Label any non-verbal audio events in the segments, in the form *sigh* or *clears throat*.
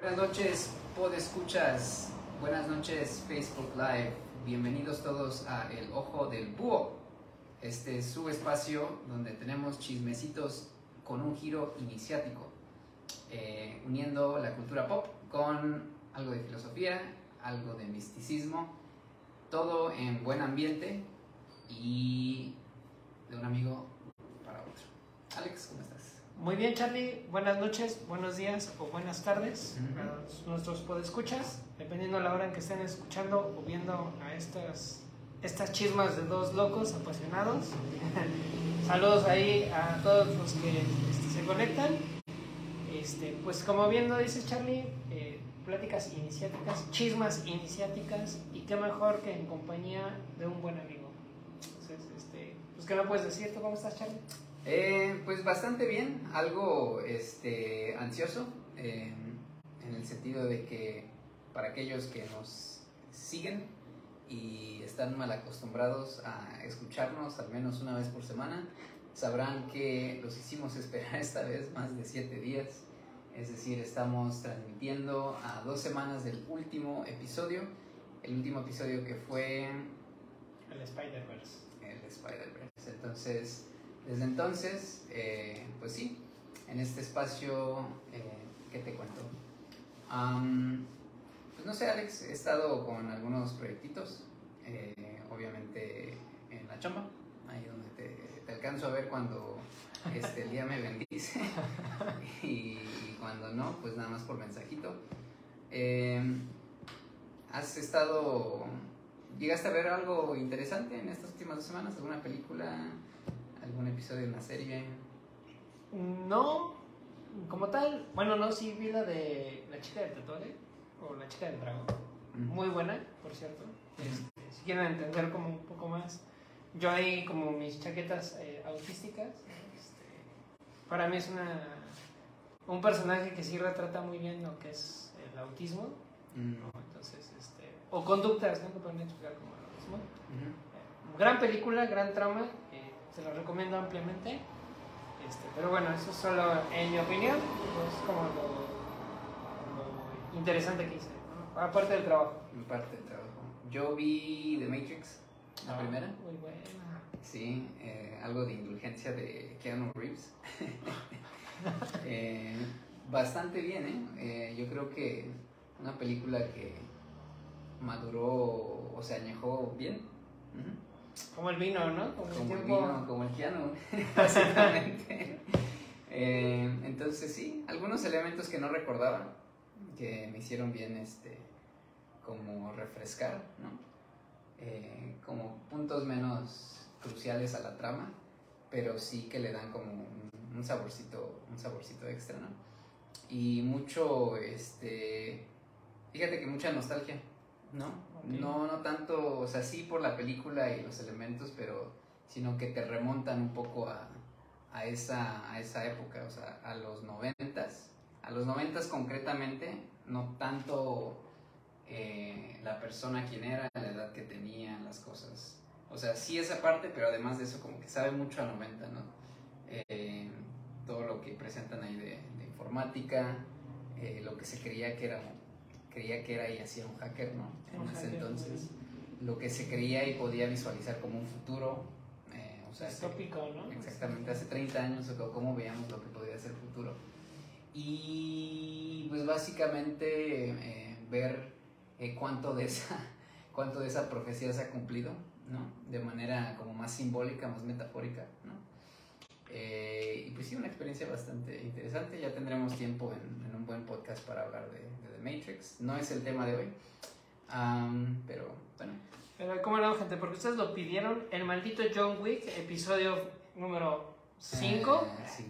Buenas noches, escuchas. Buenas noches, Facebook Live. Bienvenidos todos a El Ojo del Búho. Este es su espacio donde tenemos chismecitos con un giro iniciático, eh, uniendo la cultura pop con algo de filosofía, algo de misticismo, todo en buen ambiente y de un amigo para otro. Alex, ¿cómo estás? Muy bien, Charlie. Buenas noches, buenos días o buenas tardes a nuestros podescuchas, dependiendo de la hora en que estén escuchando o viendo a estas, estas chismas de dos locos apasionados. *laughs* Saludos ahí a todos los que este, se conectan. Este, pues como bien lo dice Charlie, eh, pláticas iniciáticas, chismas iniciáticas y qué mejor que en compañía de un buen amigo. Entonces, este, pues ¿qué me puedes decir? ¿Tú cómo estás, Charlie? Eh, pues bastante bien, algo este, ansioso, eh, en el sentido de que para aquellos que nos siguen y están mal acostumbrados a escucharnos al menos una vez por semana, sabrán que los hicimos esperar *laughs* esta vez más de siete días. Es decir, estamos transmitiendo a dos semanas del último episodio. El último episodio que fue... El Spider-Verse. El Spider-Verse. Entonces, desde entonces, eh, pues sí, en este espacio, eh, ¿qué te cuento? pues no sé, Alex, he estado con algunos proyectitos, eh, obviamente en la chamba, ahí donde te, alcanzo a ver cuando este, el día me bendice *laughs* y, cuando no, pues nada más por mensajito. Em, ¿Has estado, llegaste a ver algo interesante en estas últimas dos semanas? ¿Alguna película? Algún episodio de una serie? No, como tal, bueno, no, sí vi la de La chica del tatuaje o La chica del dragón. Muy buena, por cierto. Este, si quieren entender como un poco más, yo ahí como mis chaquetas eh, autísticas, este, para mí es una un personaje que sí retrata muy bien lo que es el autismo. Entonces, este, o conductas, ¿no? Que pueden explicar como el autismo. gran película, gran trama se lo recomiendo ampliamente. Este, pero bueno, eso es solo en mi opinión, es como lo, interesante que hice, aparte del trabajo. Aparte del trabajo. Yo vi The Matrix, la ah, primera. Muy buena. Sí, eh, algo de indulgencia de Keanu Reeves. *laughs* Eh, bastante bien, ¿eh? ¿eh? Yo creo que una película que maduró o se añejó bien. Como el vino, ¿no? Como, el, vino, como el piano, *laughs* básicamente. Eh, entonces sí, algunos elementos que no recordaba, que me hicieron bien, este, como refrescar, ¿no? Eh, como puntos menos cruciales a la trama, pero sí que le dan como un, saborcito, un saborcito extra, ¿no? Y mucho, este, fíjate que mucha nostalgia, ¿no? No, no tanto, o sea, sí por la película y los elementos, pero sino que te remontan un poco a, a, esa, a esa época, o sea, a los noventas, a los noventas concretamente, no tanto eh, la persona quien era, la edad que tenía, las cosas. O sea, sí esa parte, pero además de eso como que sabe mucho a 90, ¿no? Eh, todo lo que presentan ahí de, informática, eh, lo que se creía que era creía que era y hacía un hacker, ¿no? En ese entonces, lo que se creía y podía visualizar como un futuro. Eh, o sea, tópico, ¿no? Exactamente, hace 30 años, cómo veíamos lo que podía ser futuro. Y pues básicamente eh, ver eh, cuánto, de esa, *laughs* cuánto de esa profecía se ha cumplido, ¿no? De manera como más simbólica, más metafórica, ¿no? Eh, y pues sí, una experiencia bastante interesante. Ya tendremos tiempo en, un buen podcast para hablar de, The Matrix. No es el tema de hoy, pero bueno. Pero ¿cómo no, gente? Porque ustedes lo pidieron. El maldito John Wick, episodio número 5. Eh,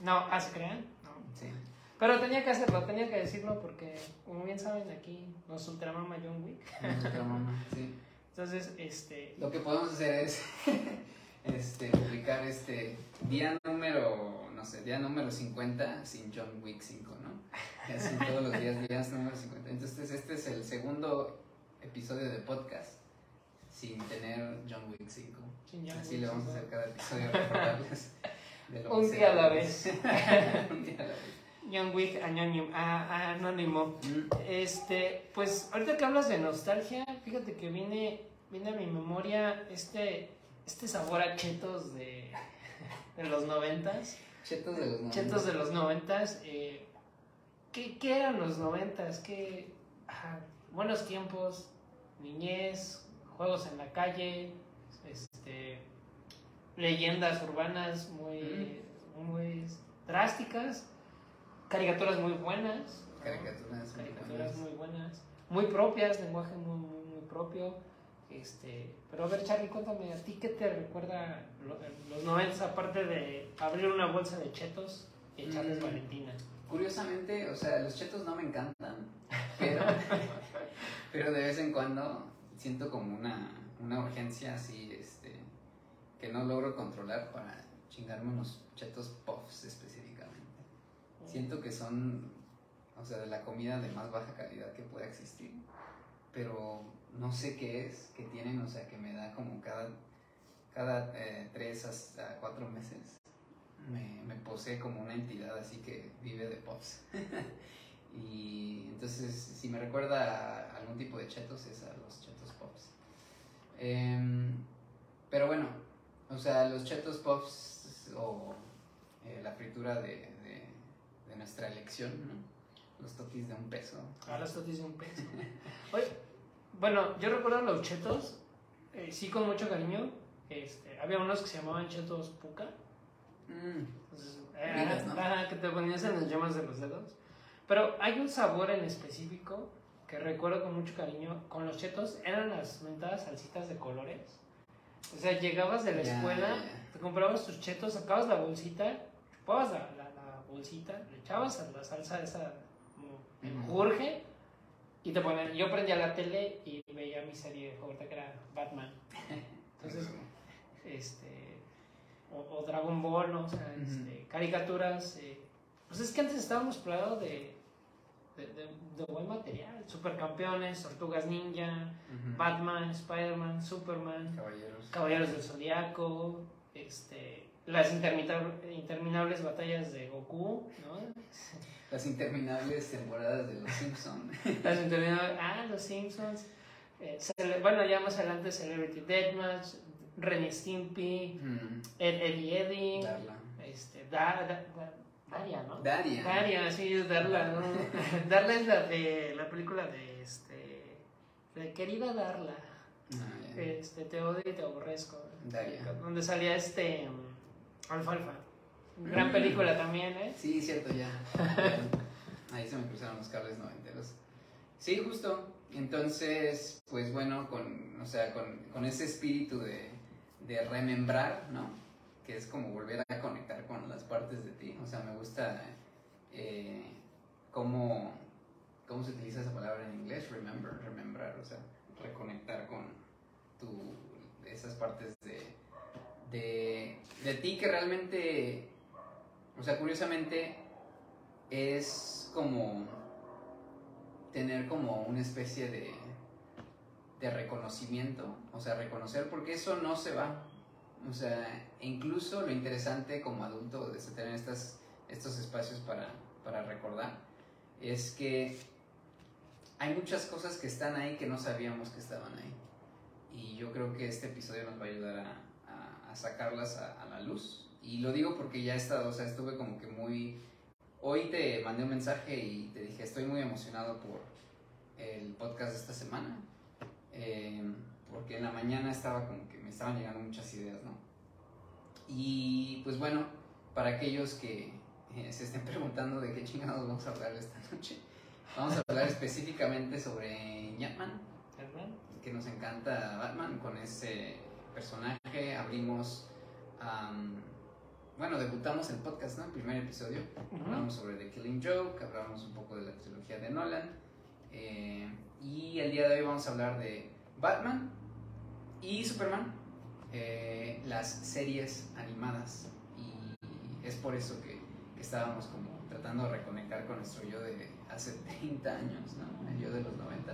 no, ¿ah, se crean? No. Sí. Pero tenía que hacerlo, tenía que decirlo porque, como bien saben, aquí nos ultramama John Wick. ultramama, sí. Entonces, este... Lo que podemos hacer es *laughs* este, publicar este día número, no sé, día número 50 sin John Wick 5, ¿no? Así todos los días, días número 50. Entonces, este es el segundo episodio de podcast sin tener John Wick 5. así le vamos a hacer cada episodio *laughs* *laughs* Un día a la vez. Un día a la vez. Young Wick anónimo. anónimo. Mm. Este, pues ahorita que hablas de nostalgia, fíjate que viene, viene a mi memoria este, este sabor a chetos de, *laughs* de los noventas. Chetos de los noventas. Chetos de los noventas. Eh, ¿qué, ¿qué, eran los noventas? ¿Qué, buenos tiempos, niñez, juegos en la calle, este, leyendas urbanas muy, muy drásticas, caricaturas muy buenas. Caricaturas, caricaturas muy buenas, muy propias, lenguaje muy, muy, propio. Este, pero a ver, Charlie, cuéntame, ¿a ti qué te recuerda los 90 aparte de abrir una bolsa de chetos y echarles mm. Valentina? Curiosamente, o sea, los chetos no me encantan, *laughs* pero, pero de vez en cuando siento como una, una urgencia así, este, que no logro controlar para chingarme unos chetos puffs específicamente. Siento que son, o sea, de la comida de más baja calidad que pueda existir, pero no sé qué es que tienen, o sea, que me da como cada, cada eh, tres hasta cuatro meses. Me, me posee como una entidad así que vive de puffs. *laughs* y entonces, si me recuerda a algún tipo de chetos, es a los chetos puffs. Em, pero bueno, o sea, los chetos puffs o eh, la fritura de, de, nuestra elección, ¿no? Los totis de un peso. Ah, los totis de un peso. Oye, bueno, yo recuerdo los chetos, eh, sí con mucho cariño. Este, había unos que se llamaban chetos puca. Mm. Eh, que te ponías en las llamas de los dedos. Pero hay un sabor en específico que recuerdo con mucho cariño. Con los chetos eran las mentadas salsitas de colores. O sea, llegabas de la escuela, te comprabas tus chetos, sacabas la bolsita, chupabas la, la, bolsita, le echabas a la salsa esa Jorge y te ponían. Yo prendía la tele y veía mi serie favorita que era Batman. *laughs* Entonces, este. O, Dragon Ball, ¿no? O sea, este, caricaturas. Eh, pues es que antes estábamos plagados de de, buen material. Supercampeones, Tortugas Ninja, Batman, Spider-Man, Superman, Caballeros. Caballeros del Zodiaco, este, las interminables batallas de Goku, ¿no? Las interminables temporadas de Los Simpsons. *laughs* las interminables, ah, Los Simpsons. Eh, bueno, ya más adelante Celebrity Deathmatch, Ren Stimpy, Eddie Eddie, Darla. Este, da, Daria, ¿no? Daria. Daria, sí, es Darla, ¿no? *laughs* Darla es la de la película de este. De Querida Darla. Ah, este, te odio y te aborrezco. Daria. Donde salía este. Alfalfa. Gran película también, ¿eh? Sí, cierto, ya. *laughs* Ahí se me cruzaron los cables noventeros. Sí, justo. Entonces, pues bueno, con, o sea, con, con ese espíritu de, de remembrar, ¿no? que es como volver a conectar con las partes de ti. O sea, me gusta eh, cómo, cómo se utiliza esa palabra en inglés, remember, remembrar, o sea, reconectar con tu, esas partes de, de, de ti que realmente, o sea, curiosamente es como tener como una especie de, de reconocimiento, o sea, reconocer porque eso no se va, o sea, incluso lo interesante como adulto de tener estas, estos espacios para, para recordar es que hay muchas cosas que están ahí que no sabíamos que estaban ahí. Y yo creo que este episodio nos va a ayudar a, a, sacarlas a, a, la luz. Y lo digo porque ya he estado, o sea, estuve como que muy... Hoy te mandé un mensaje y te dije, estoy muy emocionado por el podcast de esta semana. Eh, porque en la mañana estaba como que me estaban llegando muchas ideas, ¿no? Y pues bueno, para aquellos que eh, se estén *laughs* preguntando de qué chingados vamos a hablar esta noche, vamos a hablar específicamente sobre Batman, que nos encanta Batman con ese personaje. Abrimos, bueno, debutamos el podcast, ¿no? El primer episodio. Hablamos sobre The Killing Joke, hablamos un poco de la trilogía de Nolan. Eh, y el día de hoy vamos a hablar de Batman y Superman, eh, las series animadas. Y es por eso que, estábamos como tratando de reconectar con nuestro yo de hace 30 años, ¿no? El yo de los 90.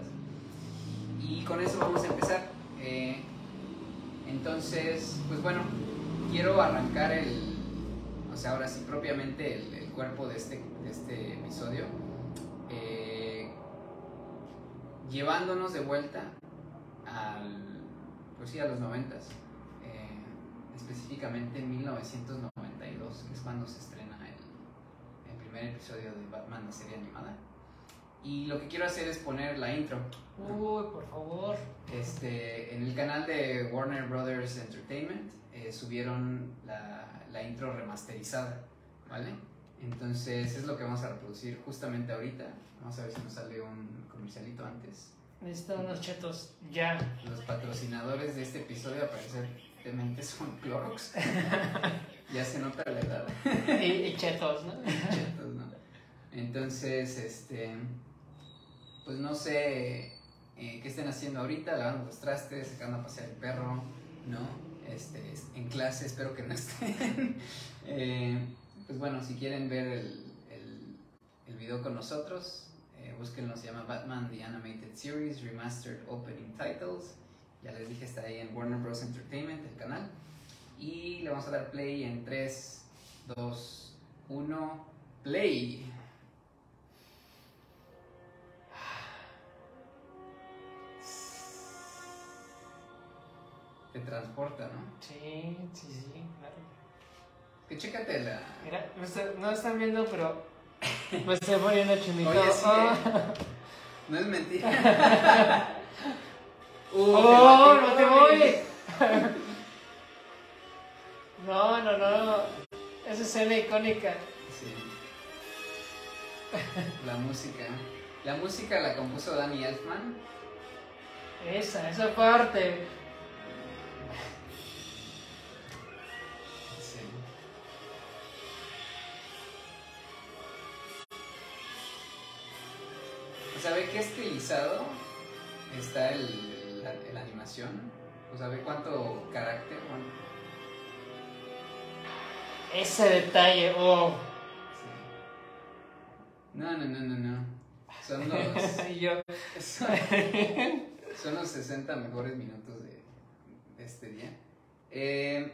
Y con eso vamos a empezar. Eh, entonces, pues bueno, quiero arrancar el, o sea, ahora sí propiamente el, cuerpo de este, de este episodio, llevándonos de vuelta al, pues sí, a los noventas, eh, específicamente en 1992, que es cuando se estrena el, el primer episodio de Batman, la serie animada. Y lo que quiero hacer es poner la intro. Uy, por favor. Este, en el canal de Warner Brothers Entertainment eh, subieron la, la, intro remasterizada, ¿vale? Entonces es lo que vamos a reproducir justamente ahorita. Vamos a ver si nos sale un comercialito antes. Necesito unos chetos ya. Los patrocinadores de este episodio aparentemente son Clorox. *laughs* ya se nota la edad. y, y chetos, ¿no? chetos, ¿no? Entonces, este pues no sé eh, qué estén haciendo ahorita, lavando los trastes, sacando a pasear el perro, ¿no? Este, en clase, espero que no estén. *laughs* Eh, pues bueno, si quieren ver el, el, video con nosotros, eh, búsquenlo, se llama Batman The Animated Series Remastered Opening Titles. Ya les dije, está ahí en Warner Bros. Entertainment, el canal. Y le vamos a dar play en 3, 2, 1, play. te transporta, ¿no? Sí, sí, sí, claro. Que chécate la. Mira, no, están viendo, pero *laughs* estoy poniendo chumito. Oye, sí, oh. *laughs* No es mentira. *laughs* uh, ¡Oh, no te voy! no, no, no. Esa escena icónica. Sí. La música. La música la compuso Danny Elfman. Esa, esa parte. ¿Sabe qué estilizado está el, la, animación? O sea, ve cuánto carácter. Ese detalle, oh. No, no, no, no, no. Son *laughs* los. *laughs* son, los 60 mejores minutos de, este día. Eh,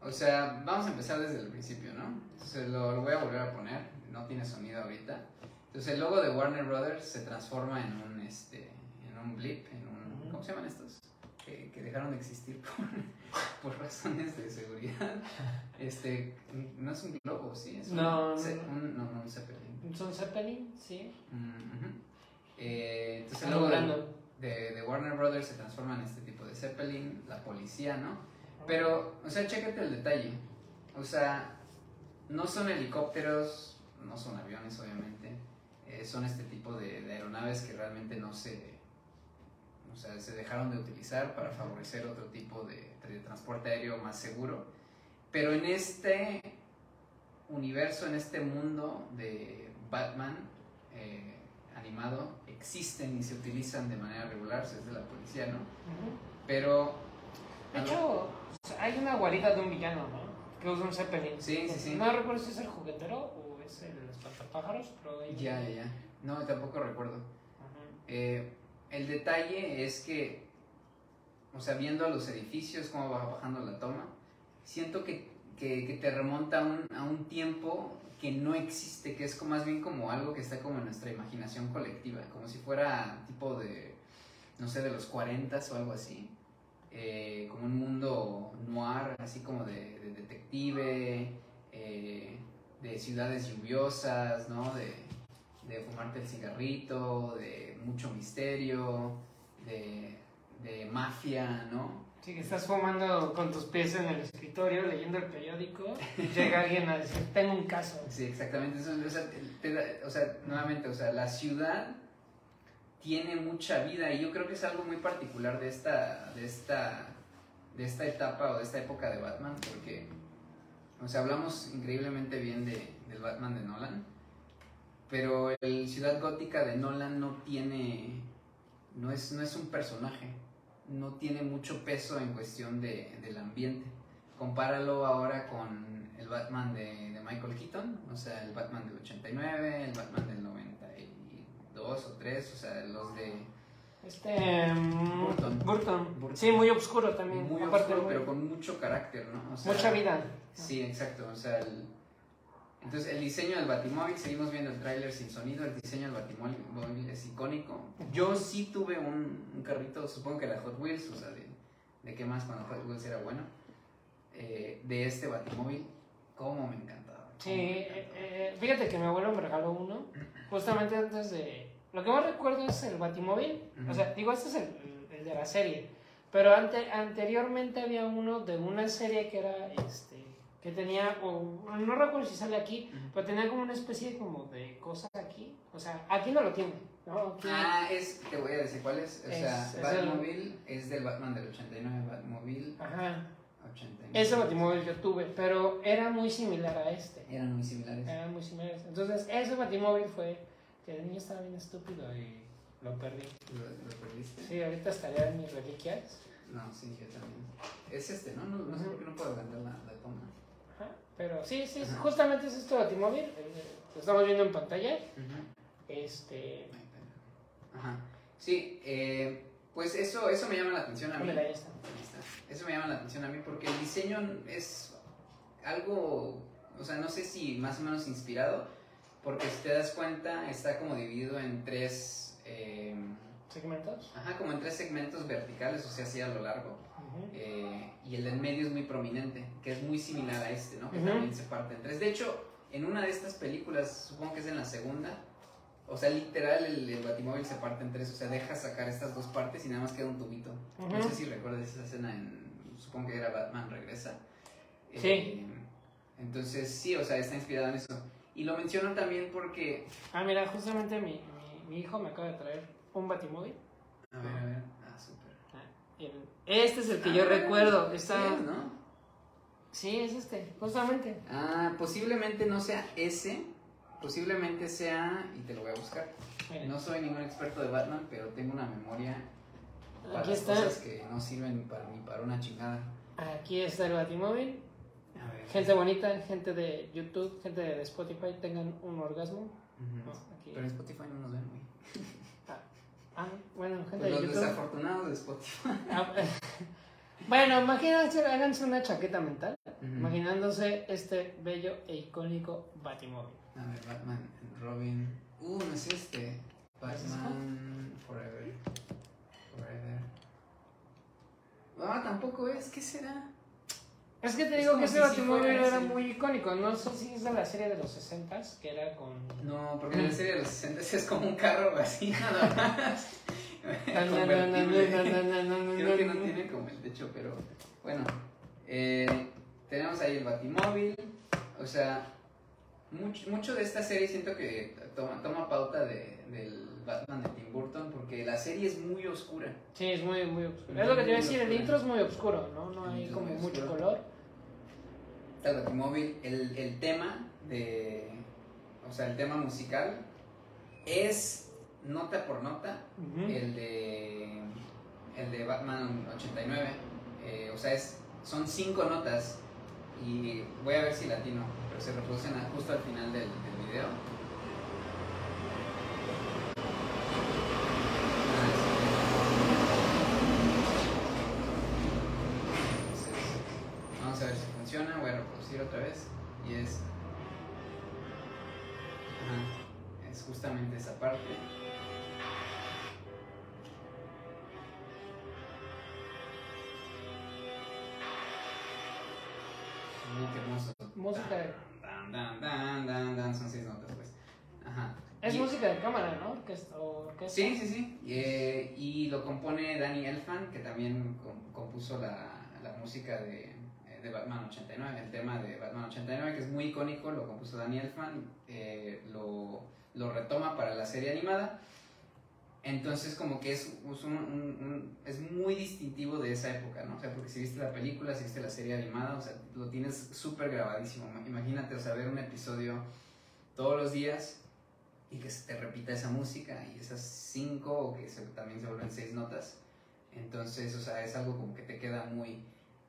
o sea, vamos a empezar desde el principio, ¿no? Entonces lo voy a volver a poner. No tiene sonido ahorita. Entonces el logo de Warner Brothers se transforma en un, este, en un blip, en un, ¿cómo se llaman estos? Que, que dejaron de existir *laughs* por, por, razones de seguridad. *laughs* Este, no es un globo, ¿sí? Es no, un, un, no, no, un Zeppelin. ¿Es un Zeppelin? Sí. eh, entonces el logo de, de, Warner Brothers se transforma en este tipo de Zeppelin, la policía, ¿no? Pero, o sea, chécate el detalle. O sea, no son helicópteros, no son aviones, obviamente eh, son este tipo de, aeronaves que realmente no se, o sea, se dejaron de utilizar para favorecer otro tipo de, transporte aéreo más seguro. Pero en este universo, en este mundo de Batman eh, animado, existen y se utilizan de manera regular, es de la policía, ¿no? Pero... De hecho, hay una guarida de un villano, ¿no? Que usa un Zeppelin. Sí, sí, sí. No recuerdo si es el juguetero o es el espantapájaros, pero... Ya, ya, ya. No, tampoco recuerdo. Eh, el detalle es que, o sea, viendo a los edificios, cómo va bajando la toma, siento que, que, te remonta a un, a un, tiempo que no existe, que es como, más bien como algo que está como en nuestra imaginación colectiva, como si fuera tipo de, no sé, de los 40 o algo así. Eh, como un mundo noir, así como de, detective, eh, de ciudades lluviosas, ¿no? De, de fumarte el cigarrito, de mucho misterio, de, de mafia, ¿no? Sí, que estás fumando con tus pies en el escritorio, leyendo el periódico, y llega *laughs* alguien a decir, tengo un caso. Sí, exactamente. Eso, o, sea, nuevamente, o sea, la ciudad tiene mucha vida y yo creo que es algo muy particular de esta, de esta, de esta etapa o de esta época de Batman, porque, o sea, hablamos increíblemente bien de, del Batman de Nolan, pero el Ciudad Gótica de Nolan no tiene, no es, no es un personaje, no tiene mucho peso en cuestión de, del ambiente. Compáralo ahora con el Batman de, de, Michael Keaton, o sea, el Batman del 89, el Batman del 92 o 3, o sea, los de Este. Burton. Burton. Burton. Sí, muy oscuro también. Muy aparte, oscuro, muy- pero con mucho carácter, ¿no? O sea, mucha vida. Sí, exacto. O sea, el- entonces el diseño del Batimóvil, seguimos viendo el tráiler sin sonido, el diseño del Batimóvil es icónico. Yo sí tuve un, un carrito, supongo que era Hot Wheels, o sea, de, de qué más cuando Hot Wheels era bueno, eh, de este Batimóvil, cómo me encantaba. Sí, eh, eh, fíjate que mi abuelo me regaló uno, justamente antes de... Lo que más recuerdo es el Batimóvil, Ujú. o sea, digo, este es el, el de la serie, pero ante, anteriormente había uno de una serie que era, este, que tenía, o no recuerdo si sale aquí, Ujú. pero tenía como una especie como de cosa aquí, o sea, aquí no lo tiene, ¿no? Aquí- Ah, es, te voy a decir cuál es. O Es- sea, es el- Batmobile es del Batman del 89, Batmobile Ajá, 89. ese Batimóvil yo tuve, pero era muy similar a este. Eran muy similares. Eran muy similares. Entonces, ese Batimóvil fue que el niño estaba bien estúpido y lo perdí. ¿Lo, lo perdiste? Sí, ahorita estaría en mis reliquias. No, sí, yo también. Es este, ¿no? No, no sé por qué no puedo adelantar la, la toma. Ajá. Pero sí, sí, Ajá. justamente es este Batimóvil. eh, Lo estamos viendo en pantalla. Ujú. Este. Ajá. Sí, eh, pues eso, eso me llama la atención a mí. Ahí está. Ahí está. Eso me llama la atención a mí porque el diseño es algo, o sea, no sé si más o menos inspirado, porque si te das cuenta está como dividido en tres, eh, ¿Segmentos? ajá, como en tres segmentos verticales, o sea, así a lo largo. Eh, y el del medio es muy prominente, que es muy similar a este, ¿no? Que también se parte en tres. De hecho, en una de estas películas, supongo que es en la segunda, o sea, literal el, el batimóvil se parte en tres, o sea, deja sacar estas dos partes y nada más queda un tubito. No sé si recuerdas esa escena en, supongo que era Batman Regresa. Eh, Sí. entonces, sí, o sea, está inspirado en eso. Y lo menciono también porque... Ah, mira, justamente mi, mi, mi hijo me acaba de traer un Batimóvil. A ver, a ver. Ah, súper. Ah, Este es el que yo Ah, recuerdo. sí Está... es, ¿no? Sí, es este, justamente. Ah, posiblemente no sea ese, posiblemente sea, y te lo voy a buscar. Miren, No soy ningún experto de Batman, pero tengo una memoria para aquí las está. cosas que no sirven para, ni para una chingada. Aquí está el Batimóvil. Gente bonita, gente de YouTube, gente de Spotify, tengan un orgasmo. No, aquí. Pero en Spotify no nos ven, güey. *laughs* Ah, bueno, gente Pues de los YouTube. desafortunados de Spotify. *laughs* Ah, *laughs* bueno, imagínense, háganse una chaqueta mental, imaginándose este bello e icónico Batimóvil. A ver, Batman, Robin. Uh, no es este. Batman Forever. Forever. Ah, tampoco es. ¿Qué será? Es que te Es digo como que ese sí Batimóvil era muy icónico. No sé si es de la serie de los 60 que era con. No, porque en la serie de los 60 es como un carro así, *laughs* nada más. Creo que no tiene como el techo, pero bueno. eh, tenemos ahí el Batimóvil. O sea, mucho, mucho de esta serie siento que toma, toma pauta de, del Batman de Tim Burton porque la serie es muy oscura. Sí, es muy, muy oscuro. Es lo que te iba a decir, el intro es muy oscuro, ¿no? No hay como mucho color. Está el Batimóvil, el, el tema de. O sea, el tema musical es nota por nota el de el de Batman 89 eh, o sea es son cinco notas y voy a ver si latino pero se reproducen justo al final del, del video justamente esa parte Mira qué hermoso. Música de- Dan, dan, dan, dan, dan, son seis notas, pues. Ajá. Es Y- música de cámara, ¿no? Orquesta, o orquesta. Sí, sí, sí. Y, eh, y lo compone Danny Elfman, que también com- compuso la, la música de, eh, de Batman 89. El tema de Batman 89, que es muy icónico, lo compuso Danny Elfman, eh, lo, lo retoma para la serie animada. Entonces como que es, es muy distintivo de esa época, ¿no? O sea, porque si viste la película, si viste la serie animada, o sea, lo tienes súper grabadísimo. Imagínate, o ver un episodio todos los días y que se te repita esa música y esas cinco o que también se vuelven seis notas. Entonces, o sea, es algo como que te queda muy,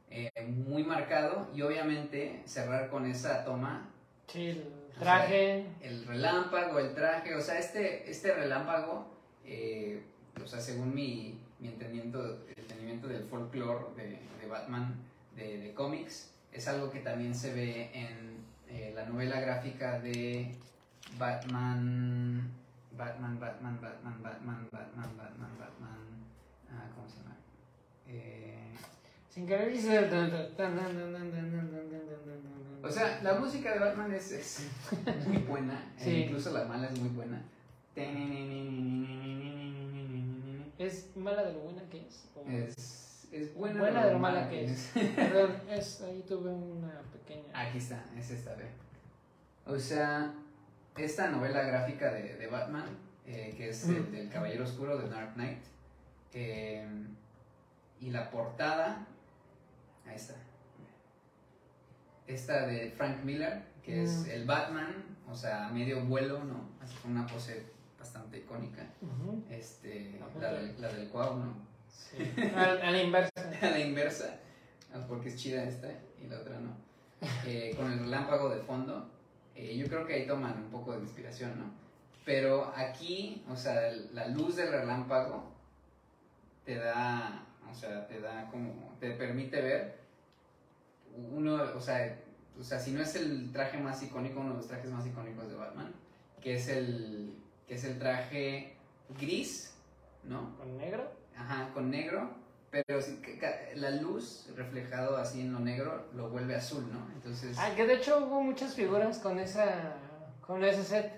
eh, muy marcado y obviamente cerrar con esa toma, Sí, el traje. el relámpago, el traje, o sea, este, este relámpago, eh, o sea, según mi, mi entendimiento, entendimiento del folclore de, de, Batman, de, de cómics, es algo que también se ve en eh, la novela gráfica de Batman, Batman, Batman, Batman, Batman, Batman, Batman, Batman, ah, ¿cómo se llama? Eh, Sin querer o sea, la música de Batman es, es muy buena, Sí. e incluso la mala es muy buena. ¿Es mala de lo buena que es? ¿O- Es, es buena, Buena de lo mala que es. Perdón, *laughs* es, ahí tuve una pequeña... Aquí está, es esta, ve. O sea, esta novela gráfica de, de Batman, eh, que es el del Caballero Oscuro de Dark Knight, eh, y la portada, ahí está. Esta de Frank Miller, que es Mm. el Batman, o sea, medio vuelo, ¿no? Así con una pose bastante icónica. Ujú. Este, Ajá. la, del- la del Cuau, ¿no? Sí. A, a la inversa. *laughs* a la inversa, ah, porque es chida esta y la otra no. Eh, con el relámpago de fondo, eh, yo creo que ahí toman un poco de inspiración, ¿no? Pero aquí, o sea, la luz del relámpago te da, o sea, te da como, te permite ver uno, o sea, o sea, si no es el traje más icónico, uno de los trajes más icónicos de Batman, que es el, que es el traje gris, ¿no? ¿Con negro? Ajá, con negro, pero la luz reflejado así en lo negro lo vuelve azul, ¿no? Entonces, Ah, que de hecho hubo muchas figuras con esa con ese set,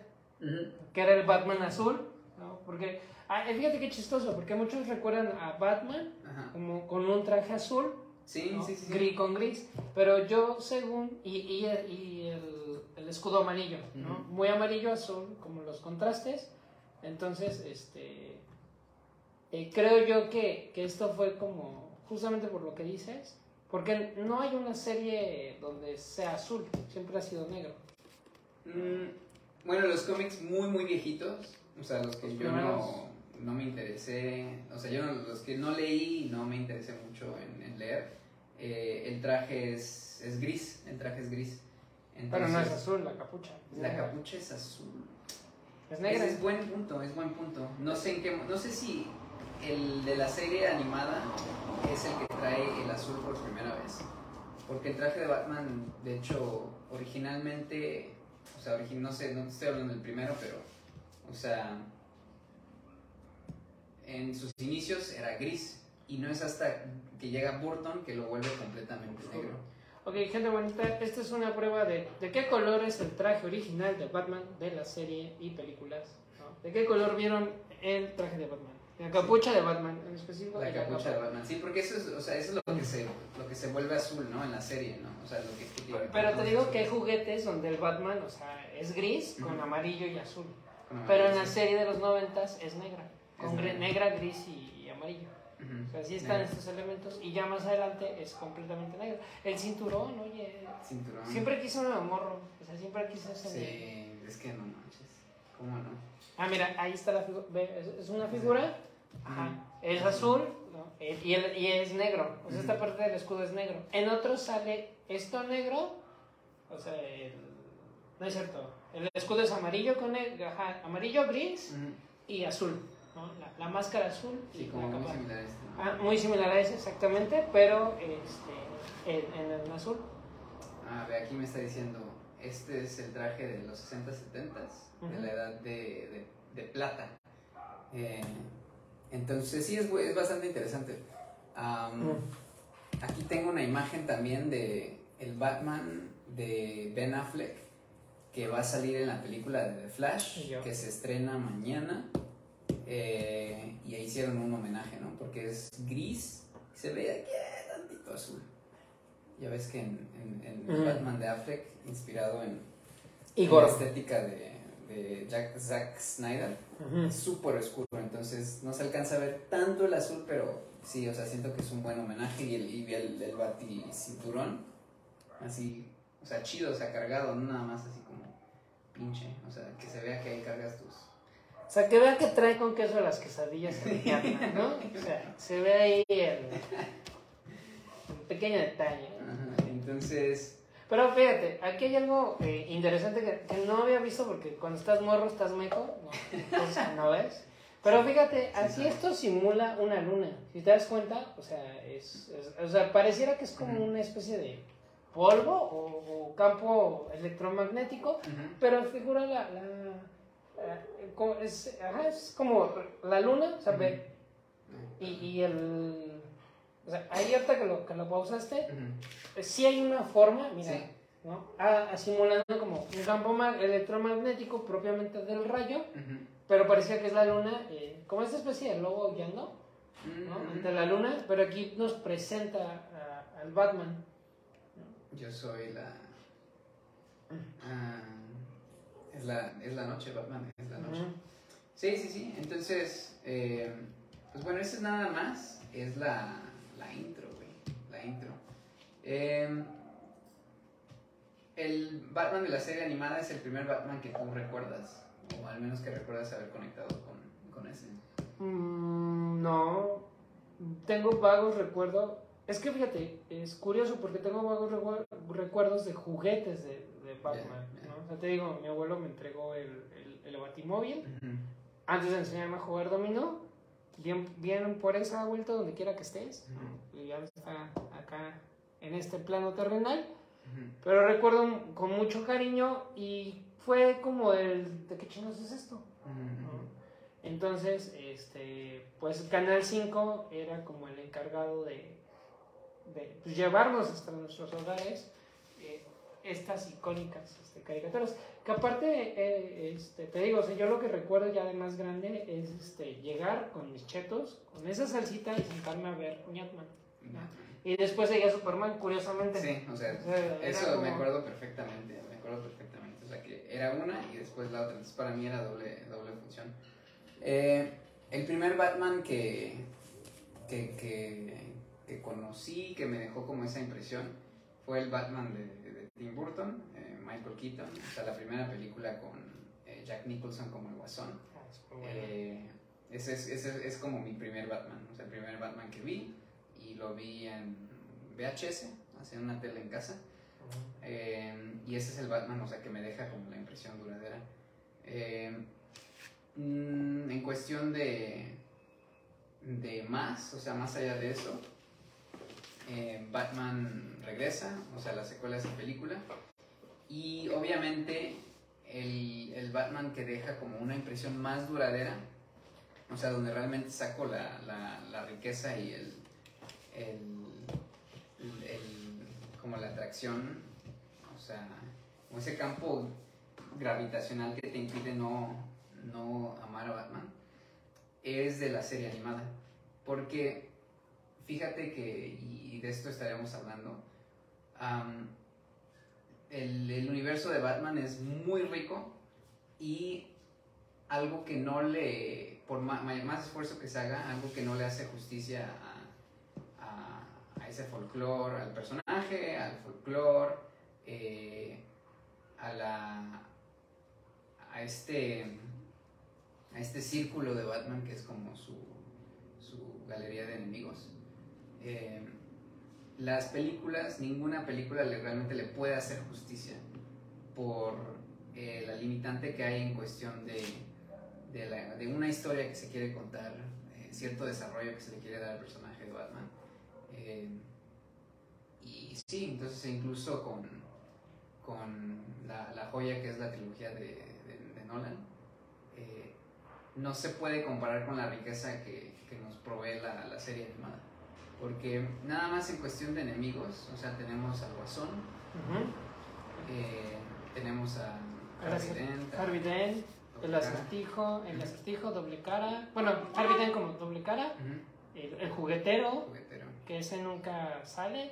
que era el Batman azul, ¿no? Porque, ah, eh, fíjate qué chistoso, porque muchos recuerdan a Batman ajá. como con un traje azul, Sí, ¿no? sí, sí. sí. gris con gris, pero yo según, y, y, y el, el escudo amarillo, ¿no? Muy amarillo, azul, como los contrastes, entonces, este, eh, creo yo que, que esto fue como, justamente por lo que dices, porque no hay una serie donde sea azul, siempre ha sido negro. Mm, bueno, los cómics muy, muy viejitos, o sea, los que Los yo primeros. no, no me interesé, o sea, yo no- los que no leí no me interesé mucho en, en leer, eh, el traje es, es gris, el traje es gris. Pero no es azul la capucha. La negra. capucha es azul. Es negra. Es buen punto, es buen punto. No sé en qué, no sé si el de la serie animada es el que trae el azul por primera vez. Porque el traje de Batman, de hecho, originalmente, o sea, no sé, no estoy hablando del primero, pero, o sea, en sus inicios era gris. Y no es hasta que llega Burton que lo vuelve completamente negro. Ok, gente bonita, esta es una prueba de, de qué color es el traje original de Batman de la serie y películas. ¿no? ¿De qué color vieron el traje de Batman? La capucha de Batman en específico. La capucha de capa. Batman. Sí, porque eso es, o sea, eso es lo que se, lo que se vuelve azul, ¿no? En la serie, ¿no? O sea, lo que, que tiene- Pero te digo que hay juguetes donde el Batman, o sea, es gris con Ujú. amarillo y azul. Con Pero en amarillo, la sí. serie de los noventas es negra. Con Es negra. negra, gris y, y O sea, así están estos elementos. Y ya más adelante es completamente negro. El cinturón, oye. Cinturón. Siempre quise un morro. O sea, siempre quise ese. Sí, es que no manches. ¿Cómo no? Ah, mira, ahí está la figura. Es, una figura. Ajá. Es azul ¿no? Y, el- y es negro. O sea, esta parte del escudo es negro. En otros sale esto negro. O sea, el- no es cierto. El escudo es amarillo con. Ajá, amarillo, gris y azul. ¿No? La, la máscara azul Sí, y como la muy capa. similar a este. Ah, muy similar a ese, exactamente, pero este, en, en el azul. Ah, ve, aquí me está diciendo, este es el traje de los 60, 70 de Ujú. la edad de, de, de plata. Eh, entonces sí, es, es bastante interesante. Am, Mm. Aquí tengo una imagen también de el Batman de Ben Affleck que va a salir en la película de The Flash, que se estrena mañana. Eh, y ahí hicieron un homenaje, ¿no? Porque es gris, y se ve aquí eh, tantito azul. Ya ves que en, en- en Ujú. Batman de Affleck, inspirado en, Y en la estética de, de Jack, Zack Snyder, Ujú. es súper oscuro, entonces no se alcanza a ver tanto el azul, pero sí, o sea, siento que es un buen homenaje y el, y el, el bati cinturón, así, o sea, chido, o sea, cargado, no nada más así como pinche, o sea, que se vea que ahí cargas tus... O sea, que vean que trae con queso las quesadillas en Batman, ¿no? O sea, se ve ahí el, el pequeño detalle. Ajá, entonces, Pero fíjate, aquí hay algo eh, interesante que, que no había visto porque cuando estás morro estás meco, ¿no? Entonces *laughs* no ves. Pero fíjate, así esto simula una luna. Si te das cuenta, o sea, es, o sea pareciera que es como una especie de polvo o, campo electromagnético, pero figura la, la, es, es, como la luna, o sea, ve, y, y, el... O sea, ahí ahorita que lo, que lo pausaste, sí hay una forma, mira, ¿no? A, simulando como un campo electromagnético propiamente del rayo, pero parecía que es la luna, eh, como esta especie de lobo guiando, ¿no? Ante la luna, pero aquí nos presenta al Batman. Yo soy la... Ah, es, la es la noche, Batman, es la noche. Sí, sí, sí. Entonces, eh, pues bueno, eso es nada más, es la, la intro, güey, la intro. Eh, el Batman de la serie animada es el primer Batman que tú recuerdas, o al menos que recuerdas haber conectado con, con ese. Mm, no, tengo vagos recuerdos. Es que fíjate, es curioso porque tengo vagos recuerdos de juguetes de, de Batman. ¿no? O sea, te digo, mi abuelo me entregó el, el, el Batimóvil antes de enseñarme a jugar dominó. Bien, bien por esa vuelta donde quiera que estés. Y ya está acá en este plano terrenal. Pero recuerdo con mucho cariño y fue como el, ¿de qué chinos es esto? Entonces, este, pues Canal 5 era como el encargado de, de pues, llevarnos hasta nuestros hogares eh, estas icónicas este, caricaturas. Que aparte, eh, este, te digo, yo lo que recuerdo ya de más grande es este, llegar con mis chetos, con esa salsita y sentarme a ver Ñatman. Y después seguía Superman, curiosamente. Sí, o sea, eso me acuerdo perfectamente, me acuerdo perfectamente. O sea, que era una y después la otra. Entonces, para mí era doble, doble función. Eh, el primer Batman que, que, que, que, conocí, que me dejó como esa impresión, fue el Batman de, Tim Burton, eh, Michael Keaton. O sea, la primera película con eh, Jack Nicholson como el Guasón. Ah, ese, es, ese es como mi primer Batman, o sea, el primer Batman que vi y lo vi en VHS, hace una tele en casa. Eh, y ese es el Batman, o sea, que me deja como la impresión duradera. Eh, mm, en cuestión de, de más, o sea, más allá de eso, eh, Batman regresa, o sea, la secuela de esa película. Y obviamente el, el, Batman que deja como una impresión más duradera, o sea, donde realmente saco la, la, riqueza y el, el, como la atracción, o sea, ese campo gravitacional que te impide no, no amar a Batman, es de la serie animada. Porque fíjate que, y de esto estaremos hablando, el, universo de Batman es muy rico y algo que no le, por más, más esfuerzo que se haga, algo que no le hace justicia a ese folclore, al personaje, al folclore, eh, a la a este a este círculo de Batman que es como su, su galería de enemigos. Eh, las películas, ninguna película le, realmente le puede hacer justicia por eh, la limitante que hay en cuestión de, de, una historia que se quiere contar, cierto desarrollo que se le quiere dar al personaje de Batman. Eh, y sí, entonces incluso con, con la, la, joya que es la trilogía de, de, Nolan, eh, no se puede comparar con la riqueza que, que nos provee la, la, serie animada. Porque nada más en cuestión de enemigos, o sea, tenemos al Guasón, eh, tenemos a Harvey Dent, el acertijo, el acertijo, doble cara, bueno, Harvey Dent como doble cara, el, juguetero, que ese nunca sale.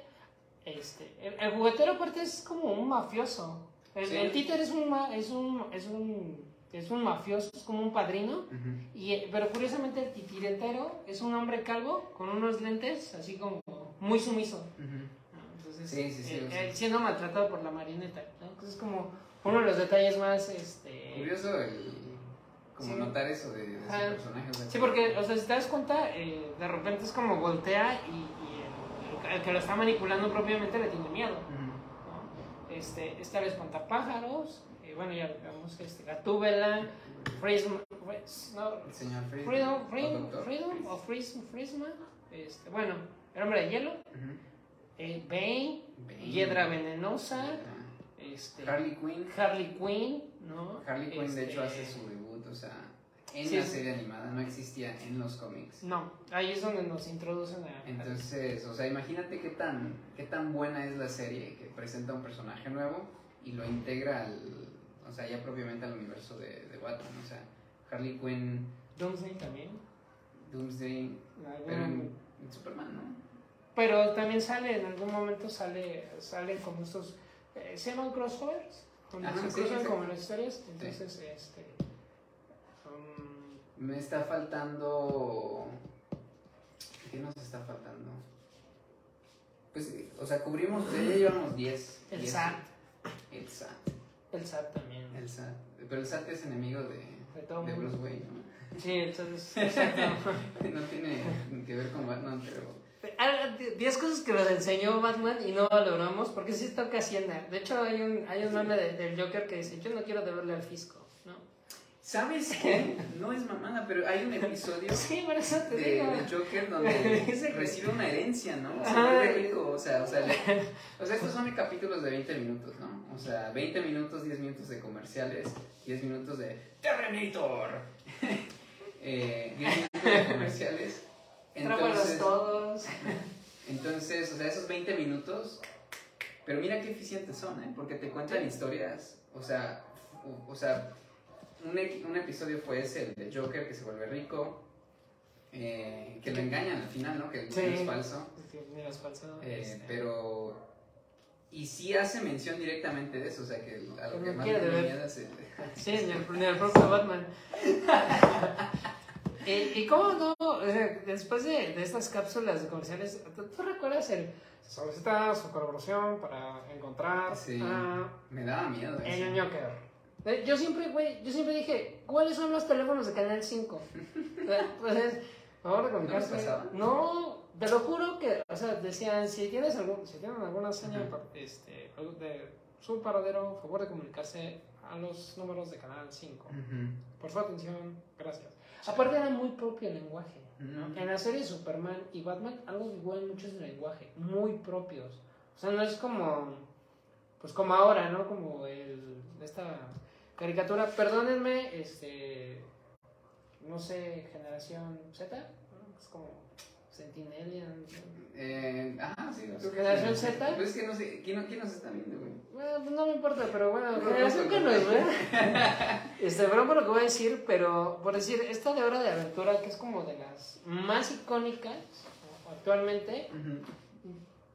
Este, el, juguetero aparte es como un mafioso. El, títer es un, es un, es un, es un mafioso, es como un padrino. y, pero curiosamente el titiretero es un hombre calvo con unos lentes así como muy sumiso. Entonces, sí, sí, sí, siendo maltratado por la marioneta. Entonces es como uno de los detalles más... Este, Curioso el como notar eso de, ese personaje. sí, porque, o sea, si te das cuenta, eh, de repente es como voltea y, el, que lo está manipulando propiamente le tiene miedo. ¿no? Este, esta vez pájaros, eh, bueno, ya vemos este, Gatúbela, Freeze, no, El señor Friedman. Freedom, Freedom, o Fris- Frisman, este, bueno, el hombre de hielo, Ujú. eh, Bane, Bane. Hiedra Venenosa, este, Harley Quinn. Harley Quinn, ¿no? Harley Quinn, de Este, hecho, hace su debut, o sea, en Sí, la serie animada, no existía en los cómics. No, ahí es donde nos introducen a... Entonces, o sea, imagínate qué tan, qué tan buena es la serie que presenta un personaje nuevo y lo integra al, o sea, ya propiamente al universo de, de Batman, o sea, Harley Quinn, Doomsday también. Doomsday, algún- pero en, en Superman, ¿no? Pero también sale, en algún momento sale, salen como estos, eh, se llaman crossovers, donde Ajá, se sí, cruzan sí. como las historias, entonces, este, um, Me está faltando, ¿qué nos está faltando? Pues, o sea, cubrimos, ya llevamos 10. el 10. SAT, El SAT. el SAT también, El SAT. Pero el SAT es enemigo de, de todo de. Bruce Wayne, ¿no? Sí, entonces, *laughs* exacto. No tiene que ver con Batman, pero... Ah, 10 cosas que nos enseñó Batman y no valoramos, porque sí toca Hacienda. De hecho, hay un, hay un meme de- del Joker que dice, yo no quiero deberle al fisco. ¿Sabes *laughs* qué? No es mamada, pero hay un episodio Sí, por eso te de, digo. de Joker donde *laughs* recibe una herencia, ¿no? Se vuelve rico, o sea, o sea, le- *laughs* o sea, estos son capítulos de 20 minutos, ¿no? O sea, 20 minutos, 10 minutos de comerciales, 10 minutos de Terrenator, eh, 10 minutos de comerciales. Entonces, todos. entonces, o sea, esos 20 minutos, pero mira qué eficientes son, ¿eh? Porque te cuentan historias, o sea, o, o sea, un, un episodio fue ese, el de Joker que se vuelve rico, eh, que lo engañan al final, ¿no? Que el Sí. niño es falso, Sí, mira, es falso. eh, este. pero... Y sí hace mención directamente de eso, o sea, que a lo Que más le miedo es el- *laughs* Sí, ni el, ni el propio Batman. ¿Y, *laughs* ¿Y cómo no? Sea, después de, de estas cápsulas comerciales, ¿tú, recuerdas el solicita su colaboración para encontrar Sí. a Me daba miedo el Joker? Eh, Yo siempre, güey, yo siempre dije, ¿cuáles son los teléfonos de Canal 5? Entonces, por favor de comunicarse. ¿No te lo juro que, o sea, decían, si tienes algún, si tienen alguna seña Ujú. este, de su paradero, favor de comunicarse a los números de Canal 5. Ujú. Por su atención, gracias. Aparte era muy propio el lenguaje. En la serie Superman y Batman, algo igual mucho es el lenguaje, muy propios. O sea, no es como, pues como ahora, ¿no? Como el, esta caricatura, perdónenme, este, no sé, generación Z, ¿no? es como Sentinelian. Eh, ajá, sí. creo que ¿Generación sí. Z? Pues es que no sé, ¿quién, quién nos está viendo, güey? Bueno, pues no me importa, pero bueno, No, generación no, que no. no es, ¿verdad? *laughs* Este, por lo que voy a decir, pero por decir, esta de Hora de Aventura, que es como de las más icónicas actualmente,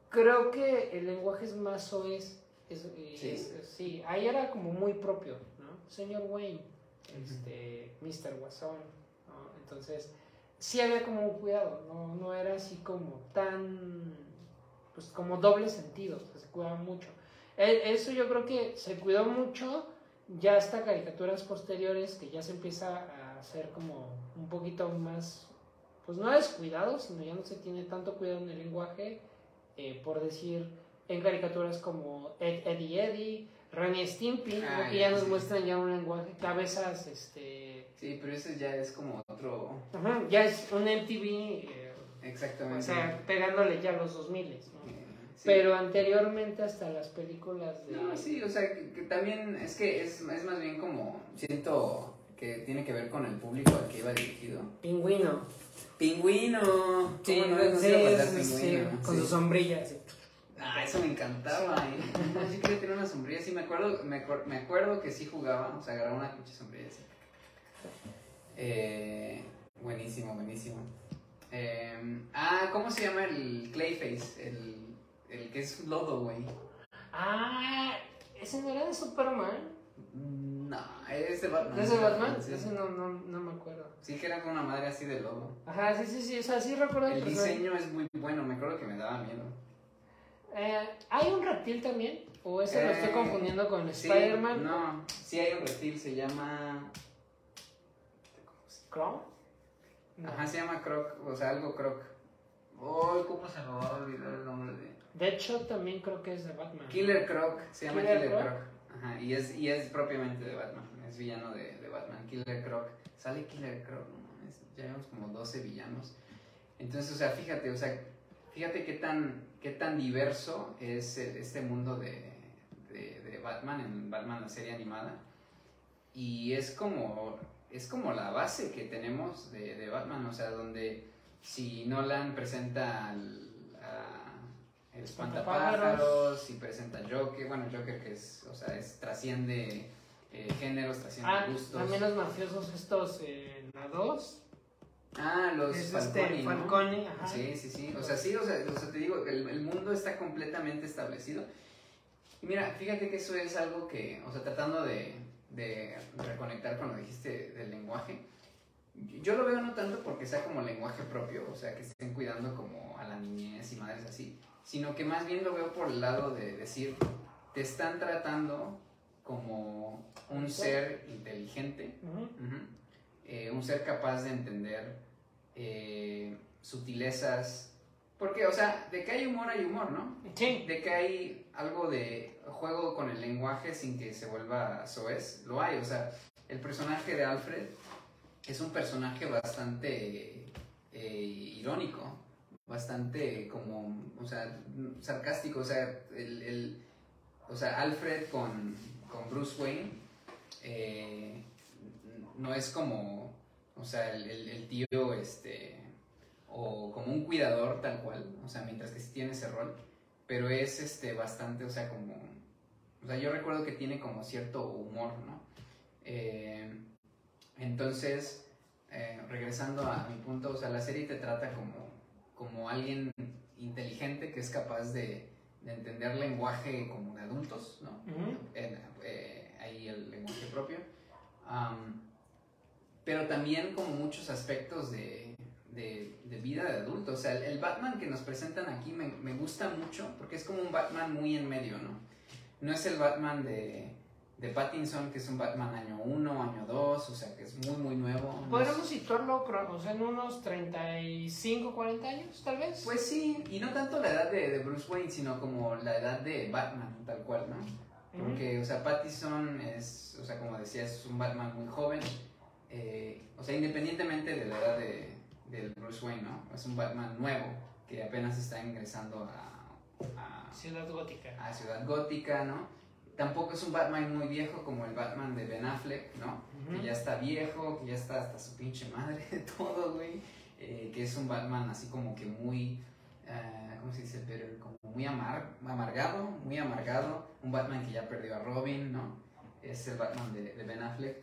creo que el lenguaje es más soez. Es, Sí. es- sí, ahí era como muy propio, ¿no? Señor Wayne, este, Mr. Guasón, ¿no? Entonces, sí había como un cuidado, no, no era así como tan, pues como doble sentido, o sea, se cuidaba mucho. E- Eso yo creo que se cuidó mucho ya hasta caricaturas posteriores que ya se empieza a hacer como un poquito más, pues no descuidado, sino ya no se tiene tanto cuidado en el lenguaje, eh, por decir, en caricaturas como Ed, Eddie Eddie, Ren y Stimpy, ¿no? Ah, que ya, nos muestran ya un lenguaje, cabezas, este, Sí, pero ese ya es como otro. ajá, ya es un MTV, eh, Exactamente. o sea, pegándole ya a los 2000, ¿no? Sí. Pero anteriormente hasta las películas de... No, sí, o sea, que, que también es que es, es más bien como. Siento que tiene que ver con el público al que iba dirigido. Pingüino. ¡Pingüino! ¿Cómo Sí, no? No sí, pingüino. con su sombrilla. Ah, eso me encantaba. ¿eh? Yo quería tener una sombrilla. Sí, me acuerdo, me, acuer- me acuerdo que sí jugaba. O sea, agarraba una pinche sombrilla así. Eh, buenísimo, buenísimo. Eh, ah, ¿cómo se llama el Clayface? El, el que es lodo, güey. Ah, ese no era de Superman. No, es de Batman. ¿De ese Batman? Sí. Ese no, no, no me acuerdo. Sí, que era con una madre así de lodo. Ajá, sí, sí, sí, o sea, sí recuerdo El personaje. diseño es muy bueno, me acuerdo que me daba miedo. Eh, ¿Hay un reptil también? ¿O ese lo estoy Eh, confundiendo con Sí, Spider-Man? No, sí hay un reptil, se llama. ¿Crow? No. Ajá, se llama Croc, o sea, algo Croc. Oh, ¿cómo se me va a olvidar el nombre de.? De hecho, también creo que es de Batman. Killer Croc, se llama Killer Killer, Croc. Croc. Ajá, y es, y es propiamente de Batman, es villano de, de Batman, Killer Croc. sale Killer Croc, ya vemos como 12 villanos. Entonces, o sea, fíjate, o sea, fíjate qué tan, qué tan diverso es este mundo de, de, Batman, en Batman la serie animada. Y es como, es como la base que tenemos de, de Batman, o sea, donde si Nolan presenta al, el espantapájaros y presenta Joker, bueno, Joker que es, o sea, es, trasciende eh, géneros, trasciende ah, gustos. También los mafiosos estos, eh, la 2. Ah, los es este, Falcone, ajá. Sí, sí, sí. O sea, sí, o sea, o sea te digo, el, el, mundo está completamente establecido. Y mira, fíjate que eso es algo que, o sea, tratando de, de reconectar con lo que dijiste del lenguaje, yo lo veo no tanto porque sea como lenguaje propio, o sea, que estén cuidando como a la niñez y madres así, sino que más bien lo veo por el lado de decir, te están tratando como un ser inteligente, eh, un ser capaz de entender eh, sutilezas, porque, o sea, de que hay humor hay humor, ¿no? Sí. De que hay algo de juego con el lenguaje sin que se vuelva soez, lo hay, o sea, el personaje de Alfred es un personaje bastante eh, irónico, bastante como, o sea, sarcástico, o sea, el, o sea Alfred con, con Bruce Wayne eh, no es como, o sea, el, tío, este, o como un cuidador tal cual, o sea, mientras que sí tiene ese rol, pero es, este, bastante, o sea, como, o sea, yo recuerdo que tiene como cierto humor, ¿no? Eh, entonces, eh, regresando a mi punto, o sea, la serie te trata como como alguien inteligente que es capaz de, de entender lenguaje como de adultos, ¿no? Eh, ahí el lenguaje propio. Pero también como muchos aspectos de, de, de, vida de adulto. O sea, el, Batman que nos presentan aquí me, me, gusta mucho porque es como un Batman muy en medio, ¿no? No es el Batman de, de Pattinson, que es un Batman año 1, año 2, o sea que es muy, muy nuevo. ¿Podríamos situarlo sea, en unos 35, 40 años, tal vez? Pues sí, y no tanto la edad de, de Bruce Wayne, sino como la edad de Batman, tal cual, ¿no? Porque, o sea, Pattinson es, o sea, como decía, es un Batman muy joven, eh, o sea, independientemente de la edad de, de, Bruce Wayne, ¿no? Es un Batman nuevo que apenas está ingresando a, a Ciudad Gótica. A Ciudad Gótica, ¿no? tampoco es un Batman muy viejo como el Batman de Ben Affleck, ¿no? Que ya está viejo, que ya está hasta su pinche madre de todo, güey. Eh, que es un Batman así como que muy, uh, ¿cómo se dice? Pero como muy amar amargado, muy amargado. Un Batman que ya perdió a Robin, ¿no? Es el Batman de, de Ben Affleck.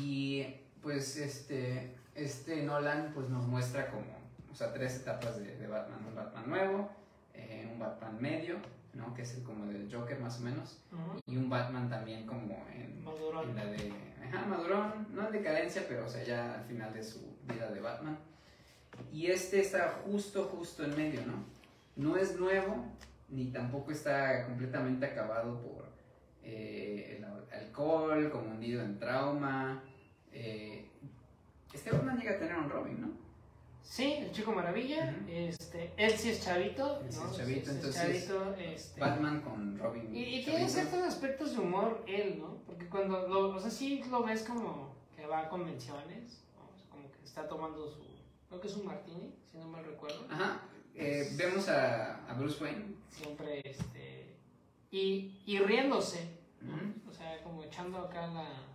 Y pues este, este Nolan pues nos muestra como, o sea, tres etapas de, de Batman. Un Batman nuevo, eh, un Batman medio ¿no? Que es el como del Joker más o menos. Y un Batman también como en, Madurón. la de... Ajá, Madurón, no en decadencia, pero o sea, ya al final de su vida de Batman. Y este está justo, justo en medio, ¿no? No es nuevo, ni tampoco está completamente acabado por eh, el alcohol, como hundido en trauma. Eh, este Batman llega a tener un Robin, ¿no? Sí, el Chico Maravilla. este, él sí es chavito. Él sí es chavito, entonces. este, Batman con Robin. Y, tiene ciertos aspectos de humor él, ¿no? Porque cuando lo, o sea, sí lo ves como que va a convenciones, como que está tomando su. Creo que es un martini, si no mal recuerdo. Ajá. Eh, vemos a, a, Bruce Wayne. Siempre, este. Y, y riéndose. O sea, como echando acá la,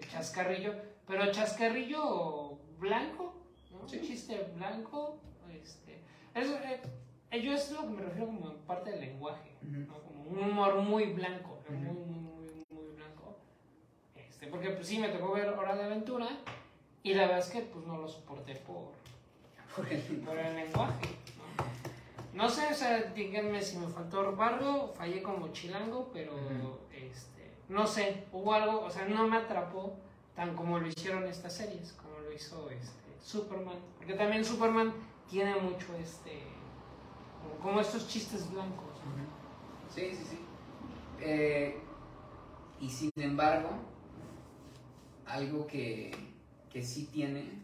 el chascarrillo. Pero chascarrillo blanco un chiste blanco, este, eso, eh, yo es lo que me refiero como parte del lenguaje, como un humor muy blanco, muy, muy, muy, blanco, este, porque pues sí me tocó ver Hora de Aventura y la verdad es que pues no lo soporté por, por, el, lenguaje, ¿no? sé, o sea, díganme si me faltó barro, fallé como chilango, pero este, no sé, hubo algo, o sea, no me atrapó tan como lo hicieron estas series, como lo hizo este Superman. Porque también Superman tiene mucho este. como estos chistes blancos. Sí, sí, sí. Eh, y sin embargo, algo que, que sí tiene,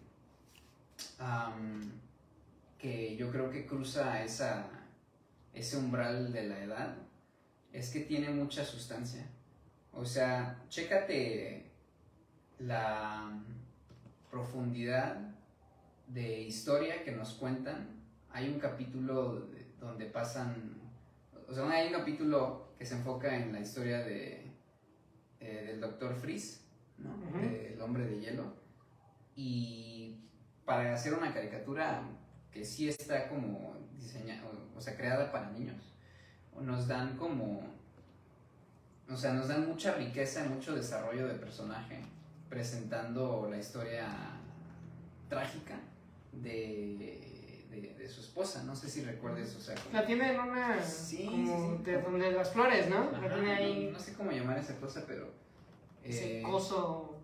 que yo creo que cruza esa, ese umbral de la edad, es que tiene mucha sustancia. O sea, chécate la profundidad de historia que nos cuentan. Hay un capítulo donde pasan, o sea, hay un capítulo que se enfoca en la historia de, eh, del doctor Freeze, ¿no? Del hombre de hielo. Y para hacer una caricatura que sí está como diseñada, o sea, creada para niños, nos dan como, o sea, nos dan mucha riqueza, mucho desarrollo de personaje, presentando la historia trágica de, de, su esposa. No sé si recuerdes, o sea. La tiene en una. Sí, como de donde las flores, ¿no? la tiene ahí. No, sé cómo llamar esa cosa, pero. Ese eh, coso.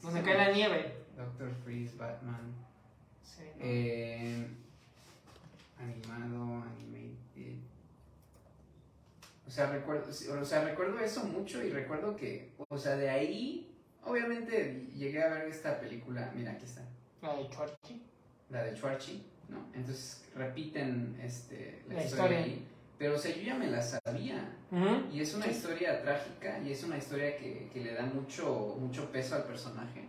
Donde cae la nieve. Doctor Freeze, Batman. Sí. Eh, animado, animated. O sea, recuerdo, o sea, recuerdo eso mucho y recuerdo que, o sea, de ahí, obviamente llegué a ver esta película. Mira, aquí está. La de Chorchi la de Schwarchi, ¿no? Entonces repiten este, la, historia, Ahí, pero o sea, yo ya me la sabía. Y es una historia trágica y es una historia que, que, le da mucho, mucho peso al personaje.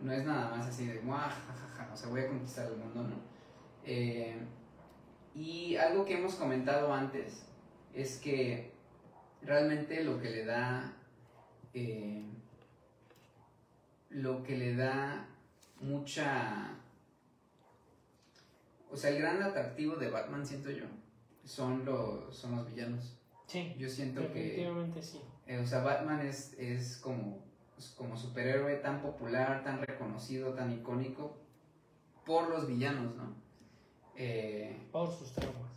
No es nada más así de, jajaja, o sea, voy a conquistar el mundo, ¿no? Eh, y algo que hemos comentado antes es que realmente lo que le da, eh, lo que le da mucha o sea, el gran atractivo de Batman, siento yo, son los, son los villanos. Sí. Yo siento definitivamente sí. Eh, o sea, Batman es, es como, como superhéroe tan popular, tan reconocido, tan icónico por los villanos, ¿no? Eh, por sus traumas.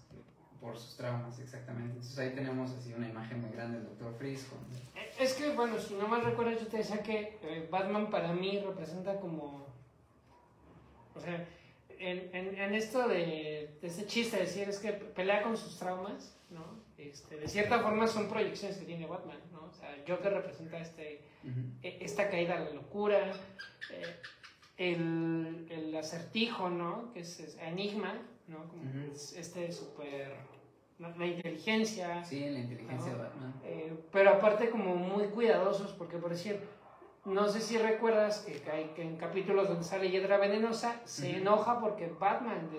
Por sus traumas, exactamente. Entonces ahí tenemos así una imagen muy grande del Doctor Freeze. Eh, es que, bueno, si no mal recuerdo, yo te decía que Batman para mí representa como... O sea, en, en, esto de, de ese chiste, decir, es que pelea con sus traumas, ¿no? Este, de cierta forma son proyecciones que tiene Batman, ¿no? O sea, Joker representa este, e, esta caída a la locura, eh, el, el, acertijo, ¿no? Que es, enigma, ¿no? Como este súper... La, inteligencia. Sí, la inteligencia de Batman. Eh, pero aparte como muy cuidadosos, porque por decir, no sé si recuerdas que, hay, que en capítulos donde sale Hiedra Venenosa se enoja porque Batman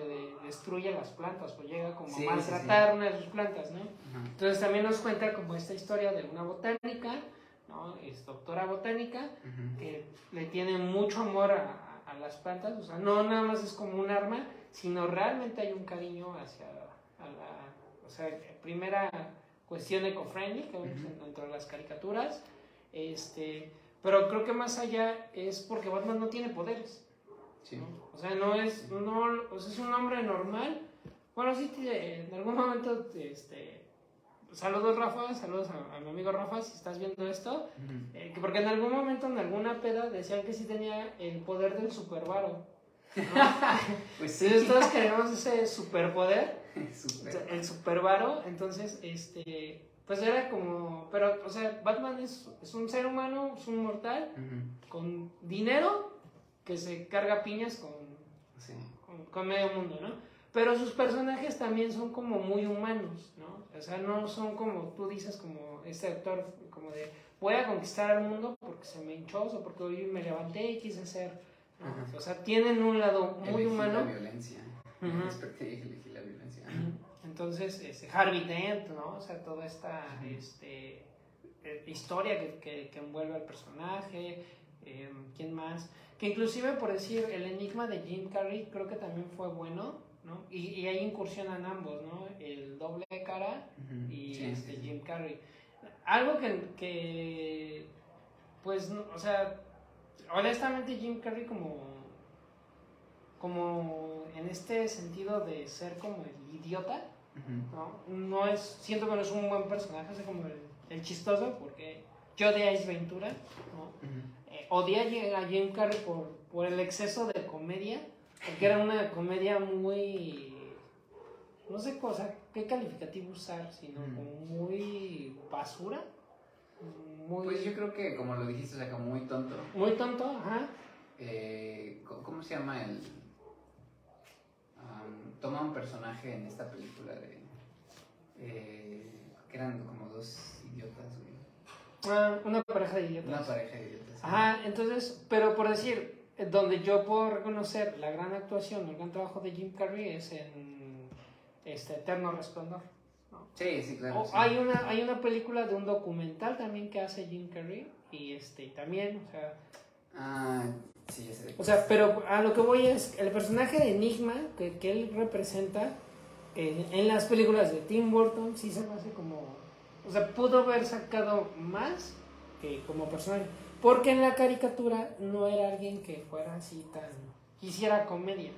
destruye las plantas o llega como a maltratar una de sus plantas, ¿no? Entonces también nos cuenta como esta historia de una botánica, ¿no? Es doctora botánica, que le tiene mucho amor a, las plantas, o sea, no nada más es como un arma, sino realmente hay un cariño hacia la, o sea, primera cuestión eco-friendly que vemos dentro de las caricaturas, este pero creo que más allá es porque Batman no tiene poderes. Sí. O sea, no es, no, o sea, es un hombre normal. Bueno, sí, en algún momento, este, saludos Rafa, saludos a, mi amigo Rafa, si estás viendo esto. Eh, porque en algún momento, en alguna peda, decían que sí tenía el poder del supervaro. Pues sí. Entonces todos queremos ese superpoder, *laughs* Super. el supervaro. Entonces, este, pues era como, pero, o sea, Batman es, es un ser humano, es un mortal, con dinero, que se carga piñas con, con, medio mundo, ¿no? Pero sus personajes también son como muy humanos, ¿no? O sea, no son como tú dices, como este actor, como de, voy a conquistar al mundo porque se me hinchó, o porque hoy me levanté y quise ser, O sea, tienen un lado muy humano. La violencia, la violencia. Entonces, este, Harvey Dent, ¿no? O sea, toda esta este, eh, historia que, que, envuelve al personaje, em, ¿quién más? Que inclusive, por decir, el enigma de Jim Carrey creo que también fue bueno, ¿no? Y, y ahí incursionan ambos, ¿no? El doble cara y este, Jim Carrey. Algo que, que, pues, o sea, honestamente Jim Carrey como como en este sentido de ser como el idiota, ¿no? No es, siento que no es un buen personaje, es como el, chistoso, porque yo de Ace Ventura, ¿no? Eh, odié a Jim Carrey por, por el exceso de comedia, porque era una comedia muy, no sé cosa, qué calificativo usar, sino como muy basura. Muy... Pues yo creo que, como lo dijiste, o sea, como muy tonto. Muy tonto, ajá. Eh, ¿Cómo se llama el, toma un personaje en esta película de. Eh, que eran como dos idiotas, Ah, una pareja de idiotas. Una pareja de idiotas. Ajá, entonces, pero por decir, donde yo puedo reconocer la gran actuación, el gran trabajo de Jim Carrey es en este Eterno Resplandor. Sí, sí, claro. Hay, una, hay una película de un documental también que hace Jim Carrey y este también, o sea... Ah, sí, ese O sea, pero a lo que voy es, el personaje de Enigma que, que él representa eh, en las películas de Tim Burton sí se me hace como... O sea, pudo haber sacado más que como personaje. Porque en la caricatura no era alguien que fuera así tan... quisiera comedia.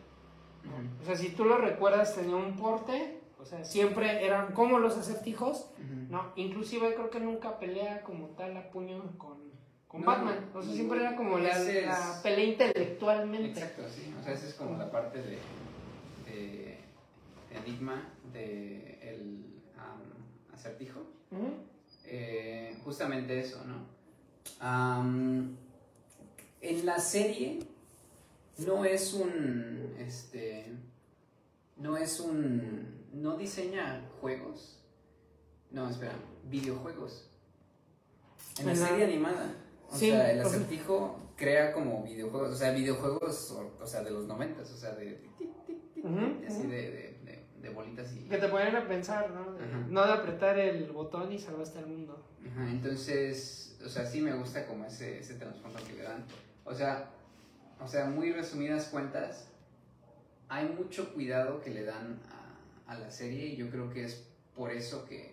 O sea, si tú lo recuerdas, tenía un porte o sea, siempre eran como los acertijos, ¿no? Inclusive creo que nunca pelea como tal a puño con, con Batman. O sea, siempre era como la, la, pelea intelectualmente. Exacto, sí. O sea, esa es como la parte de, de Enigma, de el acertijo. Eh, justamente eso, ¿no? en la serie no es un, este, no es un no diseña juegos. No, espera, videojuegos. En la serie animada. O sea, el acertijo crea como videojuegos, o sea, videojuegos, o, sea, de los noventas, o sea, de, así de, de, bolitas y... Que te ponen a pensar, ¿no? no de apretar el botón y salvaste al mundo. Ajá, entonces, o sea, sí me gusta como ese, ese trasfondo que le dan. O sea, o sea, muy resumidas cuentas, hay mucho cuidado que le dan a la serie y yo creo que es por eso que,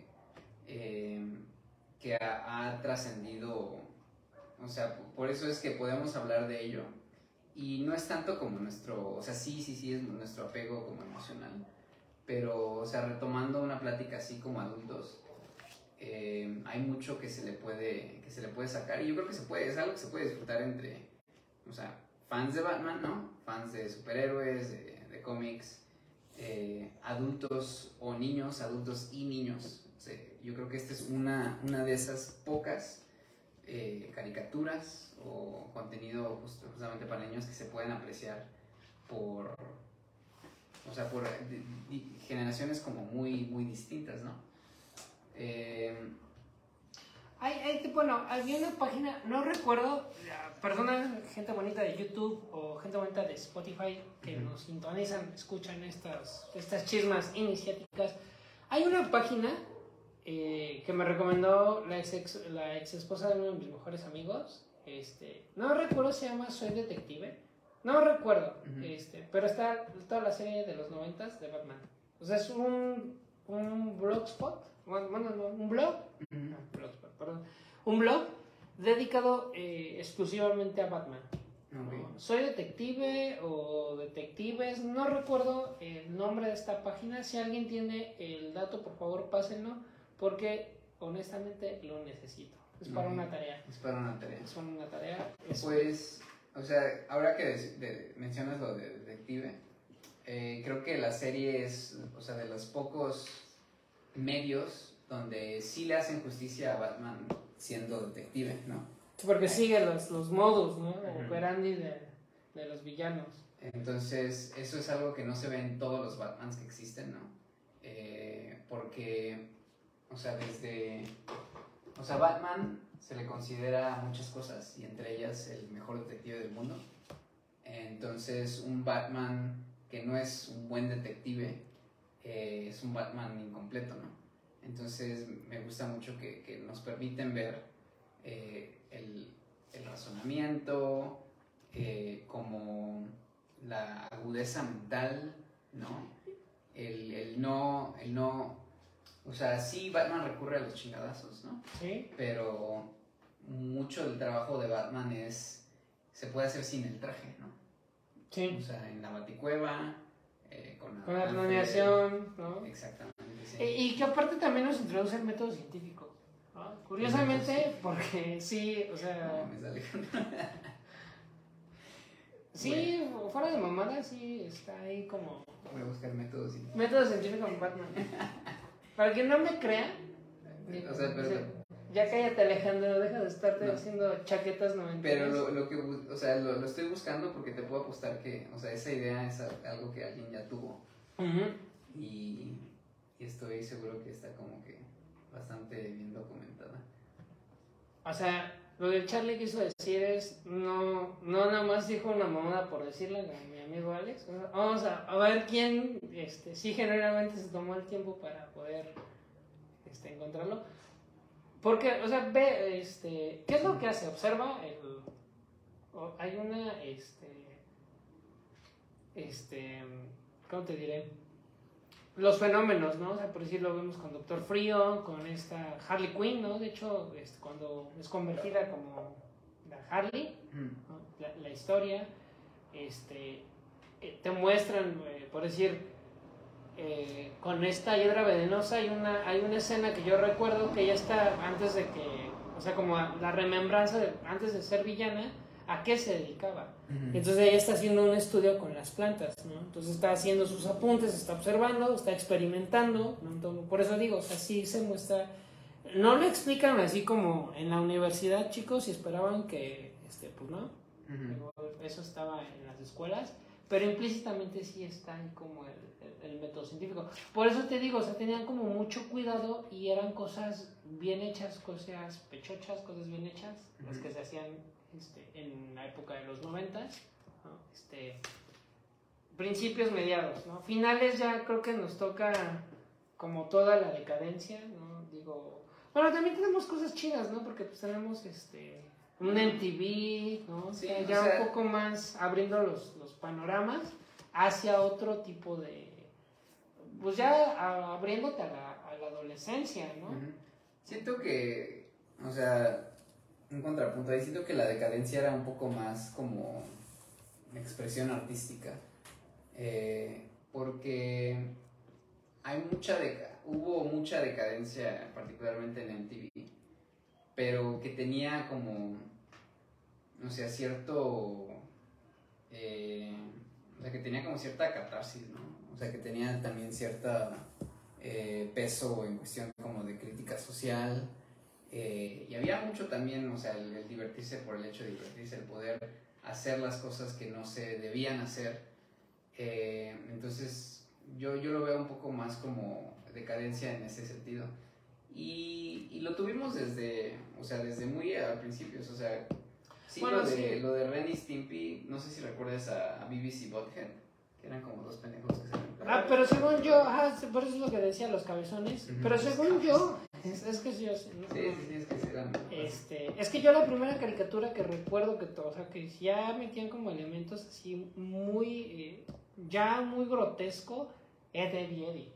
eh, que ha, trascendido, o sea, por eso es que podemos hablar de ello. Y no es tanto como nuestro, o sea, sí, sí, sí es nuestro apego como emocional, pero, o sea, retomando una plática así como adultos, eh, hay mucho que se le puede que se le puede sacar y yo creo que se puede es algo que se puede disfrutar entre o sea fans de Batman no fans de superhéroes de, de cómics eh, adultos o niños, adultos y niños. yo creo que esta es una, una de esas pocas eh, caricaturas o contenido justamente para niños que se pueden apreciar por, o sea, por generaciones como muy, muy distintas, ¿no? Eh, hay, bueno, había una página, no recuerdo, personas, gente bonita de YouTube o gente bonita de Spotify que nos sintonizan, escuchan estas, estas chismas iniciáticas. Hay una página eh, que me recomendó la ex, la ex esposa de uno de mis mejores amigos. Este, no recuerdo se llama Soy Detective. No recuerdo, este, pero está toda la serie de los noventas de Batman. O sea, es un, un blogspot, bueno, un blog, blogspot, perdón, un blog dedicado eh, exclusivamente a Batman. Soy detective o detectives, no recuerdo el nombre de esta página. Si alguien tiene el dato, por favor pásenlo, porque honestamente lo necesito. Es para una tarea. Es para una tarea. Es para una tarea. Pues, o sea, ahora que mencionas lo de detective, eh, creo que la serie es, o sea, de los pocos medios donde sí le hacen justicia a Batman siendo detective, ¿no? Porque sigue los, los modos, ¿no? Operandi de, de los villanos. Entonces, eso es algo que no se ve en todos los Batmans que existen, ¿no? Eh, porque, o sea, desde... O sea, Batman se le considera muchas cosas y entre ellas el mejor detective del mundo. Entonces, un Batman que no es un buen detective eh, es un Batman incompleto, ¿no? Entonces me gusta mucho que, que nos permiten ver eh, el, el, razonamiento, eh, como la agudeza mental, ¿no? El, el, no, el no, o sea, sí Batman recurre a los chingadazos, ¿no? Sí. Pero mucho del trabajo de Batman es, se puede hacer sin el traje, ¿no? Sí. O sea, en la baticueva, eh, con, con la planeación, ¿no? Exactamente. Y, que aparte también nos introduce el método científico. Curiosamente, porque sí, o sea. sí, fuera de mamada, sí, está ahí como. Voy a buscar método científico. Método científico en Batman. Para quien no me crea. O sea, pero. Ya cállate Alejandro, deja de estarte haciendo chaquetas 90. Pero lo, lo, que, o sea, lo, lo, estoy buscando porque te puedo apostar que, o sea, esa idea es algo que alguien ya tuvo. Y y estoy seguro que está como que bastante bien documentada. O sea, lo que Charlie quiso decir es, no, no nada más dijo una mamada por decirle a mi amigo Alex. Vamos a, a ver quién este, sí generalmente se tomó el tiempo para poder este, encontrarlo. Porque, o sea, ve, este, ¿qué es lo que hace? Observa el... hay una, este, este, ¿cómo te diré? Los fenómenos, ¿no? O sea, por decirlo, vemos con Doctor Frío, con esta Harley Quinn, ¿no? De hecho, este, cuando es convertida como la Harley, la, historia, este, eh, te muestran, eh, por decir, eh, con esta hiedra venenosa hay una, hay una escena que yo recuerdo que ella está antes de que, o sea, como la remembranza de antes de ser villana, a qué se dedicaba. Entonces ella está haciendo un estudio con las plantas, ¿no? Entonces está haciendo sus apuntes, está observando, está experimentando, por eso digo, o sea, sí se muestra, no lo explican así como en la universidad, chicos, y esperaban que, este, pues no, eso estaba en las escuelas, pero implícitamente sí está ahí como el, el, método científico. Por eso te digo, o sea, tenían como mucho cuidado y eran cosas bien hechas, cosas pechochas, cosas bien hechas, las que se hacían este, en la época de los noventas, este, principios mediados, ¿no? finales ya creo que nos toca como toda la decadencia, ¿no? digo, bueno, también tenemos cosas chidas, ¿no? Porque pues tenemos este un MTV, ¿no? ya un poco más abriendo los, los panoramas hacia otro tipo de, pues ya abriéndote a la, a la adolescencia, ¿no? Siento que, o sea, un contrapunto. Ahí siento que la decadencia era un poco más como expresión artística. Eh, porque hay mucha hubo mucha decadencia, particularmente en MTV, pero que tenía como, no sé, cierto, eh, o sea, que tenía como cierta catarsis, ¿no? O sea, que tenía también cierta eh, peso en cuestión como de crítica social, eh, y había mucho también, o sea, el, divertirse por el hecho de divertirse, el poder hacer las cosas que no se debían hacer. Eh, entonces, yo, yo lo veo un poco más como decadencia en ese sentido. Y, y lo tuvimos desde, o sea, desde muy al principio, o sea, sí, lo, de, lo de Ren Stimpy, no sé si recuerdas a, a BBC Bothead, que eran como dos pendejos que se Ah, pero según yo, ajá, por eso es lo que decía los cabezones, pero según yo, es, es que yo Sí, sí, sí, es que eran. Este, es que yo la primera caricatura que recuerdo que, o sea, que ya metían como elementos así muy, eh, ya muy grotesco, es de Eddie.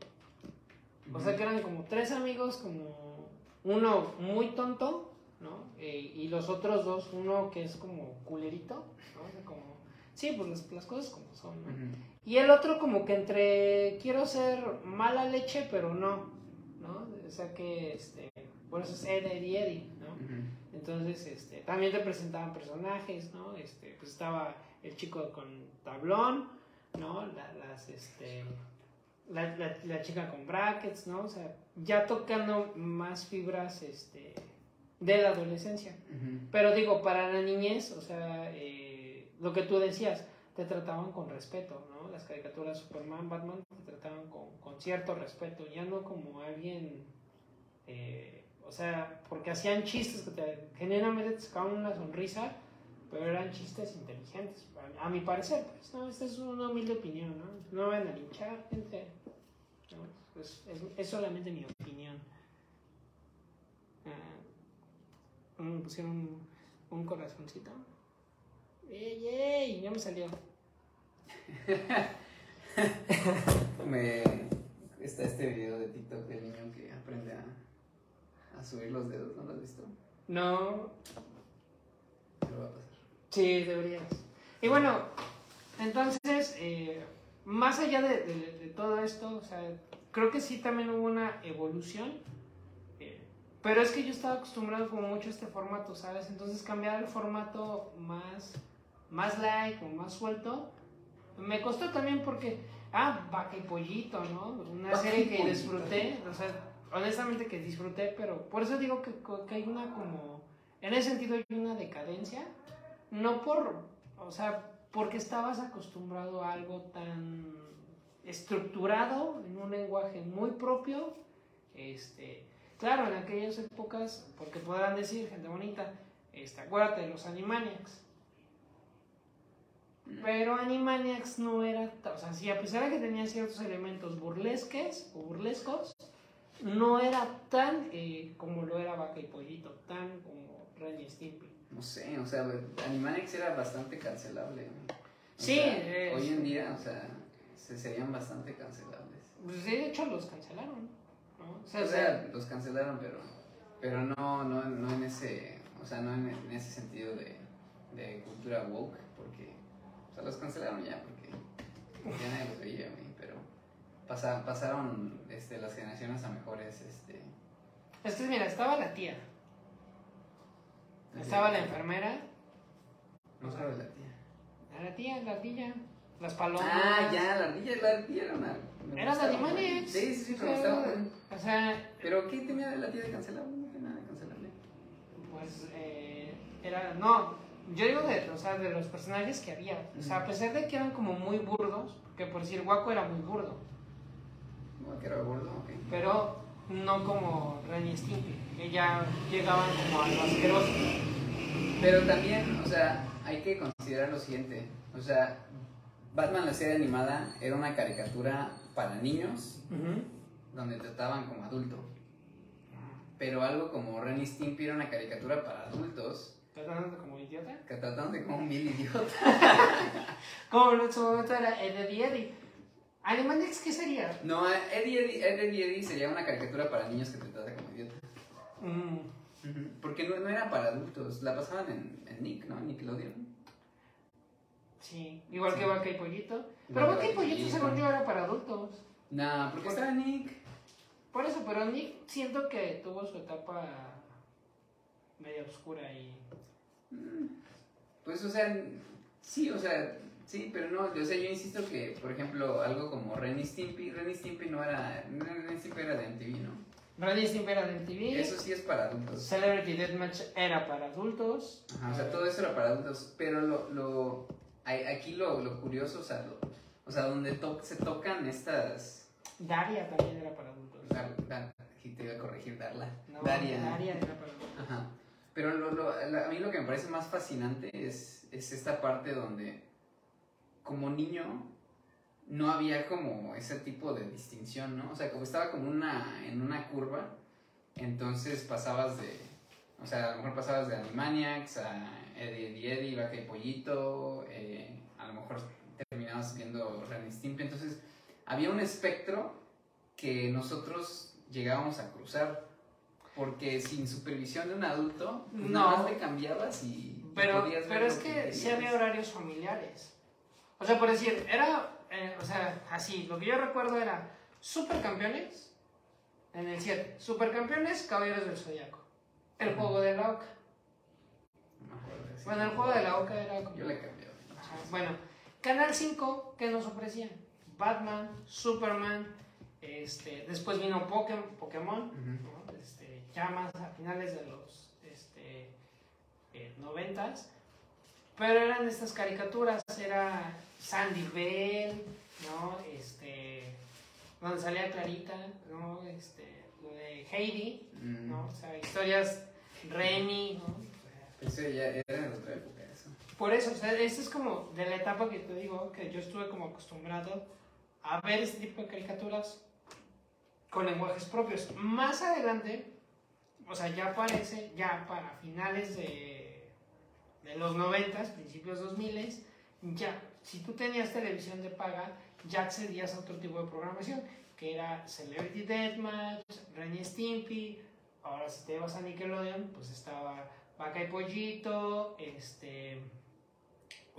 O sea, que eran como tres amigos, como uno muy tonto, ¿no? Eh, y los otros dos, uno que es como culerito, ¿no? O sea, como, sí, pues las, cosas como son, ¿no? Y el otro como que entre quiero ser mala leche, pero no, ¿no? O sea que, este, por eso es Eddie y Eddie, ¿no? Entonces, este, también te presentaban personajes, ¿no? Este, pues estaba el chico con tablón, ¿no? La, las, este, la, la, chica con brackets, ¿no? O sea, ya tocando más fibras, este, de la adolescencia. Pero digo, para la niñez, o sea, eh, lo que tú decías, te trataban con respeto, ¿no? Las caricaturas Superman, Batman te trataban con, con cierto respeto, ya no como alguien, eh, o sea, porque hacían chistes que te, generalmente te sacaban una sonrisa, pero eran chistes inteligentes, a, mi parecer, pues, ¿no? Esta es una humilde opinión, ¿no? No van a linchar, gente, Es, es, solamente mi opinión. Ah, pusieron un, corazoncito. ¡Ey, ey! Ya me salió. *laughs* me, está este video de TikTok del niño que aprende a, a subir los dedos, ¿no lo has visto? No. Lo va a pasar. Sí, deberías. Y bueno, entonces, eh, más allá de, de, todo esto, o sea, creo que sí también hubo una evolución. Eh, pero es que yo estaba acostumbrado como mucho a este formato, ¿sabes? Entonces cambiar el formato más más like o más suelto. Me costó también porque, ah, Vaca y Pollito, ¿no? Una serie que disfruté, o sea, honestamente que disfruté, pero por eso digo que, que hay una como, en ese sentido hay una decadencia, no por, o sea, porque estabas acostumbrado a algo tan estructurado, en un lenguaje muy propio, este, claro, en aquellas épocas, porque podrán decir, gente bonita, este, acuérdate de los Animaniacs. Pero Animaniacs no era, o sea, sí, a pesar de que tenía ciertos elementos burlesques o burlescos, no era tan eh, como lo era Vaca y Pollito, tan como Ren y Stimpy. No sé, o sea, Animaniacs era bastante cancelable. Sí, sea, es- hoy en día, o sea, se serían bastante cancelables. Pues de hecho los cancelaron, ¿no? O sea, O sea, los cancelaron, pero, pero no, no, no en ese, o sea, no en, en ese sentido de, de cultura woke, o sea, los cancelaron ya, porque ya nadie los veía, güey, pero pasa- pasaron este, las generaciones a mejores, este... es que mira, estaba la tía, estaba la enfermera, No sabe la tía. la tía, la tía, las palomas. Ah, ya, la ardilla, la ardilla era una... me Eran güey. Sí, sí, sí, pero güey. O sea, Pero ¿qué tenía de la tía de cancelable? No tenía nada de cancelable. pues eh, era, no, yo digo de, o sea, de los personajes que había, o sea, a pesar de que eran como muy burdos, porque por decir Waco era muy burdo, que era gordo, ok. pero no como Ren y Stimpy, que ya llegaban como a lo asqueroso. Pero también, o sea, hay que considerar lo siguiente. O sea, Batman la serie animada era una caricatura para niños donde trataban como adulto. Pero algo como Ren y Stimpy era una caricatura para adultos Tratándote como idiota. que trataban de como un vil idiota. *laughs* Como en su momento era Eddie Eddie. Animaniacs, ¿qué sería? No, Eddie Eddie, Eddie Eddie sería una caricatura para niños que te trata como idiota. Mm, Porque no, no era para adultos, la pasaban en, en Nick, ¿no? Nickelodeon. sí, igual que. Vaca y Pollito. Pero Vaca y Pollito, según yo, era para adultos. Nah, porque estaba Nick. Por eso, pero Nick siento que tuvo su etapa media oscura y... Mm, Pues, o sea, sí, o sea, sí, pero no, o sea, yo insisto que, por ejemplo, algo como Ren y Stimpy, Ren y Stimpy no era, Ren y Stimpy era de MTV, ¿no? Y Stimpy era de MTV. Eso sí es para adultos. Celebrity Deathmatch era para adultos. Ajá, o sea, todo eso era para adultos, pero lo, lo, aquí lo, lo curioso, o sea, lo- o sea, donde to- se tocan estas, Daria también era para adultos. Dar- Dar- te iba a corregir, Darla, No, Daria. Daria era para adultos. Ajá. Pero lo, lo- a mí lo que me parece más fascinante es, es esta parte donde, como niño, no había como ese tipo de distinción, ¿no? O sea, como estaba como una, en una curva, entonces pasabas de, o sea, a lo mejor pasabas de Animaniacs a Eddie Eddie Eddie, Vaca y Pollito, eh, a lo mejor terminabas viendo Ren Stimpy, entonces había un espectro que nosotros llegábamos a cruzar. Porque sin supervisión de un adulto, pues No. nada más le cambiabas y. y Pero, ver pero es que sí querías. había horarios familiares. O sea, por decir, era, eh, o sea, así, lo que yo recuerdo era Supercampeones en el 7, Supercampeones, Caballeros del Zodiaco, el juego de la Oca. No. Bueno, el juego de la Oca era como... Yo le cambié. Ajá, Bueno, Canal 5, ¿qué nos ofrecían? Batman, Superman, este, después vino Pokémon, Pokémon. Ya más a finales de los este, eh, 90s. Pero eran estas caricaturas, era Sandy Bell, ¿no? Este, donde salía Clarita, ¿no? Este, lo de Heidi, Mm. ¿no? O sea, historias Remy, ¿no? Pensé ya era de otra época eso. Por eso, o sea, esta es como de la etapa que te digo, que yo estuve como acostumbrado a ver este tipo de caricaturas con lenguajes propios. Más adelante, o sea, ya aparece, ya para finales de, de los 90, principios 2000, ya, si tú tenías televisión de paga, ya accedías a otro tipo de programación, que era Celebrity Deathmatch, Ren Stimpy, ahora si te vas a Nickelodeon, pues estaba Vaca y Pollito, este...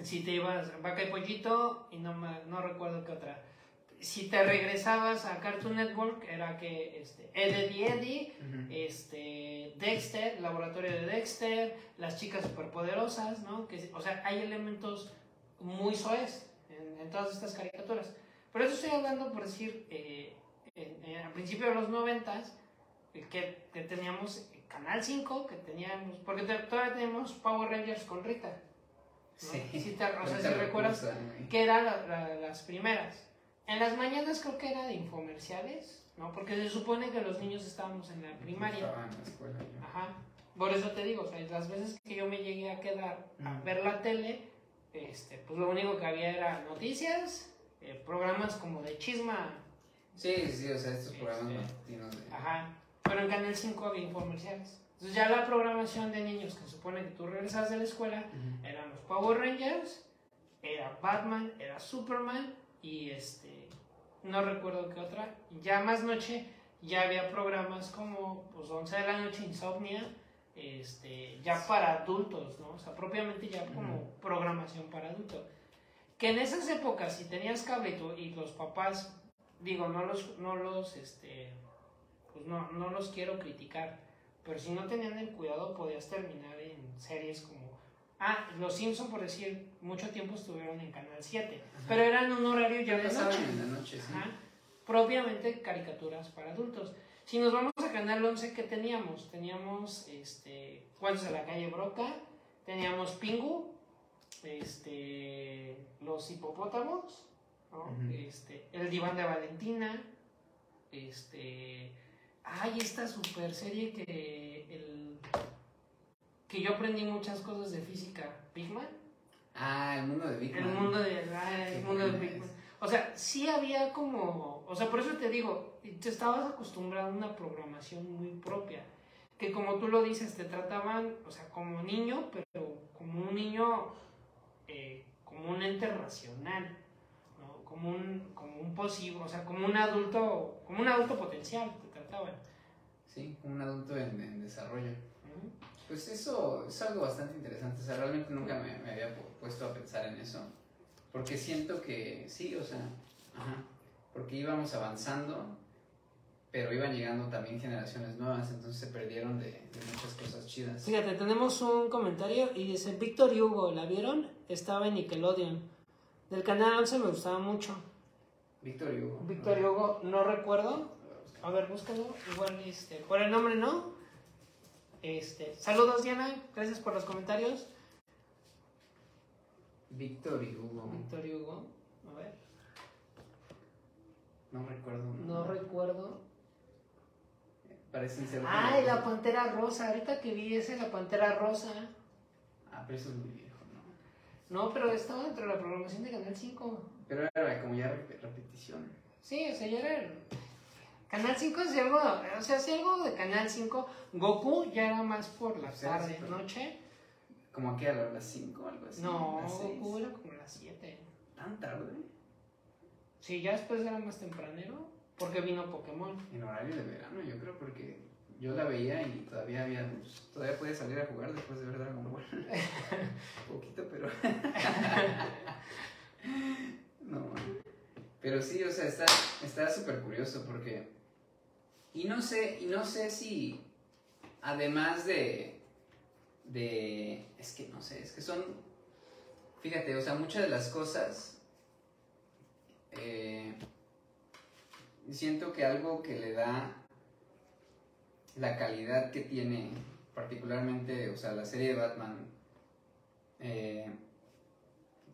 Si te ibas Vaca y Pollito, y no, no recuerdo qué otra. Si te regresabas a Cartoon Network, era que este, Ed, Eddie Eddie, este, Dexter, Laboratorio de Dexter, Las Chicas Superpoderosas, ¿no? Que, o sea, hay elementos muy soez en, en todas estas caricaturas. Pero eso estoy hablando por decir, eh, en- en- a principios de los noventas, eh, que, que teníamos Canal 5, que teníamos, porque te- todavía tenemos Power Rangers con Rita. ¿no? Sí. Si te- o sea, si recuerdas que eran la- la- las primeras. En las mañanas creo que era de infomerciales, ¿no? Porque se supone que los niños estábamos en la primaria. Estaba en la escuela yo. Ajá. Por eso te digo, o sea, las veces que yo me llegué a quedar a ver la tele, este, pues lo único que había era noticias, eh, programas como de chisma. Sí, sí, o sea, estos programas Este, matutinos de... Ajá. Pero en Canal 5 había infomerciales. Entonces ya la programación de niños que supone que tú regresas de la escuela eran los Power Rangers, era Batman, era Superman y este no recuerdo qué otra. Ya más noche ya había programas como pues 11 de la noche Insomnia, este ya para adultos, ¿no? O sea, propiamente ya como programación para adultos. Que en esas épocas si tenías cable y, tu- y los papás digo, no los no los este pues no no los quiero criticar, pero si no tenían el cuidado podías terminar en series como Ah, Los Simpson por decir, mucho tiempo estuvieron en Canal 7, pero eran un horario ya de noche. en la noche, sí. Ajá. Propiamente caricaturas para adultos. Si nos vamos a Canal 11, ¿qué teníamos? Teníamos este, Cuentos de la calle Broca, teníamos Pingu, este, Los hipopótamos, este, El diván de Valentina, este, ay, esta super serie que el que yo aprendí muchas cosas de física, Big Man. Ah, el mundo de Big El Man. mundo de ah, el mundo de Big Man. O sea, sí había como, o sea, por eso te digo, te estabas acostumbrado a una programación muy propia, que como tú lo dices, te trataban, o sea, como niño, pero como un niño, eh, como un ente racional, ¿no? Como un, como un posible, o sea, como un adulto, como un adulto potencial te trataban. Sí, como un adulto en, en desarrollo. Pues eso es algo bastante interesante. O sea, realmente nunca me, me había pu- puesto a pensar en eso. Porque siento que sí, o sea, ajá, porque íbamos avanzando, pero iban llegando también generaciones nuevas, entonces se perdieron de, de muchas cosas chidas. Fíjate, tenemos un comentario y dice, Víctor y Hugo, ¿la vieron? Estaba en Nickelodeon. Del canal 11 me gustaba mucho. Víctor y Hugo. Víctor y Hugo, no recuerdo. A ver, búscalo. Igual, este, por el nombre no. Este, saludos Diana, gracias por los comentarios. Víctor y Hugo. Víctor y Hugo, a ver, No recuerdo. no recuerdo. Parecen ser. Ay, la Pantera Rosa, ahorita que vi ese, la Pantera Rosa. Ah, pero eso es muy viejo, ¿no? No, pero estaba dentro de la programación de Canal 5. Pero era como ya rep- repetición. Sí, o sea, ya era... Canal 5 es algo, o sea, si algo de Canal 5, Goku ya era más por la tarde, sí, pero- noche. Como aquí a la- las 5 o algo así. No. Goku era como las 7. Tan tarde. Sí, ya después era más tempranero, porque vino Pokémon. En horario de verano, yo creo, porque yo la veía y todavía había luz. Todavía puede salir a jugar después de ver Dragon Ball. *laughs* Poquito, pero. *laughs* no. Pero sí, o sea, está está súper curioso porque. Y no sé, y no sé si. Además de. De. Es que no sé, es que son. Fíjate, o sea, muchas de las cosas. eh, siento que algo que le da la calidad que tiene particularmente, o sea, la serie de Batman, eh,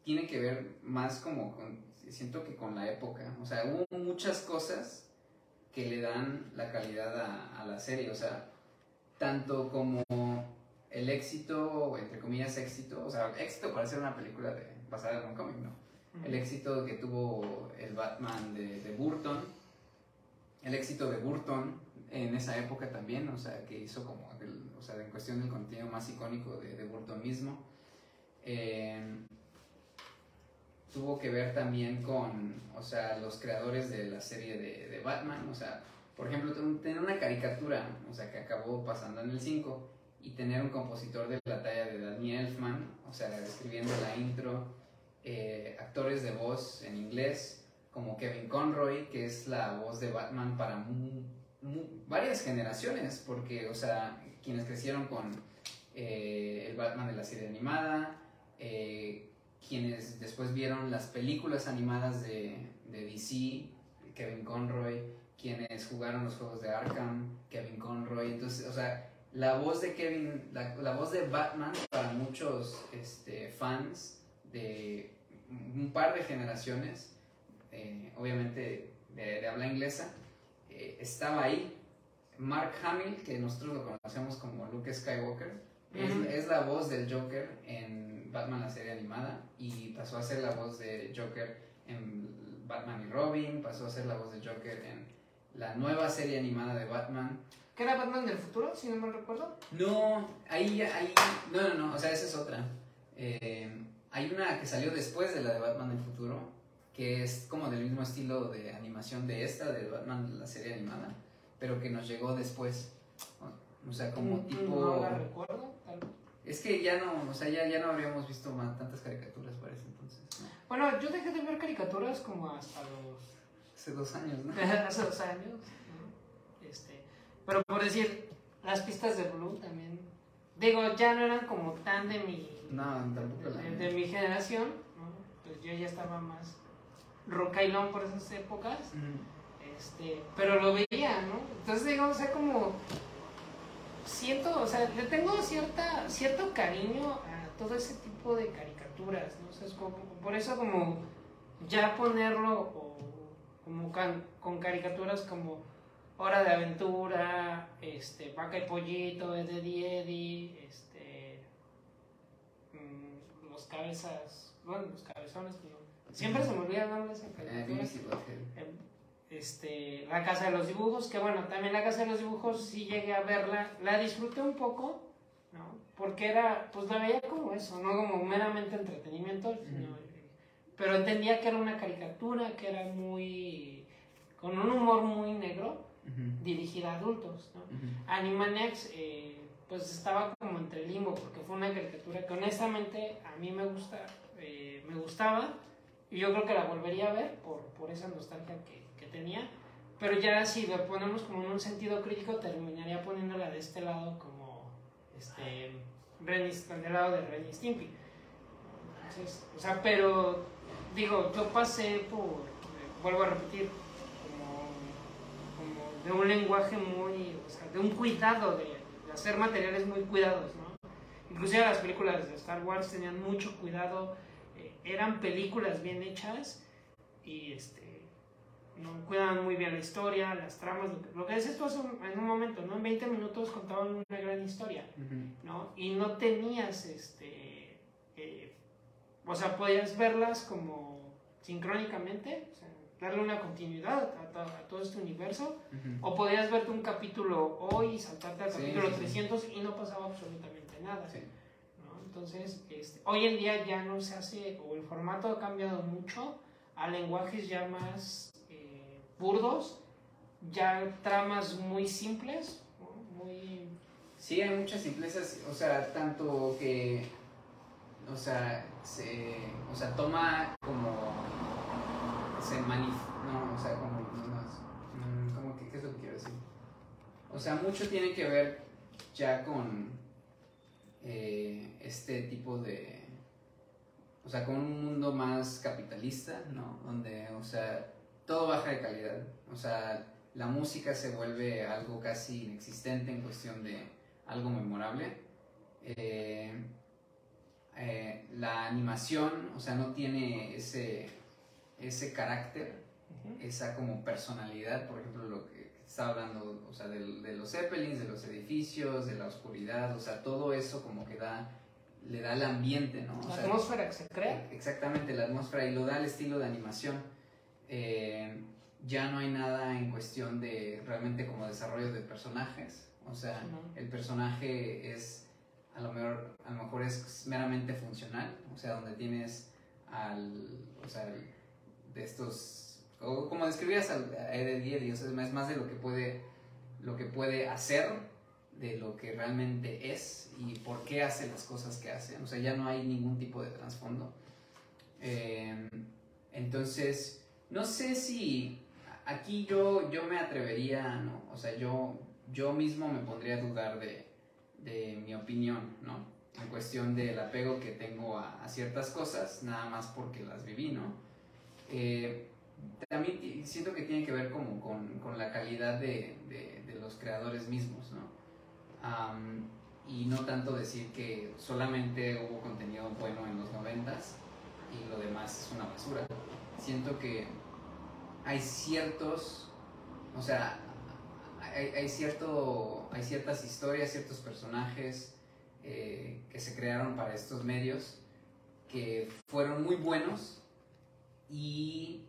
tiene que ver más como con, siento que con la época, o sea, hubo muchas cosas que le dan la calidad a, a la serie, o sea, tanto como el éxito, entre comillas éxito, o sea, éxito para ser una película de, basada en un cómic, ¿no? el éxito que tuvo el Batman de, de Burton, el éxito de Burton en esa época también, o sea, que hizo como, el- o sea, en cuestión del contenido más icónico de, de Burton mismo. Eh, tuvo que ver también con, o sea, los creadores de la serie de, de Batman, o sea, por ejemplo, ten- tener una caricatura, o sea, que acabó pasando en el 5, y tener un compositor de la talla de Danny Elfman, o sea, escribiendo la intro, eh, actores de voz en inglés, como Kevin Conroy, que es la voz de Batman para varias generaciones, porque, o sea, quienes crecieron con eh, el Batman de la serie animada, eh, quienes después vieron las películas animadas de, de DC, Kevin Conroy, quienes jugaron los juegos de Arkham, Kevin Conroy, entonces, o sea, la voz de Kevin, la, la voz de Batman para muchos este, fans de un par de generaciones, eh, obviamente de, de habla inglesa, eh, estaba ahí. Mark Hamill, que nosotros lo conocemos como Luke Skywalker, es, la voz del Joker en Batman la serie animada y pasó a ser la voz de Joker en Batman y Robin, pasó a ser la voz de Joker en la nueva serie animada de Batman. ¿Qué era Batman del futuro, si no me recuerdo? No, ahí, ahí, no, no, no, o sea, esa es otra. Eh, hay una que salió después de la de Batman del futuro, que es como del mismo estilo de animación de esta, de Batman, la serie animada, pero que nos llegó después. O sea, como mm, tipo... No la recuerdo, Es que ya no, o sea, ya, ya no habríamos visto más, tantas caricaturas para ese entonces. Bueno, yo dejé de ver caricaturas como hasta los... Hace dos años, ¿no? *laughs* Hace dos años. Este, pero por decir, las pistas de Blue también. Digo, ya no eran como tan de mi. No, tampoco de, de, mi generación. Pues yo ya estaba más rocailón por esas épocas. Este, pero lo veía, ¿no? Entonces, digamos, o sea, como. Siento, o sea, le tengo cierta, cierto cariño a todo ese tipo de caricaturas, ¿no? O sea, es como, por eso, como ya ponerlo como con caricaturas como Hora de Aventura, este, Vaca y Pollito, Eddie Eddie, este, mm, los cabezas, bueno, los cabezones, siempre se me olvida de esa caricatura. Este, La Casa de los Dibujos, que bueno, también La Casa de los Dibujos sí llegué a verla, la disfruté un poco, ¿no? Porque era, pues la veía como eso, no como meramente entretenimiento, pero entendía que era una caricatura, que era muy, con un humor muy negro, dirigida a adultos. ¿no? Animaniacs eh, pues estaba como entre limbo porque fue una caricatura que honestamente a mí me gusta, eh, me gustaba y yo creo que la volvería a ver por, por esa nostalgia que, tenía. Pero ya si lo ponemos como en un sentido crítico, terminaría poniéndola de este lado como este, del lado de Ren y Stimpy. Entonces, o sea, pero digo, yo pasé por, vuelvo a repetir, de un lenguaje muy, o sea, de un cuidado, de, hacer materiales muy cuidados, ¿no? Inclusive las películas de Star Wars tenían mucho cuidado, eh, eran películas bien hechas y este, ¿no? cuidaban muy bien la historia, las tramas, lo que, decías tú en un momento, ¿no? En 20 minutos contaban una gran historia, ¿no? Y no tenías, este, eh, o sea, podías verlas como sincrónicamente, o sea, darle una continuidad a, todo este universo. O podías verte un capítulo hoy y saltarte al capítulo 300 y no pasaba absolutamente nada. Entonces, este, hoy en día ya no se hace, o el formato ha cambiado mucho a lenguajes ya más burdos, ya tramas muy simples, muy... Sí, hay muchas simplezas, o sea, tanto que, o sea, se, o sea, toma como se manifiesta, no, o sea, como, mm, como que, ¿qué es lo que quiero decir? O sea, mucho tiene que ver ya con eh, este tipo de, o sea, con un mundo más capitalista, ¿no? Donde, o sea, todo baja de calidad, o sea, la música se vuelve algo casi inexistente en cuestión de algo memorable. Eh, eh, la animación, o sea, no tiene ese ese carácter, esa como personalidad, por ejemplo, lo que estaba hablando, o sea, de, los zeppelins, de los edificios, de la oscuridad, o sea, todo eso como que da, le da el ambiente, ¿no? la atmósfera que se crea. Exactamente, la atmósfera y lo da el estilo de animación. Eh, ya no hay nada en cuestión de realmente como desarrollo de personajes, o sea, el personaje es a lo mejor a lo mejor es meramente funcional, o sea, donde tienes al, o sea, de estos, o como describías a Eddie o sea, es más de lo que puede, lo que puede hacer, de lo que realmente es y por qué hace las cosas que hace. O sea, ya no hay ningún tipo de trasfondo. Em, entonces, no sé si aquí yo, yo me atrevería, ¿no? O sea, yo, yo mismo me pondría a dudar de, de mi opinión, ¿no? En cuestión del apego que tengo a, a, ciertas cosas, nada más porque las viví, ¿no? Eh, también siento que tiene que ver como con, con la calidad de, de, los creadores mismos, ¿no? y no tanto decir que solamente hubo contenido bueno en los noventas y lo demás es una basura. Siento que hay ciertos, o sea, hay, cierto, hay ciertas historias, ciertos personajes eh, que se crearon para estos medios que fueron muy buenos y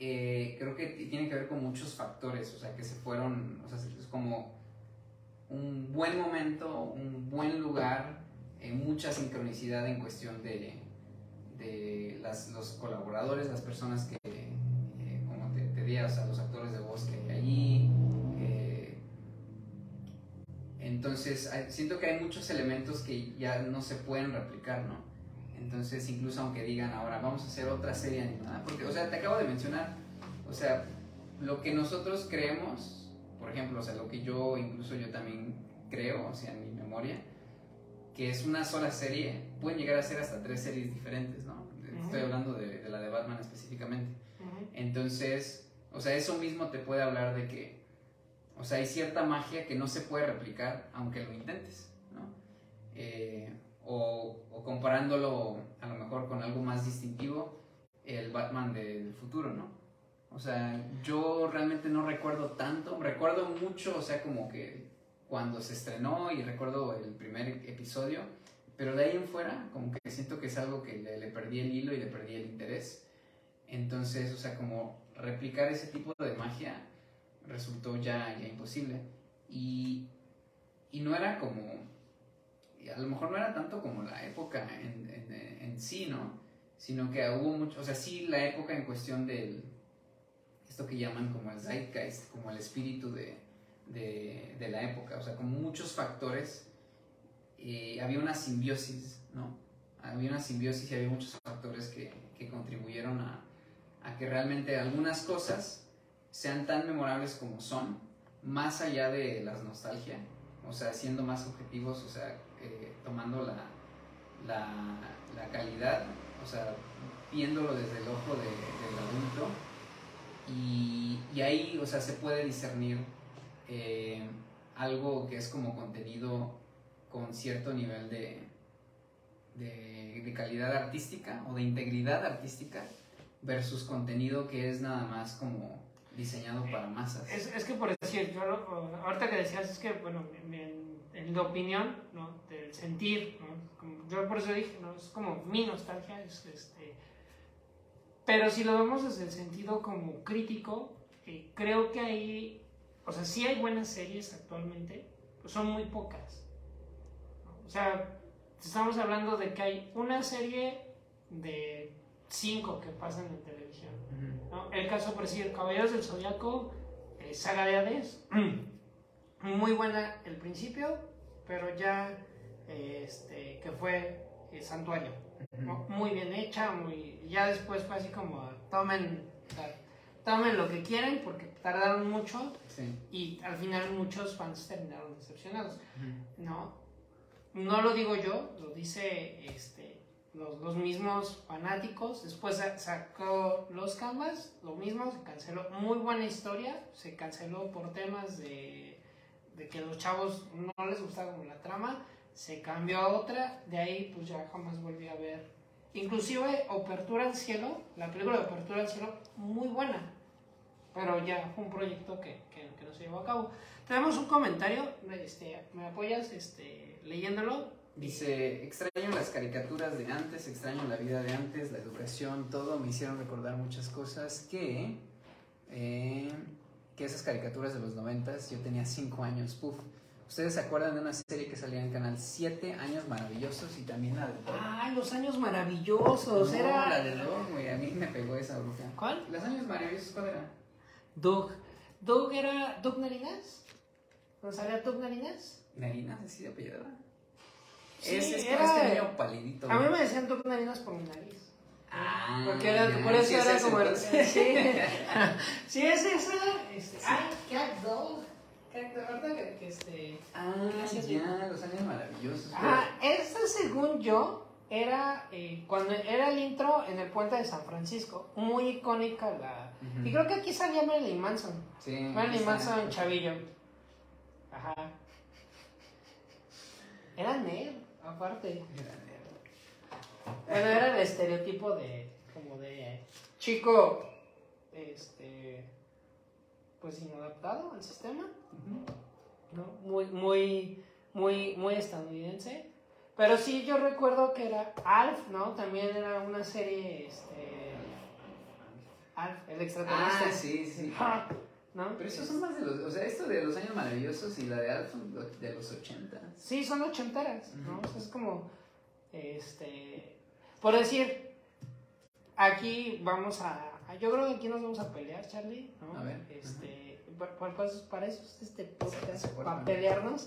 eh, creo que tiene que ver con muchos factores, o sea, que se fueron, o sea, es como un buen momento, un buen lugar, eh, mucha sincronicidad en cuestión de, de las, los colaboradores, las personas que, o sea, los actores de voz que hay allí. entonces, siento que hay muchos elementos que ya no se pueden replicar, ¿no? Entonces, incluso aunque digan ahora, vamos a hacer otra serie animada, porque, o sea, te acabo de mencionar, o sea, lo que nosotros creemos, por ejemplo, o sea, lo que yo, incluso yo también creo, o sea, en mi memoria, que es una sola serie, pueden llegar a ser hasta tres series diferentes, ¿no? Estoy hablando de, la de Batman específicamente. Entonces, o sea, eso mismo te puede hablar de que, o sea, hay cierta magia que no se puede replicar aunque lo intentes, ¿no? Eh, o, comparándolo a lo mejor con algo más distintivo, el Batman del futuro, ¿no? O sea, yo realmente no recuerdo tanto, recuerdo mucho, o sea, como que cuando se estrenó y recuerdo el primer episodio, pero de ahí en fuera, como que siento que es algo que le, le perdí el hilo y le perdí el interés. Entonces, o sea, como replicar ese tipo de magia resultó ya, ya imposible. Y, y no era como a lo mejor no era tanto como la época en, en, sí, ¿no? Sino que hubo mucho, o sea, sí la época en cuestión del, esto que llaman como el zeitgeist, como el espíritu de, de, de la época, o sea, como muchos factores, eh, había una simbiosis, ¿no? Había una simbiosis y había muchos factores que, que contribuyeron a, a que realmente algunas cosas sean tan memorables como son, más allá de la nostalgia, o sea, siendo más objetivos, o sea, eh, tomando la, la, calidad, o sea, viéndolo desde el ojo del adulto. Y, ahí, o sea, se puede discernir eh, algo que es como contenido con cierto nivel de, de, de, calidad artística o de integridad artística versus contenido que es nada más como diseñado para masas. Es, es que por decir, yo ahorita que decías, es que, bueno, en la opinión, ¿no? Del sentir, ¿no? yo por eso dije, ¿no? Es como mi nostalgia, es, este... Pero si lo vemos desde el sentido como crítico, creo que hay, o sea, sí hay buenas series actualmente, pues son muy pocas. O sea, estamos hablando de que hay una serie de cinco que pasan en televisión. ¿no? El caso, por decir, Caballeros del Zodiaco, eh, saga de Hades, *clears throat* muy buena el principio, pero ya este, que fue el Santuario. Muy bien hecha, muy, ya después fue así como tomen, tomen lo que quieren porque tardaron mucho y al final muchos fans terminaron decepcionados. ¿no? no lo digo yo, lo dice este, los, los, mismos fanáticos. Después sacó los canvas, lo mismo, se canceló. Muy buena historia, se canceló por temas de de que los chavos no les gustaba la trama, se cambió a otra, de ahí pues ya jamás volví a ver. Inclusive Apertura al Cielo, la película de Apertura al Cielo, muy buena, pero ya fue un proyecto que, que, no se llevó a cabo. Tenemos un comentario, este, ¿me apoyas este, leyéndolo? Dice, extraño las caricaturas de antes, extraño la vida de antes, la educación, todo, me hicieron recordar muchas cosas que... Eh, que esas caricaturas de los noventas, yo tenía 5 años, puff. ¿Ustedes se acuerdan de una serie que salía en Canal 7, Años Maravillosos, y también la de ¡Ah, los Años Maravillosos! No, era... la de Doug, güey, a mí me pegó esa bruja. ¿Cuál? Los Años Maravillosos, ¿cuál era? Doug. ¿Doug era Doug Narinas? ¿No salía Doug Narinas? ¿Narinas? ¿Así de apellidada? Sí, es, es era... este niño palidito. A mí me decían Doug Narinas por mi nariz. Ah, porque era, por eso era como el. *laughs* Sí, sí, es esa. Este, ah, Cat Dog. Ahorita que, que este. Ah, ya, los años maravillosos. Ah, esta según yo era eh, cuando era el intro en el puente de San Francisco, muy icónica la. Y creo que aquí salía Marilyn Manson. Sí. Marilyn Manson Chavillo. Ajá. Era nerd, aparte. Era bueno, era el estereotipo de, como de chico, este, pues inadaptado al sistema, ¿no? Muy, muy, muy, muy estadounidense. Pero sí, yo recuerdo que era Alf, ¿no? También era una serie, este... Alf, el extraterrestre. Ah, sí, sí. ¿No? Pero esos son más de los, o sea, esto de los años maravillosos y la de Alf son de los 80. Sí, son ochenteras, ¿no? O sea, es como, este, por decir, aquí vamos a, yo creo que aquí nos vamos a pelear, Charlie, ¿no? A ver. Este, pues, para eso es este podcast, para pelearnos.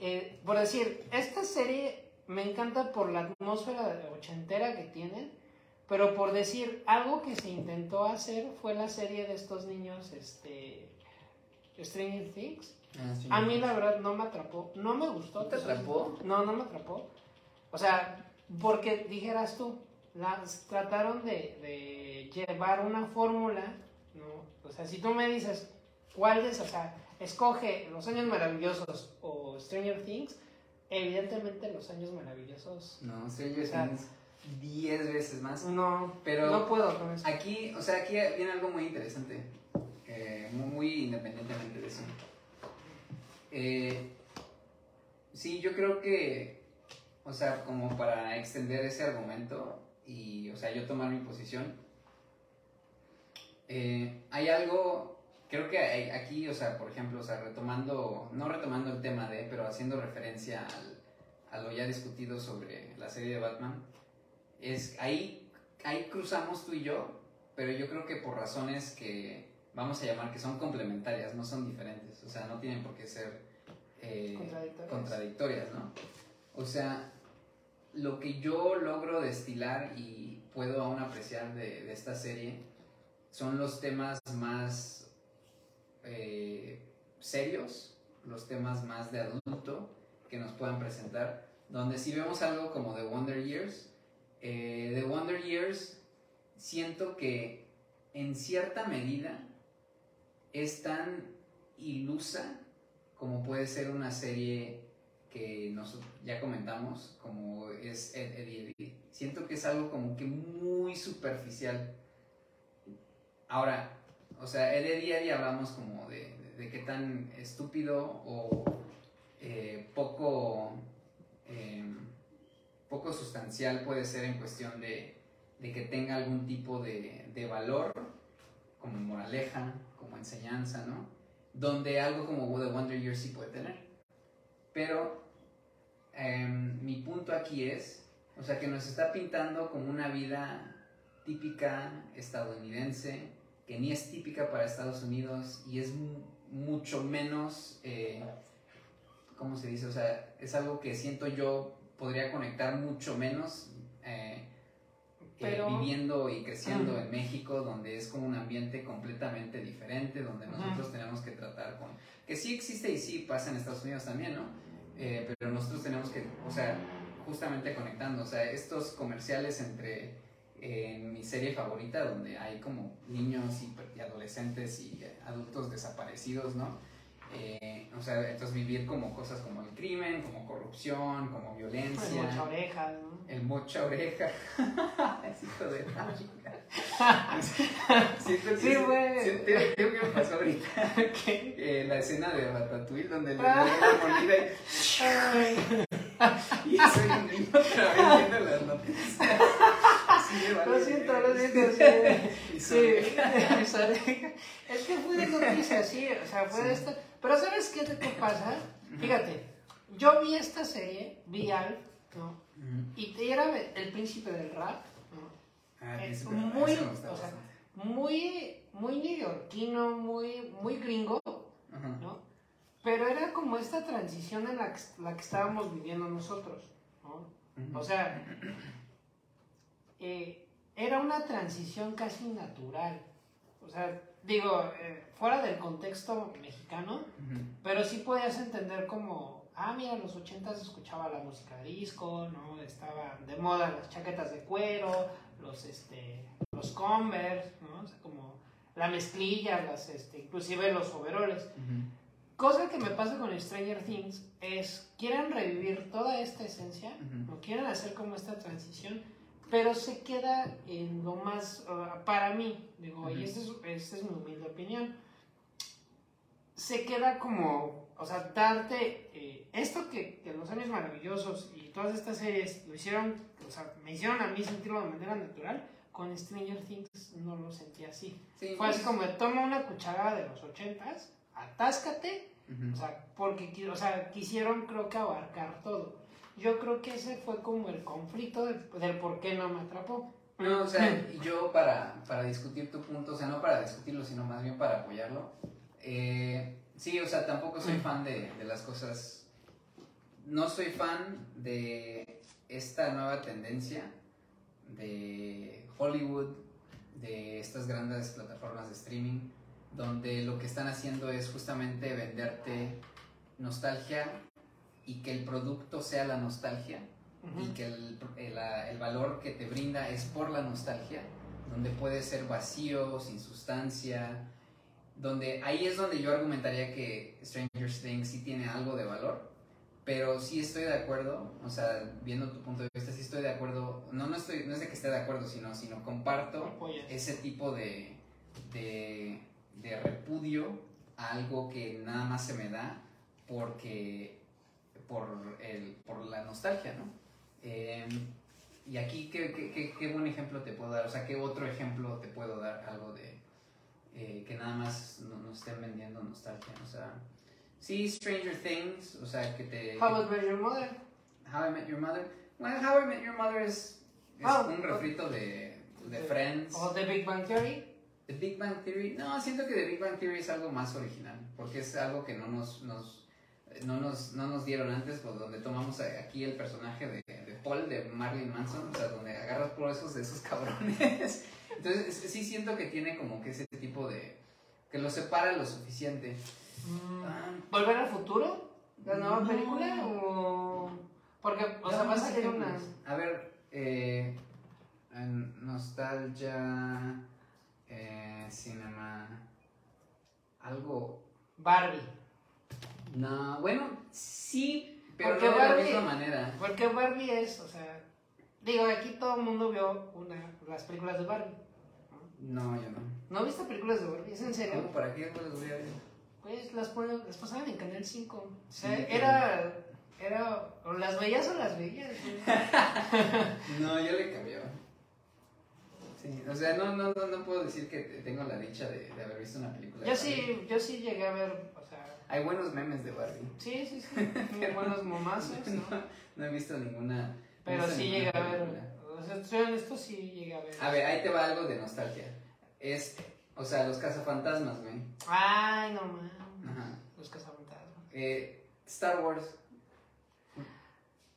Eh, por decir, esta serie me encanta por la atmósfera ochentera que tienen, pero por decir, algo que se intentó hacer fue la serie de estos niños, este, Stranger Things. Ah, a mí la verdad no me atrapó, no me gustó. ¿No te atrapó? No, no me atrapó. O sea, porque dijeras tú, las trataron de, de llevar una fórmula, ¿no? O sea, si tú me dices, ¿cuál es? O sea, escoge Los Años Maravillosos o Stranger Things, evidentemente Los Años Maravillosos. No, Stranger Things. Diez veces más. No, pero no puedo con eso. Aquí, o sea, aquí viene algo muy interesante, eh, muy, independientemente de eso. Eh, sí, yo creo que, o sea, como para extender ese argumento y, o sea, yo tomar mi posición, eh, hay algo, creo que hay, aquí, o sea, por ejemplo, o sea, retomando, no retomando el tema de, pero haciendo referencia al, a lo ya discutido sobre la serie de Batman, es ahí, ahí cruzamos tú y yo, pero yo creo que por razones que vamos a llamar que son complementarias, no son diferentes, o sea, no tienen por qué ser eh, contradictorias. ¿no? O sea, lo que yo logro destilar y puedo aún apreciar de, esta serie son los temas más eh, serios, los temas más de adulto que nos puedan presentar, donde si vemos algo como The Wonder Years, eh, The Wonder Years siento que en cierta medida es tan ilusa como puede ser una serie que nosotros ya comentamos, como es Ed, Eddie Siento que es algo como que muy superficial. Ahora, o sea, Ed, Eddie hablamos como de, de, qué tan estúpido o eh, poco... Em, poco sustancial puede ser en cuestión de, que tenga algún tipo de, valor, como moraleja, como enseñanza, ¿no? Donde algo como The Wonder Years sí puede tener. Pero em, mi punto aquí es, o sea, que nos está pintando como una vida típica estadounidense, que ni es típica para Estados Unidos y es mucho menos, eh, ¿cómo se dice? O sea, es algo que siento yo podría conectar mucho menos eh, eh, viviendo y creciendo en México, donde es como un ambiente completamente diferente, donde nosotros tenemos que tratar con... Que sí existe y sí pasa en Estados Unidos también, ¿no? Eh, pero nosotros tenemos que, o sea, justamente conectando, o sea, estos comerciales entre en mi serie favorita, donde hay como niños y adolescentes y adultos desaparecidos, ¿no? Eh, o sea, entonces vivir como cosas como el crimen, como corrupción, como violencia. El mocha oreja, ¿no? El mocha oreja. *laughs* es hijo de la Siento *laughs* que sí, güey. ¿Qué me pasó ahorita? *laughs* ¿Qué? Eh, la escena de Ratatouille donde le da la moneda y... y soy un niño otra vez viendo las noticias. Lo siento, lo siento. Sí, *laughs* sí. *laughs* es que fue de noticias, sí. O sea, fue de esta pero ¿sabes qué te pasa? Fíjate, yo vi esta serie, vi Alf, ¿no? Y era el príncipe del rap, ¿no? Ah, es muy, o sea, muy, muy neoyorquino, muy, muy gringo, ¿no? Pero era como esta transición en la que, la que estábamos viviendo nosotros, ¿no? O sea, eh, era una transición casi natural. O sea, digo, eh, fuera del contexto mexicano, pero sí podías entender como, ah, mira, en los ochentas escuchaba la música disco, ¿no? Estaban de moda las chaquetas de cuero, los, este, los Converse, ¿no? O sea, como la mezclilla, las, este, inclusive los overoles. Cosa que me pasa con Stranger Things es, quieren revivir toda esta esencia, o quieren hacer como esta transición, pero se queda en lo más, uh, para mí, digo, y esta es, esta es mi humilde opinión, se queda como, o sea, darte eh, esto que, que, Los Años Maravillosos y todas estas series lo hicieron, o sea, me hicieron a mí sentirlo de manera natural. Con Stranger Things no lo sentí así. Fue así pues como, toma una cucharada de los ochentas, atáscate, o sea, porque o sea, quisieron creo que abarcar todo. Yo creo que ese fue como el conflicto del por qué no me atrapó. No, o sea, yo para, para discutir tu punto, o sea, no para discutirlo, sino más bien para apoyarlo, eh, sí, o sea, tampoco soy fan de, de las cosas, no soy fan de esta nueva tendencia de Hollywood, de estas grandes plataformas de streaming, donde lo que están haciendo es justamente venderte nostalgia y que el producto sea la nostalgia y que el, el, valor que te brinda es por la nostalgia, donde puede ser vacío, sin sustancia, donde ahí es donde yo argumentaría que Stranger Things sí tiene algo de valor, pero sí estoy de acuerdo, o sea, viendo tu punto de vista, sí estoy de acuerdo, no, no, estoy, no es de que esté de acuerdo, sino, sino comparto ese tipo de, de, de repudio a algo que nada más se me da porque por, el, por la nostalgia, ¿no? Em, y aquí, ¿qué, ¿qué, qué, buen ejemplo te puedo dar? O sea, ¿qué otro ejemplo te puedo dar? Algo de eh, que nada más nos no estén vendiendo nostalgia. O sea, sí, Stranger Things, o sea, que te... How I Met Your Mother. How I Met Your Mother. Well, How I Met Your Mother es, es oh, un refrito de, de Friends. ¿O The Big Bang Theory? The Big Bang Theory. No, siento que The Big Bang Theory es algo más original, porque es algo que no nos, nos no nos, no nos dieron antes, pues donde tomamos aquí el personaje de, de, Paul, de Marilyn Manson, o sea, donde agarras por esos de esos cabrones. *laughs* Entonces, sí siento que tiene como que ese tipo de... que lo separa lo suficiente. Mm. ¿Volver al futuro? ¿La nueva película? ¿O...? Porque, o sea, va a salir una... A ver, eh, nostalgia, eh, cinema, algo... Barbie. No, bueno, sí, pero no de la misma manera. Porque Barbie es, o sea, digo, aquí todo el mundo vio una, las películas de Barbie. No, yo no. ¿No viste películas de Barbie? ¿Es en serio? No, ¿para qué las voy a ver? Pues las, las pasaban en Canal 5. O sea, era, era, o las veías o las veías. *laughs* no, yo le cambiaba. Sí, o sea, no, no, no, no puedo decir que tengo la dicha de, de haber visto una película. Yo sí, yo sí llegué a ver hay buenos memes de Barbie. Sí, sí, sí. *laughs* Hay buenos momazos, ¿no? ¿no? he visto ninguna. Pero sí llegué a ver. O sea, soy honesto, sí llegué a ver. A ver, ahí te va algo de nostalgia. Es, o sea, los cazafantasmas, güey. Ay, no mames. Ajá. Los cazafantasmas. Eh, Star Wars.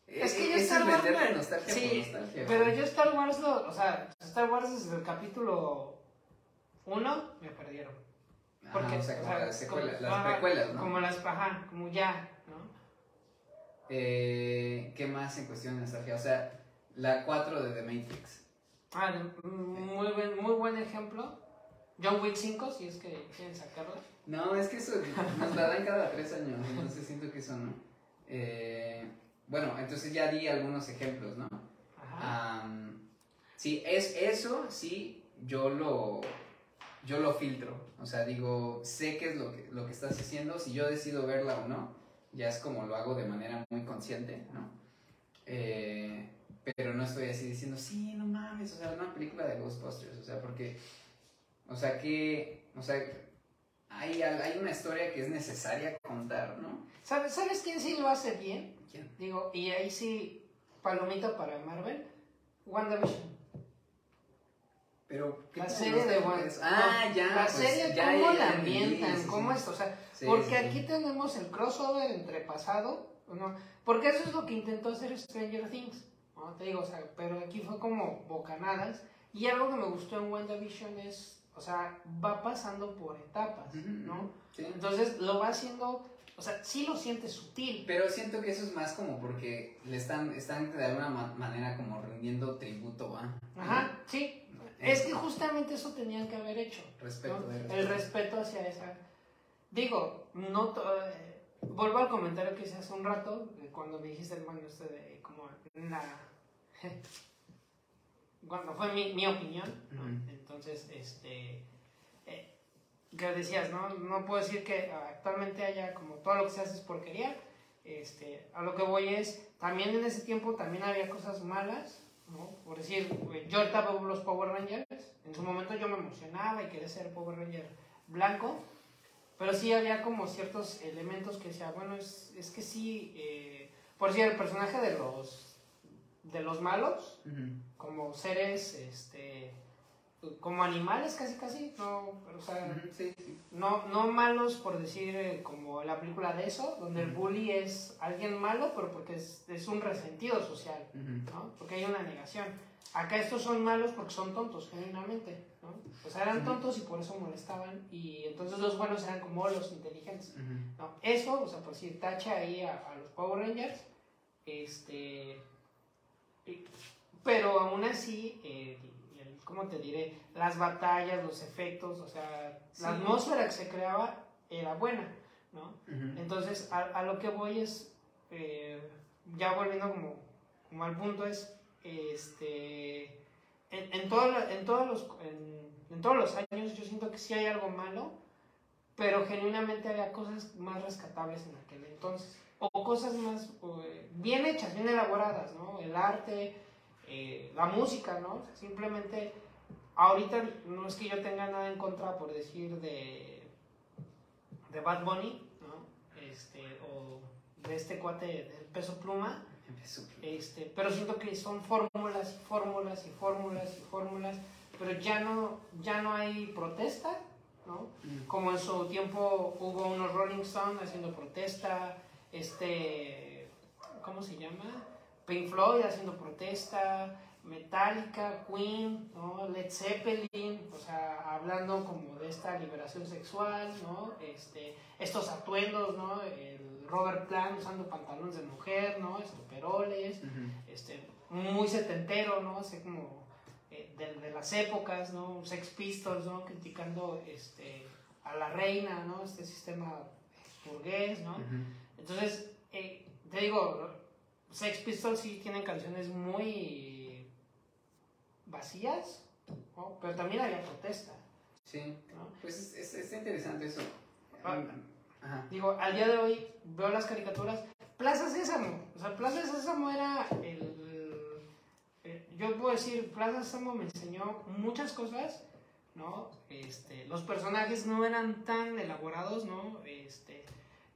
Es que yo Star Wars. Me... Nostalgia sí, nostalgia, pero yo Star Wars lo. O sea, Star Wars desde el capítulo 1 me perdieron. Porque, o sea, como las, secuelas, las precuelas, ¿no? Como las, ajá, como ya, ¿no? Eh, ¿Qué más en cuestión de nostalgia? O sea, la 4 de The Matrix. Ah, muy buen, muy buen ejemplo. John Wick 5, si es que quieren sacarla. No, es que eso nos la dan cada tres años, entonces siento que eso no. Eh, bueno, entonces ya di algunos ejemplos, ¿no? Ajá. sí, es eso, sí, yo lo, yo lo filtro. O sea, digo, sé qué es lo que, lo que estás haciendo, si yo decido verla o no, ya es como lo hago de manera muy consciente, ¿no? Eh, pero no estoy así diciendo, sí, no mames, o sea, una película de Ghostbusters, o sea, porque, o sea, que, o sea, hay, hay una historia que es necesaria contar, ¿no? ¿Sabes, ¿Sabes quién sí lo hace bien? ¿Quién? Digo, y ahí sí, palomita para Marvel, WandaVision. Pero, la serie de One Ah, ya. La pues, serie, ¿cómo la ambientan? ¿Cómo es? O sea, porque aquí tenemos el crossover entre pasado, ¿no? Porque eso es lo que intentó hacer Stranger Things, ¿no? Te digo, o sea, pero aquí fue como bocanadas. Y algo que me gustó en WandaVision es, o sea, va pasando por etapas, ¿no? Entonces lo va haciendo, o sea, sí lo sientes sutil. Pero siento que eso es más como porque le están, están de alguna manera como rindiendo tributo, ¿va? Ajá, sí, es que justamente eso tenían que haber hecho. Respeto, El respeto hacia esa. Digo, no. Eh, vuelvo al comentario que hice hace un rato, cuando me dijiste, bueno, este de como la. *laughs* cuando fue mi, mi opinión. Entonces, este. Eh, que decías, ¿no? No puedo decir que actualmente haya como todo lo que se hace es porquería. Este, a lo que voy es, también en ese tiempo también había cosas malas, ¿no? Por decir, yo ahorita veo los Power Rangers, en su momento yo me emocionaba y quería ser Power Ranger blanco, pero sí había como ciertos elementos que decía, bueno, es, es que sí, eh, por decir, el personaje de los, de los malos, como seres, este como animales casi casi, no, o sea, No, no malos por decir eh, como la película de eso, donde el bully es alguien malo, pero porque es, es un resentido social, ¿no? Porque hay una negación. Acá estos son malos porque son tontos, genuinamente, ¿no? O sea, eran tontos y por eso molestaban, y entonces los buenos eran como los inteligentes, ¿no? Eso, o sea, por decir, tacha ahí a, a los Power Rangers, este... Pero aún así, eh, ¿cómo te diré? Las batallas, los efectos, o sea, la atmósfera que se creaba era buena, ¿no? Entonces, a, lo que voy es, eh, ya volviendo como, como, al punto es, este, en, en, en, todos los, en, todos los años yo siento que sí hay algo malo, pero genuinamente había cosas más rescatables en aquel entonces, o cosas más eh, bien hechas, bien elaboradas, ¿no? El arte, eh, la música, ¿no? simplemente, ahorita no es que yo tenga nada en contra, por decir, de, de Bad Bunny, ¿no? Este, o de este cuate del peso pluma. Este, pero siento que son fórmulas y fórmulas y fórmulas y fórmulas, pero ya no, ya no hay protesta, ¿no? Mm. Como en su tiempo hubo unos Rolling Stones haciendo protesta, este, ¿cómo se llama? Pink Floyd haciendo protesta, Metallica, Queen, ¿no? Led Zeppelin, o sea, hablando como de esta liberación sexual, ¿no? Este, estos atuendos, ¿no? El Robert Plant usando pantalones de mujer, ¿no? Estoperoles, este, muy setentero, ¿no? Así como eh, de, las épocas, ¿no? Sex Pistols, ¿no? Criticando este, a la reina, ¿no? Este sistema burgués, ¿no? Entonces, eh, te digo, Sex Pistols sí tienen canciones muy vacías, pero también había protesta. Sí, pues es, es, interesante eso. Ah, digo, al día de hoy veo las caricaturas. Plaza Sésamo, o sea, Plaza Sésamo era el, eh, yo puedo decir, Plaza Sésamo me enseñó muchas cosas, ¿no? Este, los personajes no eran tan elaborados, ¿no? Este,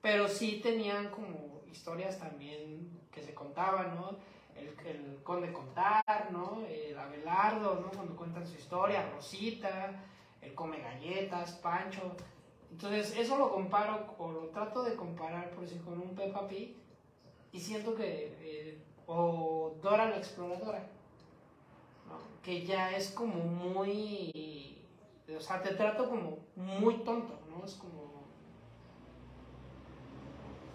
pero sí tenían como historias también que se contaban, ¿no? El, el conde contar, ¿no? El Abelardo, ¿no? Cuando cuentan su historia, Rosita, el come galletas, Pancho. Entonces, eso lo comparo, o lo trato de comparar, por decir, con un Peppa Pig, y siento que, eh, o Dora la Exploradora, ¿no? que ya es como muy, o sea, te trato como muy tonto, ¿no? Es como,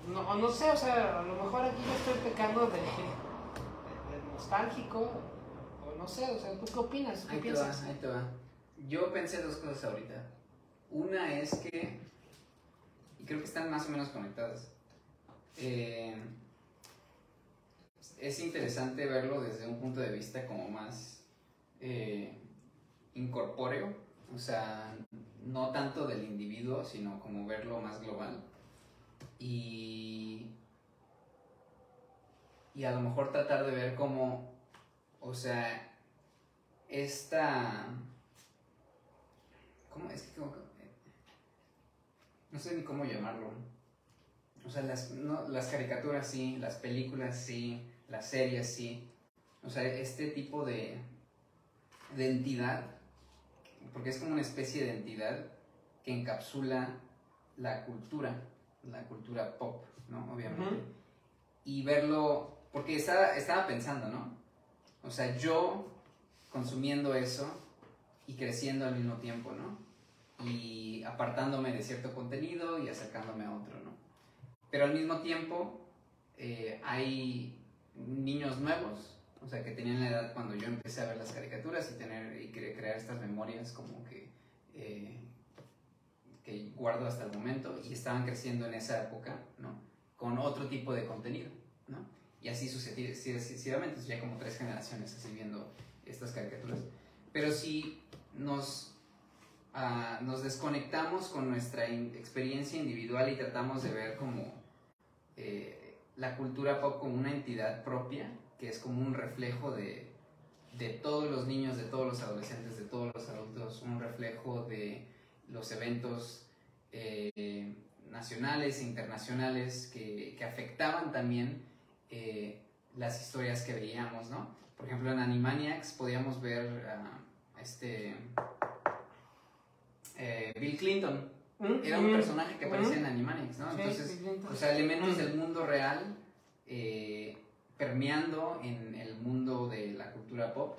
no, no sé, o sea, a lo mejor aquí yo estoy pecando de, nostálgico, o no sé, o sea, ¿tú qué opinas? ¿Qué ahí piensas? Te va, ahí te va. Yo pensé dos cosas ahorita. Una es que, y creo que están más o menos conectadas, eh, es interesante verlo desde un punto de vista como más eh, incorpóreo, o sea, no tanto del individuo, sino como verlo más global y, y a lo mejor tratar de ver cómo, o sea, esta... ¿Cómo es que... no sé ni cómo llamarlo. O sea, las, las caricaturas sí, las películas sí, las series sí. O sea, este tipo de, de entidad, porque es como una especie de entidad que encapsula la cultura la cultura pop, ¿no? Obviamente. Y verlo, porque estaba, estaba pensando, ¿no? O sea, yo consumiendo eso y creciendo al mismo tiempo, ¿no? Y apartándome de cierto contenido y acercándome a otro, ¿no? Pero al mismo tiempo eh, hay niños nuevos, o sea, que tenían la edad cuando yo empecé a ver las caricaturas y, tener, y crear estas memorias como que eh, que guardo hasta el momento y estaban creciendo en esa época, ¿no? Con otro tipo de contenido, ¿no? Y así sucesivamente, ya como tres generaciones así viendo estas caricaturas. Pero si nos ah, nos desconectamos con nuestra experiencia individual y tratamos de ver como eh, la cultura pop como una entidad propia, que es como un reflejo de, de todos los niños, de todos los adolescentes, de todos los adultos, un reflejo de los eventos eh, nacionales e internacionales que, que afectaban también eh, las historias que veíamos, ¿no? Por ejemplo, en Animaniacs podíamos ver a este eh, Bill Clinton. Mm, Era un mm, personaje que aparecía en mm. Animaniacs, ¿no? Entonces, o sea, elementos del mundo real permeando en el mundo de la cultura pop.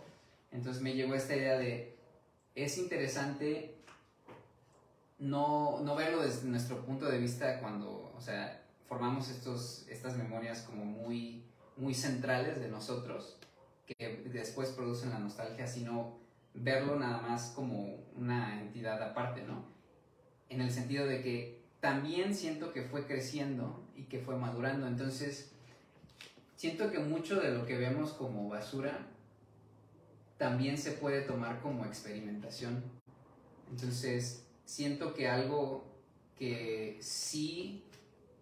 Entonces me llegó esta idea de, es interesante no, no verlo desde nuestro punto de vista cuando, o sea, formamos estos, estas memorias como muy, muy centrales de nosotros, que después producen la nostalgia, sino verlo nada más como una entidad aparte, ¿no? En el sentido de que también siento que fue creciendo y que fue madurando, entonces siento que mucho de lo que vemos como basura también se puede tomar como experimentación. Entonces, siento que algo que sí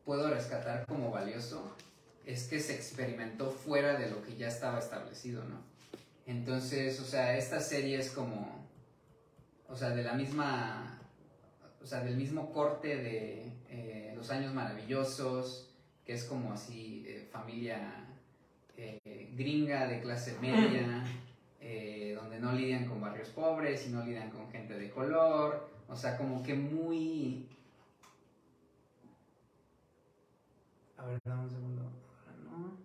puedo rescatar como valioso es que se experimentó fuera de lo que ya estaba establecido, ¿no? Entonces, o sea, esta serie es como, o sea, de la misma, o sea, del mismo corte de eh, Los Años Maravillosos, que es como así, eh, familia eh, gringa de clase media, donde no lidian con barrios pobres y no lidian con gente de color, o sea, como que muy A ver, dame un segundo. No.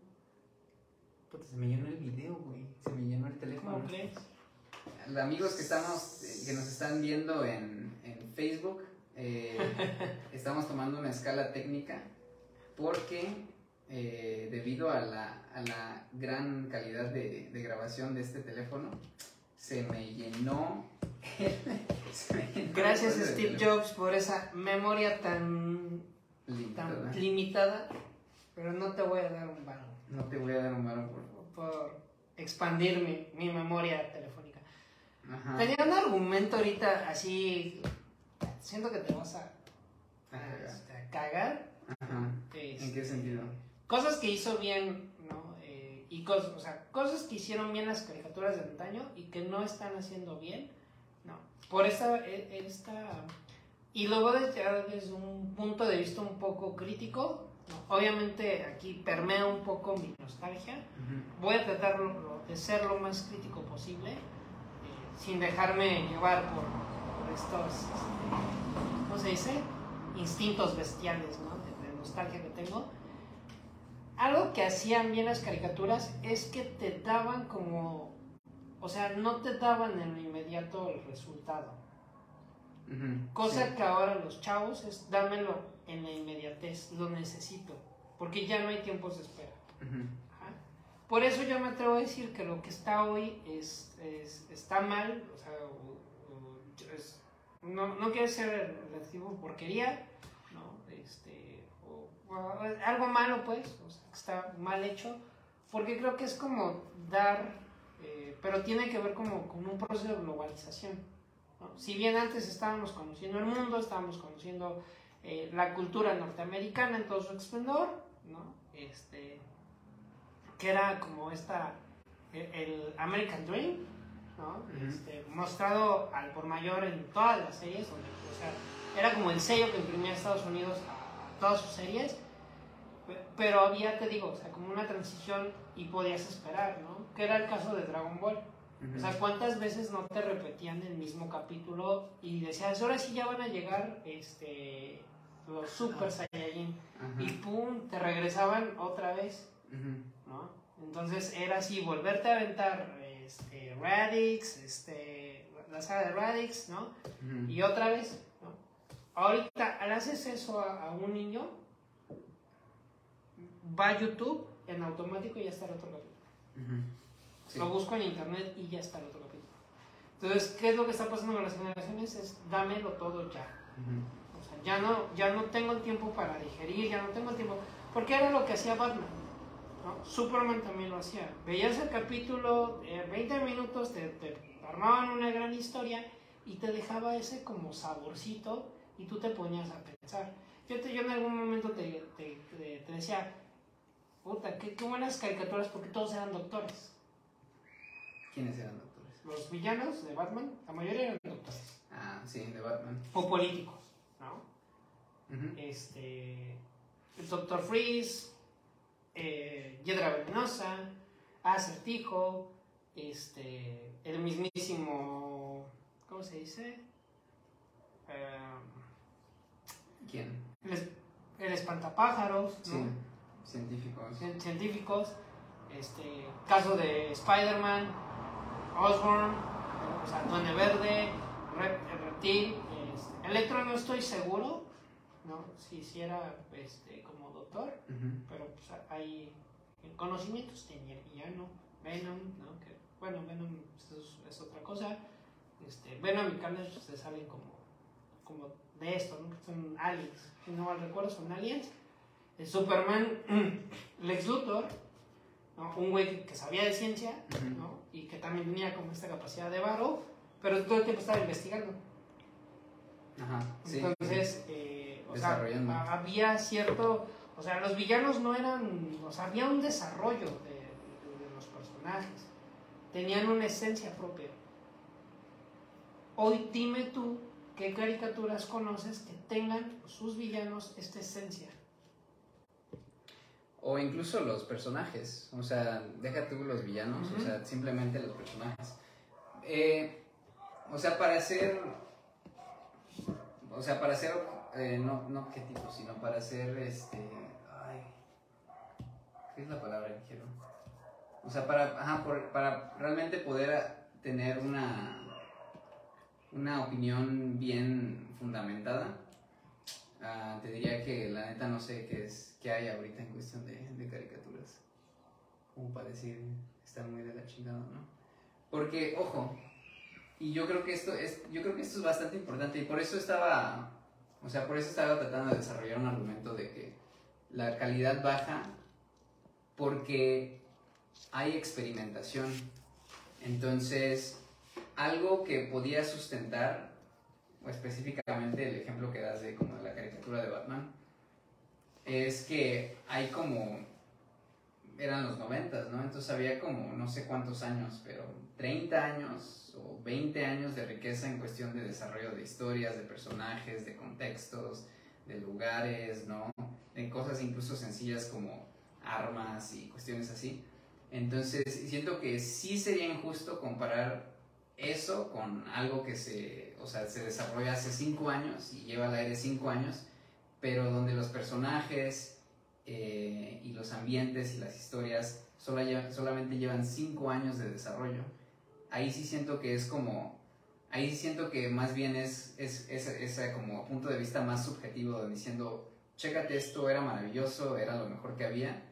Puta, se me llenó el video, güey. Se me llenó el teléfono. Los amigos que estamos, eh, que nos están viendo en, en Facebook, eh, *laughs* estamos tomando una escala técnica porque eh, debido a la, a la, gran calidad de, de, grabación de este teléfono, se me llenó. *laughs* Gracias Steve Jobs por esa memoria tan tan limitada pero no te voy a dar un balón. No te voy a dar un balón por Por expandir mi, mi memoria telefónica. Ajá. Tenía un argumento ahorita así. Siento que te vas a, a, cagar. Ajá. ¿En qué sentido? Cosas que hizo bien, ¿no? Eh, y cosas, o sea, cosas que hicieron bien las caricaturas de antaño y que no están haciendo bien, ¿no? Por esta, e, esta y luego desde, desde un punto de vista un poco crítico, Obviamente aquí permea un poco mi nostalgia. Voy a tratar de ser lo más crítico posible, eh, sin dejarme llevar por, estos, este, ¿cómo se dice? Instintos bestiales, ¿no? De, nostalgia que tengo. Algo que hacían bien las caricaturas es que te daban como, o sea, no te daban en lo inmediato el resultado. Cosa que ahora los chavos es dámelo en la inmediatez, lo necesito, porque ya no hay tiempos de espera. Por eso yo me atrevo a decir que lo que está hoy es, está mal, o sea, no, no quiere ser relativo porquería, ¿no? Este, o, algo malo pues, o sea, que está mal hecho, porque creo que es como dar, eh, pero tiene que ver como con un proceso de globalización. Si bien antes estábamos conociendo el mundo, estábamos conociendo eh, la cultura norteamericana en todo su esplendor, ¿no? Este, que era como esta, el, American Dream, ¿no? Este, mostrado al por mayor en todas las series, o sea, era como el sello que imprimía Estados Unidos a, todas sus series, pero había, te digo, o sea, como una transición y podías esperar, ¿no? Que era el caso de Dragon Ball. O sea, ¿cuántas veces no te repetían el mismo capítulo y decías, ahora sí ya van a llegar este, los Super Saiyajin? Y pum, te regresaban otra vez, ¿no? Entonces era así, volverte a aventar este, Radix, este, la saga de Radix, ¿no? Y otra vez, ¿no? Ahorita, al haces eso a, un niño, va a YouTube en automático y ya está el otro capítulo. Lo busco en internet y ya está el otro capítulo. Entonces, ¿qué es lo que está pasando con las generaciones? Es dámelo todo ya. O sea, ya no, ya no tengo el tiempo para digerir, ya no tengo el tiempo. Porque era lo que hacía Batman. ¿no? Superman también lo hacía. Veías el capítulo, 20 minutos, te, armaban una gran historia y te dejaba ese como saborcito y tú te ponías a pensar. Yo, te, yo en algún momento te, te, te decía, puta, qué, qué, buenas caricaturas porque todos eran doctores. ¿Quiénes eran doctores? Los villanos de Batman, la mayoría eran doctores. Ah, sí, de Batman. O políticos, ¿no? Este. El Doctor Freeze, eh, Hiedra Venenosa, Acertijo, este. El mismísimo. ¿Cómo se dice? Em, ¿Quién? El, espantapájaros, ¿no? Sí, científicos. Científicos. Este, caso de Spider-Man, Osborn, o sea, Duende Verde, Reptil, este, Electro no estoy seguro, ¿no? Si, si era este, como doctor, pero pues, hay conocimientos tenía el villano, Venom, ¿no? Que, bueno, Venom es, otra cosa. Este, Venom y Carnage se salen como, como de esto, ¿no? Son aliens, si no mal recuerdo, son aliens. Superman, Lex Luthor, un güey que sabía de ciencia, ¿no? Y que también tenía como esta capacidad de varo, pero todo el tiempo estaba investigando. Ajá, sí, Entonces, eh, o sea, había cierto, o sea, los villanos no eran, o sea, había un desarrollo de, de los personajes, tenían una esencia propia. Hoy dime tú qué caricaturas conoces que tengan sus villanos esta esencia. O incluso los personajes, o sea, deja tú los villanos, o sea, simplemente los personajes. Eh, o sea, para hacer, o sea, para hacer, eh, no, no qué tipo, sino para hacer, este, ay, ¿qué es la palabra que quiero? O sea, para, ajá, para realmente poder tener una, una opinión bien fundamentada, Ah, te diría que la neta no sé qué es qué hay ahorita en cuestión de, de caricaturas. Como para decir, está muy de la chingada, ¿no? Porque, ojo, y yo creo que esto es, yo creo que esto es bastante importante y por eso estaba, o sea, por eso estaba tratando de desarrollar un argumento de que la calidad baja porque hay experimentación. Entonces, algo que podía sustentar específicamente el ejemplo que das de como la caricatura de Batman, es que hay como, eran los noventas, ¿no? Entonces había como no sé cuántos años, pero 30 años o 20 años de riqueza en cuestión de desarrollo de historias, de personajes, de contextos, de lugares, ¿no? En cosas incluso sencillas como armas y cuestiones así. Entonces, siento que sí sería injusto comparar eso con algo que se, o sea, se desarrolla hace cinco años y lleva al aire cinco años, pero donde los personajes eh, y los ambientes y las historias solamente llevan cinco años de desarrollo. Ahí sí siento que es como, ahí sí siento que más bien es, es, ese como punto de vista más subjetivo, diciendo, chécate esto, era maravilloso, era lo mejor que había,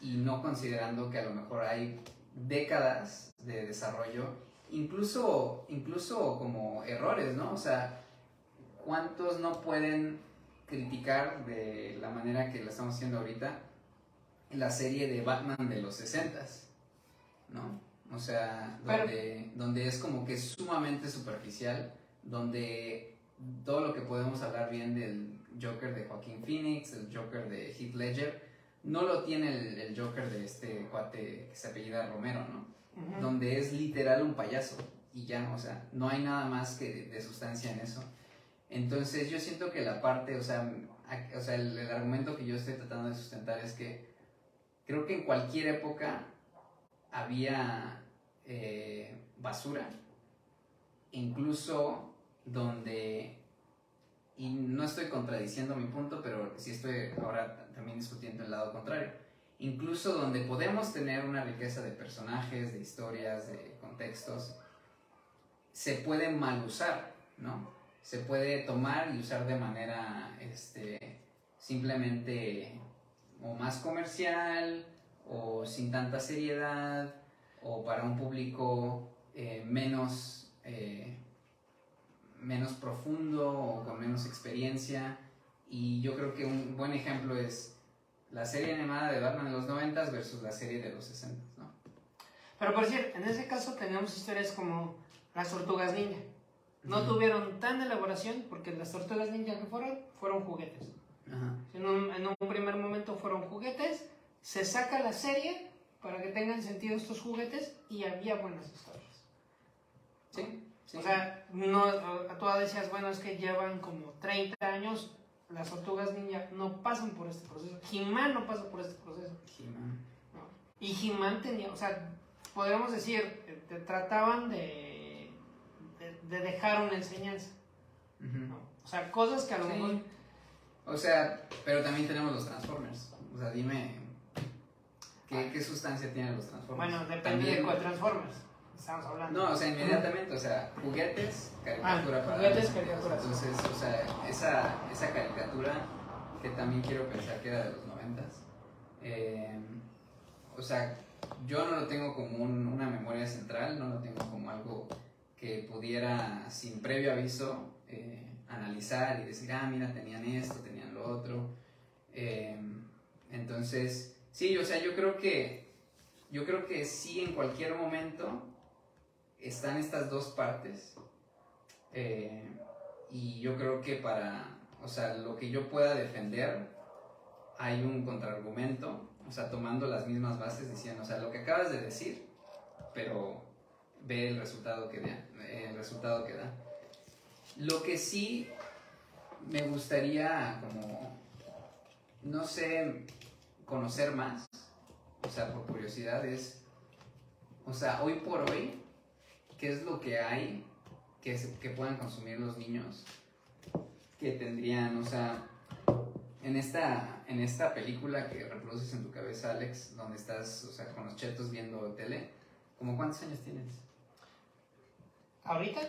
y no considerando que a lo mejor hay décadas de desarrollo incluso, incluso como errores, ¿no? O sea, ¿cuántos no pueden criticar de la manera que lo estamos haciendo ahorita la serie de Batman de los 60 ¿no? O sea, donde, donde es como que sumamente superficial, donde todo lo que podemos hablar bien del Joker de Joaquín Phoenix, el Joker de Heath Ledger, no lo tiene el, el Joker de este cuate que se apellida Romero, ¿no? Donde es literal un payaso y ya, o sea, no hay nada más que de, sustancia en eso. Entonces yo siento que la parte, o sea, o sea el, argumento que yo estoy tratando de sustentar es que creo que en cualquier época había eh, basura, incluso donde, y no estoy contradiciendo mi punto, pero sí estoy ahora también discutiendo el lado contrario incluso donde podemos tener una riqueza de personajes, de historias, de contextos, se puede mal usar, ¿no? Se puede tomar y usar de manera este, simplemente o más comercial o sin tanta seriedad o para un público eh, menos, eh, menos profundo o con menos experiencia. Y yo creo que un buen ejemplo es la serie animada de Batman de los 90 versus la serie de los 60, ¿no? Pero por cierto, en ese caso tenemos historias como Las Tortugas Ninja, No tuvieron tan elaboración porque las tortugas ninja que fueron, fueron juguetes. En, un, en un primer momento fueron juguetes, se saca la serie para que tengan sentido estos juguetes y había buenas historias. Sí. O sea, no, todas decías, bueno, es que llevan como 30 años, las tortugas ninja no pasan por este proceso. He-Man no pasa por este proceso. He-Man. Y He-Man tenía, o sea, podríamos decir, eh, te trataban de, de, dejar una enseñanza. O sea, cosas que a lo mejor... O sea, pero también tenemos los Transformers. O sea, dime, ¿qué, ¿qué sustancia tienen los Transformers? Bueno, depende de cuál Transformers estamos hablando. No, o sea, inmediatamente, o sea, juguetes, caricatura ah, para... Juguetes, caricatura. Entonces, o sea, esa, esa caricatura, que también quiero pensar que era de los noventas, eh, o sea, yo no lo tengo como una memoria central, no lo tengo como algo que pudiera, sin previo aviso, eh, analizar y decir, ah, mira, tenían esto, tenían lo otro. Eh, entonces, sí, o sea, yo creo que, yo creo que sí, en cualquier momento están estas dos partes. Eh, y yo creo que para, o sea, lo que yo pueda defender, hay un contraargumento, o sea, tomando las mismas bases, diciendo, o sea, lo que acabas de decir, pero ve el resultado que da. El resultado que da. Lo que sí me gustaría, como, no sé, conocer más, o sea, por curiosidad, es, o sea, hoy por hoy, ¿qué es lo que hay que, que puedan consumir los niños? Que tendrían, o sea, en esta, en esta película que reproduces en tu cabeza, Alex, donde estás, o sea, con los chetos viendo tele, ¿como cuántos años tienes? ¿Ahorita?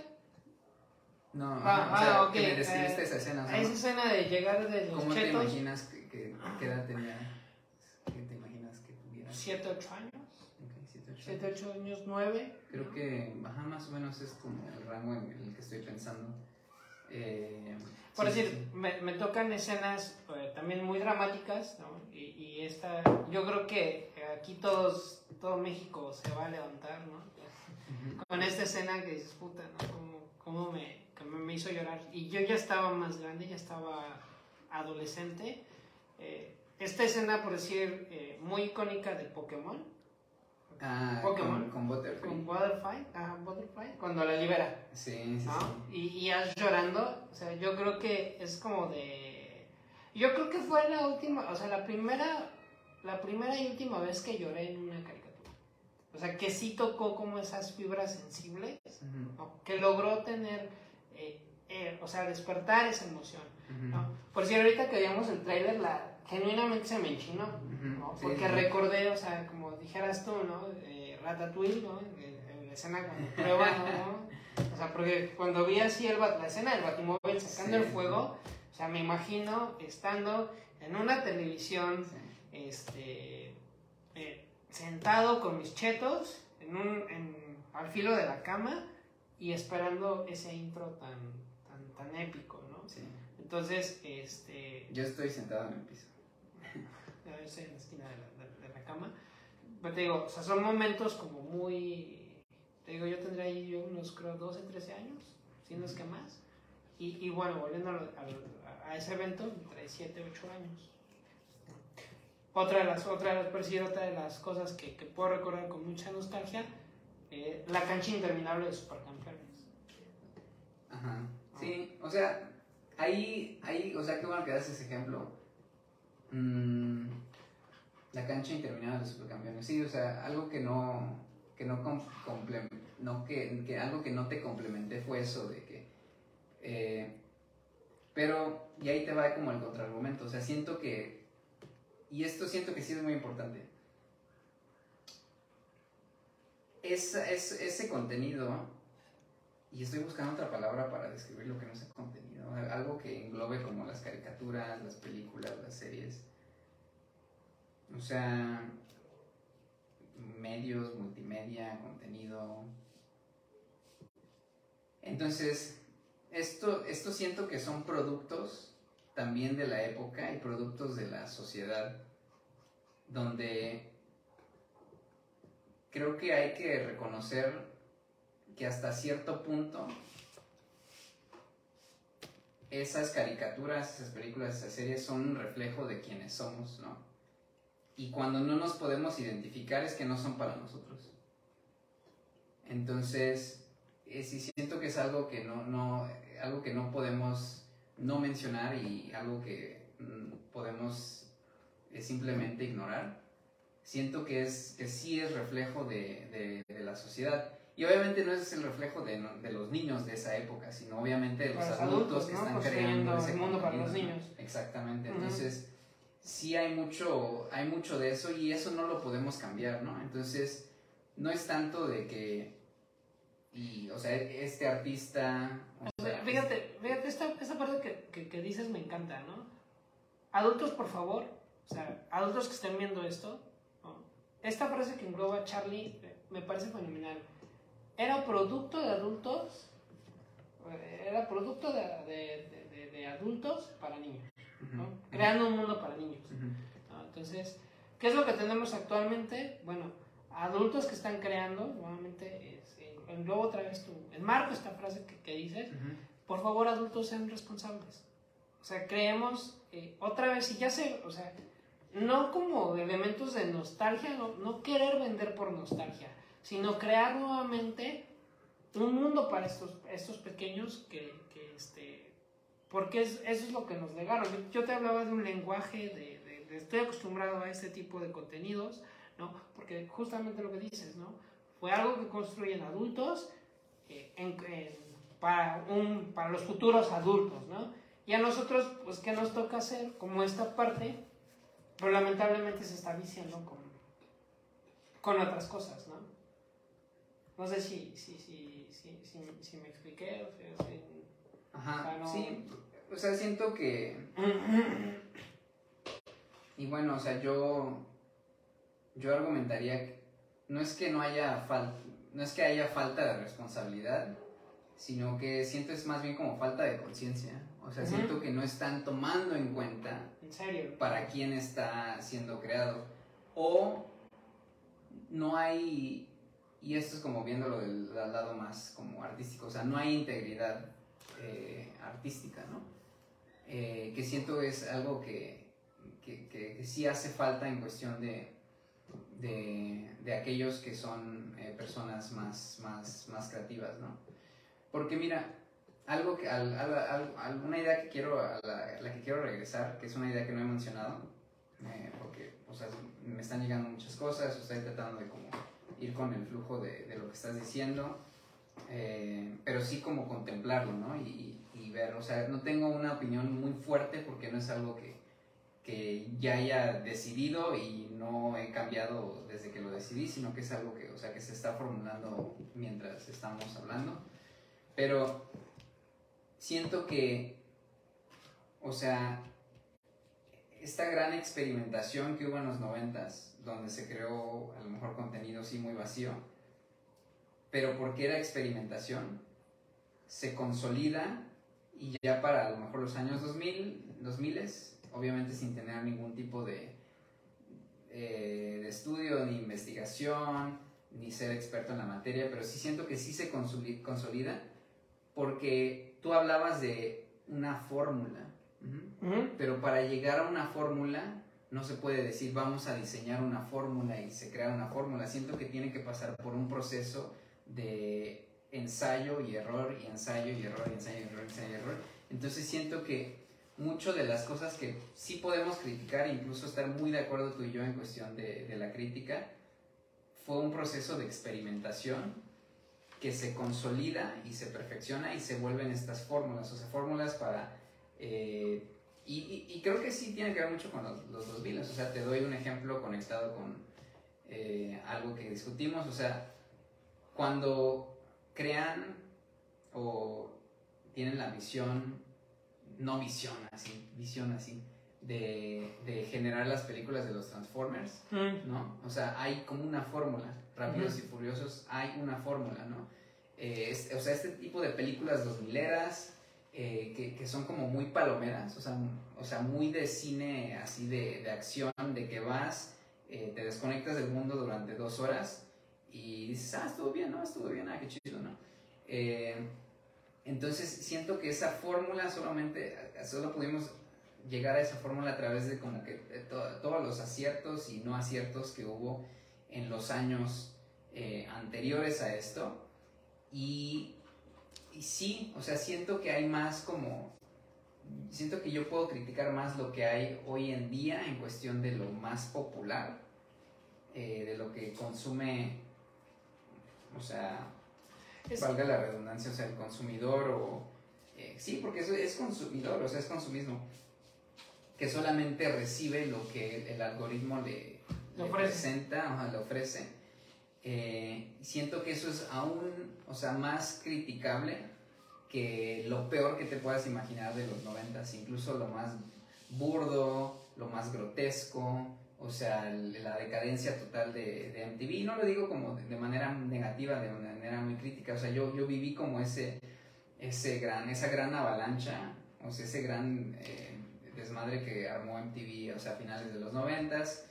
No, ah, o sea, ah, que me describiste esa escena. esa escena de llegar de los ¿Cómo chetos? te imaginas que, que, qué edad tenía? ¿Qué te imaginas que tuviera? ¿Siete, ocho años? 7, 8 años, 9. Creo que ajá, más o menos es como el rango en el que estoy pensando. Eh, Por decir, Me, me, tocan escenas eh, también muy dramáticas, ¿no? Y, y, esta, yo creo que aquí todos, todo México se va a levantar, ¿no? Con esta escena que dices, puta, ¿no? Como, como me, me, hizo llorar. Y yo ya estaba más grande, ya estaba adolescente. Eh, esta escena, por decir, eh, muy icónica de Pokémon, Ah, Pokémon. Con, con Butterfly. Con Butterfly, ajá, Butterfly, cuando la libera. Sí, sí, sí. Y, y llorando, o sea, yo creo que es como de... Yo creo que fue la última, o sea, la primera, la primera y última vez que lloré en una caricatura. O sea, que sí tocó como esas fibras sensibles, que logró tener, eh, eh, o sea, despertar esa emoción. ¿no? Por si ahorita que veíamos el tráiler, la, genuinamente se me enchinó, ¿no? Porque recordé, o sea, como dijeras tú, ¿no? Eh, Ratatouille, ¿no? En, la escena cuando prueba, ¿no? O sea, porque cuando vi así el, la escena del batimóvil sacando el fuego, o sea, me imagino estando en una televisión, este, eh, sentado con mis chetos, en un, en, al filo de la cama y esperando ese intro tan, tan, tan épico, ¿no? Entonces, este... Yo estoy sentado en el piso estoy en la esquina de la, cama. Pero te digo, o sea, son momentos como muy. Te digo, yo tendría ahí yo unos, creo, 12, 13 años, si no es que más. Y, y bueno, volviendo a, a, ese evento, entre 7, 8 años. Otra de las, otra de las, otra de las cosas que, que, puedo recordar con mucha nostalgia, eh, la cancha interminable de Supercampeones. Ajá. Sí, o sea, ahí, ahí, o sea, qué bueno que das ese ejemplo Mm, la cancha interminable de los supercampeones. Sí, o sea, algo que no, que no, no que, que, algo que no te complementé fue eso de que, eh, pero, y ahí te va como el contraargumento, o sea, siento que, y esto siento que sí es muy importante, es, es, ese contenido, y estoy buscando otra palabra para describir lo que no es contenido, algo que englobe como las caricaturas, las películas, las series. O sea, medios, multimedia, contenido. Entonces, esto, esto siento que son productos también de la época y productos de la sociedad, donde creo que hay que reconocer que hasta cierto punto esas caricaturas, esas películas, esas series son un reflejo de quienes somos, ¿no? Y cuando no nos podemos identificar es que no son para nosotros. Entonces, eh, siento que es algo que no, no, algo que no podemos no mencionar y algo que mm, podemos eh, simplemente ignorar. Siento que, es, que sí es reflejo de, de, la sociedad. Y obviamente no es el reflejo de, de, los niños de esa época, sino obviamente de los adultos, que están creando ese mundo para los niños. Exactamente. Entonces, sí hay mucho, hay mucho de eso y eso no lo podemos cambiar, ¿no? Entonces, no es tanto de que y, o sea, este artista... fíjate, fíjate, esta, esta parte que, que, dices me encanta, ¿no? Adultos, por favor, o sea, adultos que estén viendo esto, esta frase que engloba Charlie me parece fenomenal. Era producto de adultos, era producto de, de, de, adultos para niños, ¿no? creando un mundo para niños. Entonces, ¿qué es lo que tenemos actualmente? Bueno, adultos que están creando, nuevamente, englobo otra vez tu, enmarco esta frase que, que dices, por favor adultos sean responsables. O sea, creemos eh, otra vez, y ya sé, o sea, no como elementos de nostalgia, no, no querer vender por nostalgia, sino crear nuevamente un mundo para estos, estos pequeños que, que este, porque es, eso es lo que nos legaron. Yo te hablaba de un lenguaje, de, estoy acostumbrado a este tipo de contenidos, ¿no? Porque justamente lo que dices, ¿no? fue algo que construyen adultos eh, para, un, para los futuros adultos, ¿no? Y a nosotros, pues, ¿qué nos toca hacer? Como esta parte, pero lamentablemente se está viciando con, con otras cosas, ¿no? No sé si, si, si, si, si, me expliqué, o sea, Ajá, sí, o sea, siento que... y bueno, o sea, yo, yo argumentaría que no es que no haya falta, no es que haya falta de responsabilidad, sino que siento es más bien como falta de conciencia. O sea, siento que no están tomando en cuenta para quién está siendo creado. O no hay, y esto es como viéndolo del, lado más como artístico, o sea, no hay integridad eh, artística, ¿no? Eh, que siento es algo que, que sí hace falta en cuestión de de, de aquellos que son eh, personas más, más, más creativas, ¿no? Porque mira, algo que, al, alguna idea que quiero, a la, que quiero regresar, que es una idea que no he mencionado, eh, porque o sea, me están llegando muchas cosas, estoy tratando de como ir con el flujo de, de lo que estás diciendo, eh, pero sí como contemplarlo, ¿no? Y, y, ver, o sea, no tengo una opinión muy fuerte porque no es algo que, que ya haya decidido y no he cambiado desde que lo decidí, sino que es algo que, o sea, que se está formulando mientras estamos hablando. Pero siento que, o sea, esta gran experimentación que hubo en los noventas, donde se creó a lo mejor contenido sí muy vacío, pero porque era experimentación, se consolida y ya para a lo mejor los años 2000, 2000 obviamente sin tener ningún tipo de, eh, de estudio, ni investigación, ni ser experto en la materia, pero sí siento que sí se consolida porque tú hablabas de una fórmula, pero para llegar a una fórmula no se puede decir vamos a diseñar una fórmula y se crea una fórmula, siento que tiene que pasar por un proceso de ensayo y error y ensayo y error y ensayo y error, ensayo y error. Entonces siento que mucho de las cosas que sí podemos criticar, incluso estar muy de acuerdo tú y yo en cuestión de, la crítica, fue un proceso de experimentación que se consolida y se perfecciona y se vuelven estas fórmulas, o sea, fórmulas para... Eh, y, y, creo que sí tiene que ver mucho con los, los 2000, o sea, te doy un ejemplo conectado con eh, algo que discutimos, o sea, cuando crean o tienen la visión no visión así, visión así, de, de generar las películas de los Transformers, mm. ¿no? O sea, hay como una fórmula, Rápidos y Furiosos, hay una fórmula, ¿no? Eh, o sea, este tipo de películas dos mileras, eh, que, que, son como muy palomeras, o sea, o sea muy de cine así de, de acción, de que vas, eh, te desconectas del mundo durante dos horas y dices, ah, estuvo bien, ¿no? Estuvo bien, ah, qué chido, ¿no? Entonces siento que esa fórmula solamente, solo pudimos llegar a esa fórmula a través de como que todos los aciertos y no aciertos que hubo en los años eh, anteriores a esto. Y, y sí, o sea, siento que hay más como siento que yo puedo criticar más lo que hay hoy en día en cuestión de lo más popular, eh, de lo que consume, o sea, valga la redundancia, o sea, el consumidor o... Eh, sí, porque eso es consumidor, o sea, es consumismo, que solamente recibe lo que el algoritmo le, presenta, o le ofrece. Eh, siento que eso es aún, o sea, más criticable que lo peor que te puedas imaginar de los noventas, incluso lo más burdo, lo más grotesco, o sea, la decadencia total de, de MTV. No lo digo como de, manera negativa, de manera muy crítica, o sea, yo, yo viví como ese, ese gran, esa gran avalancha, o sea, ese gran eh, desmadre que armó MTV, o sea, a finales de los noventas,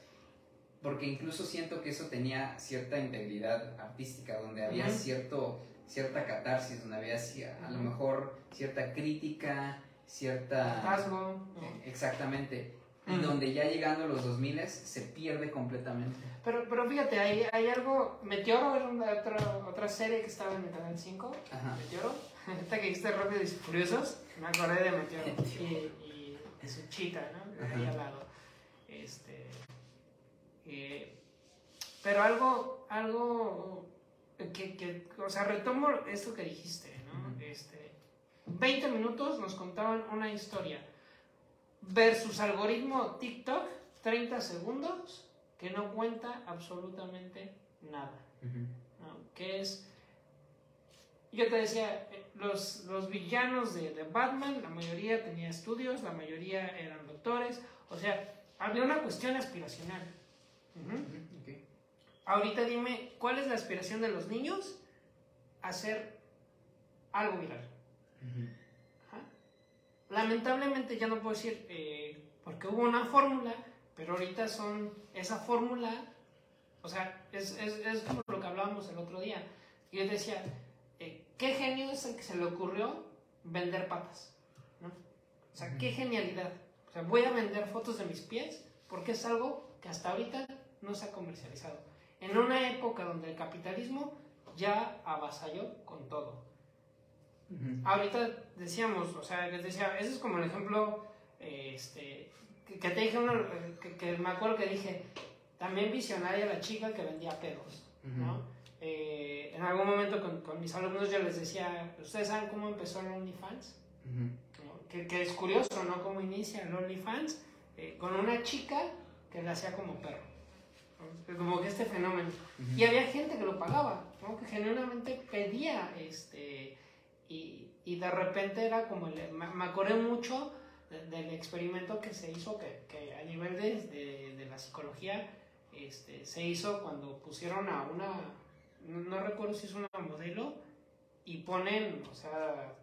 porque incluso siento que eso tenía cierta integridad artística, donde había cierto cierta catarsis, donde había a lo mejor cierta crítica, cierta... Eh, exactamente. Y donde ya llegando a los 2000 se pierde completamente. Pero, pero fíjate, hay, hay algo... Meteoro era una, otra, otra serie que estaba en el Canal 5. Ajá. Meteoro. *laughs* Esta que dijiste Rápidos y Furiosos. Me acordé de Meteoro. *laughs* y, y su chita, ¿no? Ahí al lado. Este... Eh, pero algo, algo que, que, o sea, retomo esto que dijiste, ¿no? este, 20 minutos nos contaban una historia versus algoritmo TikTok, 30 segundos, que no cuenta absolutamente nada. Que es, yo te decía, los, los villanos de, de, Batman, la mayoría tenía estudios, la mayoría eran doctores, o sea, había una cuestión aspiracional. Ahorita dime, ¿cuál es la aspiración de los niños? Hacer algo viral. Lamentablemente ya no puedo decir, eh, porque hubo una fórmula, pero ahorita son esa fórmula, o sea, es, es, como lo que hablábamos el otro día. Yo decía, eh, ¿qué genio es el que se le ocurrió vender patas? O sea, qué genialidad. O sea, voy a vender fotos de mis pies porque es algo que hasta ahorita no se ha comercializado en una época donde el capitalismo ya avasalló con todo. Ahorita decíamos, o sea, les decía, ese es como el ejemplo, este, que, te dije, que, me acuerdo que dije, también visionaria la chica que vendía pedos, ¿no? Eh, en algún momento con, mis alumnos yo les decía, ¿ustedes saben cómo empezó el OnlyFans? que, que, es curioso, ¿no? Cómo inicia el OnlyFans eh, con una chica que le hacía como perro como que este fenómeno. Y había gente que lo pagaba, que genuinamente pedía, este, y, y de repente era como, me, acordé mucho del experimento que se hizo, que, que a nivel de, de, la psicología, este, se hizo cuando pusieron a una, no, recuerdo si es una modelo, y ponen, o sea,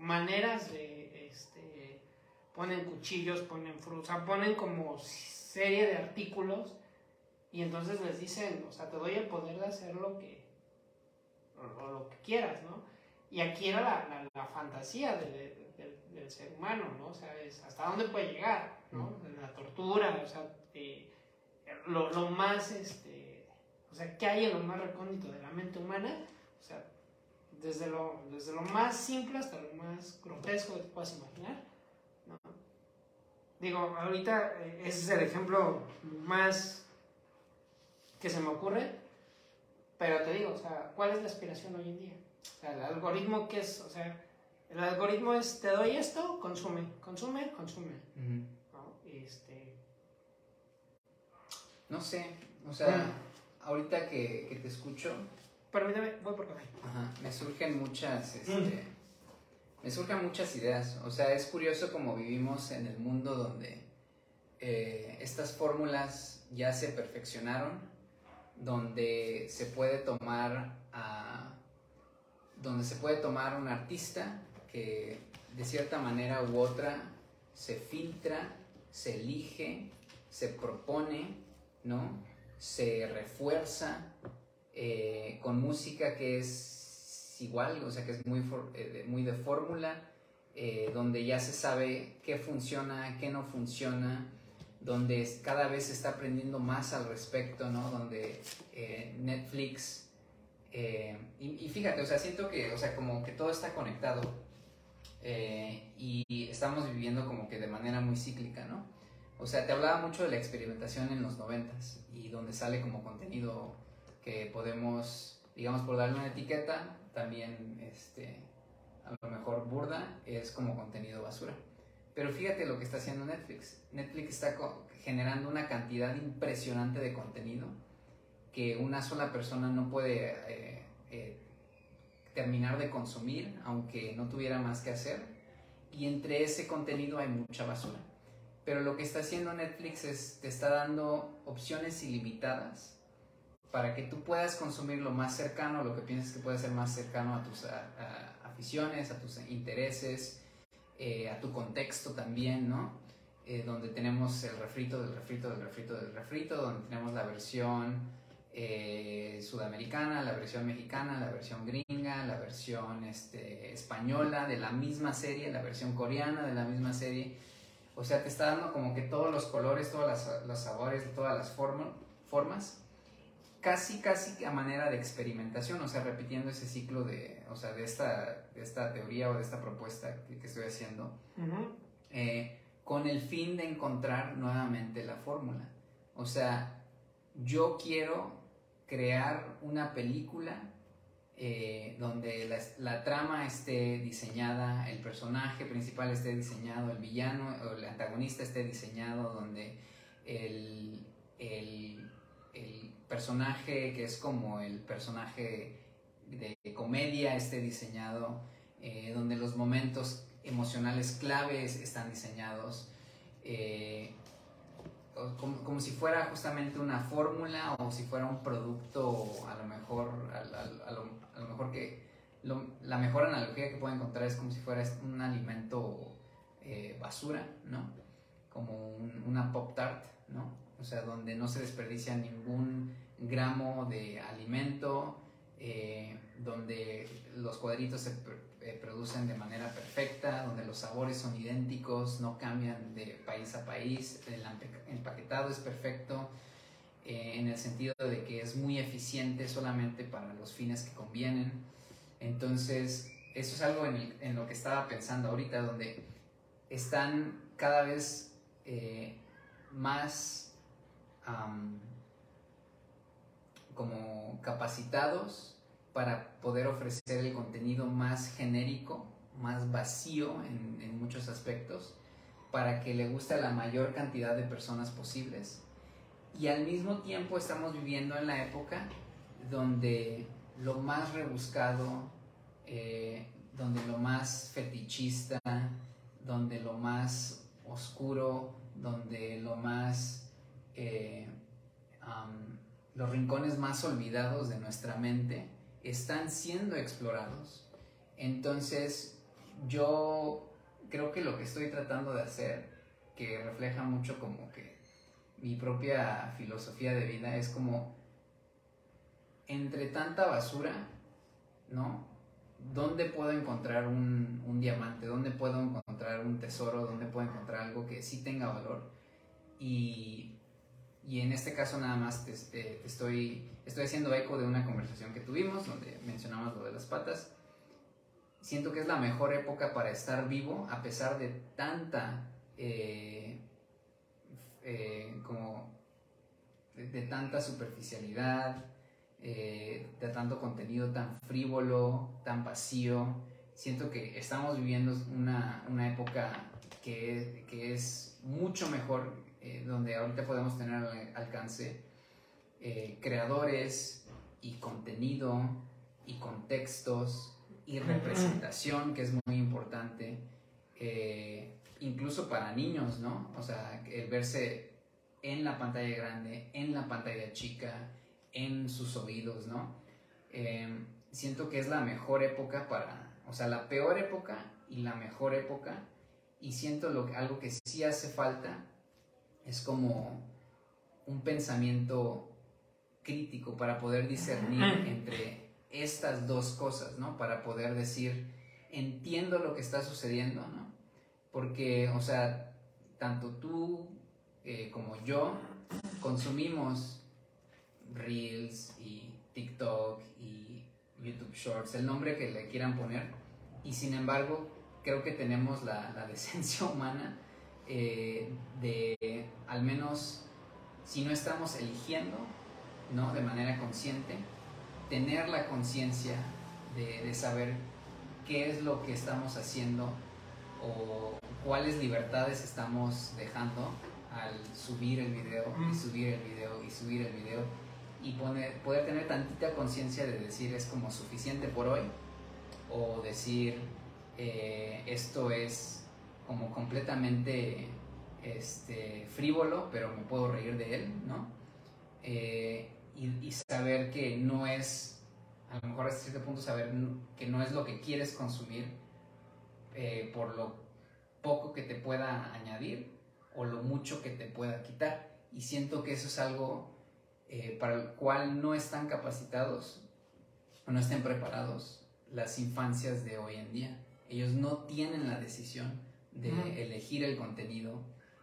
maneras de, este, ponen cuchillos, ponen frutas, o sea, ponen como serie de artículos y entonces les dicen, o sea, te doy el poder de hacer lo que, o, lo que quieras, ¿no? Y aquí era la, la, fantasía del ser humano, ¿no? O sea, es hasta dónde puede llegar, ¿no? La tortura, o sea, eh, lo, lo, más, este, o sea, ¿qué hay en lo más recóndito de la mente humana? O sea, desde lo, desde lo más simple hasta lo más grotesco que te puedas imaginar, ¿no? Digo, ahorita eh, ese es el ejemplo más que se me ocurre, pero te digo, o sea, ¿cuál es la aspiración hoy en día? O sea, el algoritmo que es, o sea, el algoritmo es, te doy esto, consume, consume, consume. ¿no? Este... no sé, o sea, ahorita que, que, te escucho... Permíteme, voy por acá. Ajá, me surgen muchas, este, me surgen muchas ideas. O sea, es curioso como vivimos en el mundo donde eh, estas fórmulas ya se perfeccionaron donde se puede tomar a, donde se puede tomar un artista que de cierta manera u otra se filtra, se elige, se propone, ¿no? Se refuerza eh, con música que es igual, o sea que es muy, eh, muy de fórmula, eh, donde ya se sabe qué funciona, qué no funciona, donde cada vez se está aprendiendo más al respecto, ¿no? Donde eh, Netflix, y, fíjate, o sea, siento que, o sea, como que todo está conectado y estamos viviendo como que de manera muy cíclica, ¿no? O sea, te hablaba mucho de la experimentación en los noventas y donde sale como contenido que podemos, digamos, por darle una etiqueta, también, este, a lo mejor burda, es como contenido basura. Pero fíjate lo que está haciendo Netflix. Netflix está generando una cantidad impresionante de contenido que una sola persona no puede eh, eh, terminar de consumir, aunque no tuviera más que hacer. Y entre ese contenido hay mucha basura. Pero lo que está haciendo Netflix es, te está dando opciones ilimitadas para que tú puedas consumir lo más cercano, lo que piensas que puede ser más cercano a tus aficiones, a tus intereses, eh, a tu contexto también, ¿no? Eh, donde tenemos el refrito del refrito del refrito del refrito, donde tenemos la versión eh, sudamericana, la versión mexicana, la versión gringa, la versión este, española de la misma serie, la versión coreana de la misma serie o sea, te está dando como que todos los colores, todos los sabores, todas las formas, casi, casi a manera de experimentación, o sea, repitiendo ese ciclo de, o sea, de esta, de esta teoría o de esta propuesta que, estoy haciendo, eh, con el fin de encontrar nuevamente la fórmula. O sea, yo quiero crear una película eh, donde la, trama esté diseñada, el personaje principal esté diseñado, el villano o el antagonista esté diseñado, donde el, el, personaje que es como el personaje de comedia esté diseñado, eh, donde los momentos emocionales claves están diseñados. Eh, como, si fuera justamente una fórmula o si fuera un producto, a lo mejor, a, lo, mejor que la mejor analogía que puedo encontrar es como si fuera un alimento eh, basura, ¿no? Como una pop tart, ¿no? O sea, donde no se desperdicia ningún gramo de alimento, eh, donde los cuadritos se eh, producen de manera perfecta, donde los sabores son idénticos, no cambian de país a país, el empaquetado es perfecto, eh, en el sentido de que es muy eficiente solamente para los fines que convienen. Entonces, eso es algo en, lo que estaba pensando ahorita, donde están cada vez más como capacitados para poder ofrecer el contenido más genérico, más vacío en, muchos aspectos, para que le guste a la mayor cantidad de personas posibles. Y al mismo tiempo estamos viviendo en la época donde lo más rebuscado, eh, donde lo más fetichista, donde lo más oscuro, donde lo más... Eh, los rincones más olvidados de nuestra mente están siendo explorados. Entonces, yo creo que lo que estoy tratando de hacer, que refleja mucho como que mi propia filosofía de vida, es como, entre tanta basura, ¿no? ¿Dónde puedo encontrar un, diamante? ¿Dónde puedo encontrar un tesoro? ¿Dónde puedo encontrar algo que sí tenga valor? Y, en este caso nada más te estoy estoy haciendo eco de una conversación que tuvimos donde mencionamos lo de las patas. Siento que es la mejor época para estar vivo a pesar de tanta, eh, eh, como, de, tanta superficialidad, eh, de tanto contenido tan frívolo, tan vacío. Siento que estamos viviendo una, una época que, que, es mucho mejor, donde ahorita podemos tener al alcance eh, creadores y contenido y contextos y representación, que es muy importante, eh, incluso para niños, ¿no? O sea, el verse en la pantalla grande, en la pantalla chica, en sus oídos, ¿no? Eh, siento que es la mejor época para, o sea, la peor época y la mejor época, y siento lo, algo que sí hace falta, es como un pensamiento crítico para poder discernir entre estas dos cosas, ¿no? Para poder decir, entiendo lo que está sucediendo, ¿no? Porque, o sea, tanto tú eh, como yo consumimos Reels y TikTok y YouTube Shorts, el nombre que le quieran poner, y sin embargo creo que tenemos la, la decencia *laughs* humana eh, de al menos si no estamos eligiendo, ¿no? De manera consciente, tener la conciencia de, de, saber qué es lo que estamos haciendo o cuáles libertades estamos dejando al subir el video y subir el video y subir el video y poner, poder tener tantita conciencia de decir es como suficiente por hoy o decir eh, esto es como completamente este, frívolo, pero me puedo reír de él, ¿no? Eh, y, saber que no es, a lo mejor hasta cierto punto saber que no es lo que quieres consumir eh, por lo poco que te pueda añadir o lo mucho que te pueda quitar. Y siento que eso es algo para el cual no están capacitados o no estén preparados las infancias de hoy en día. Ellos no tienen la decisión de elegir el contenido,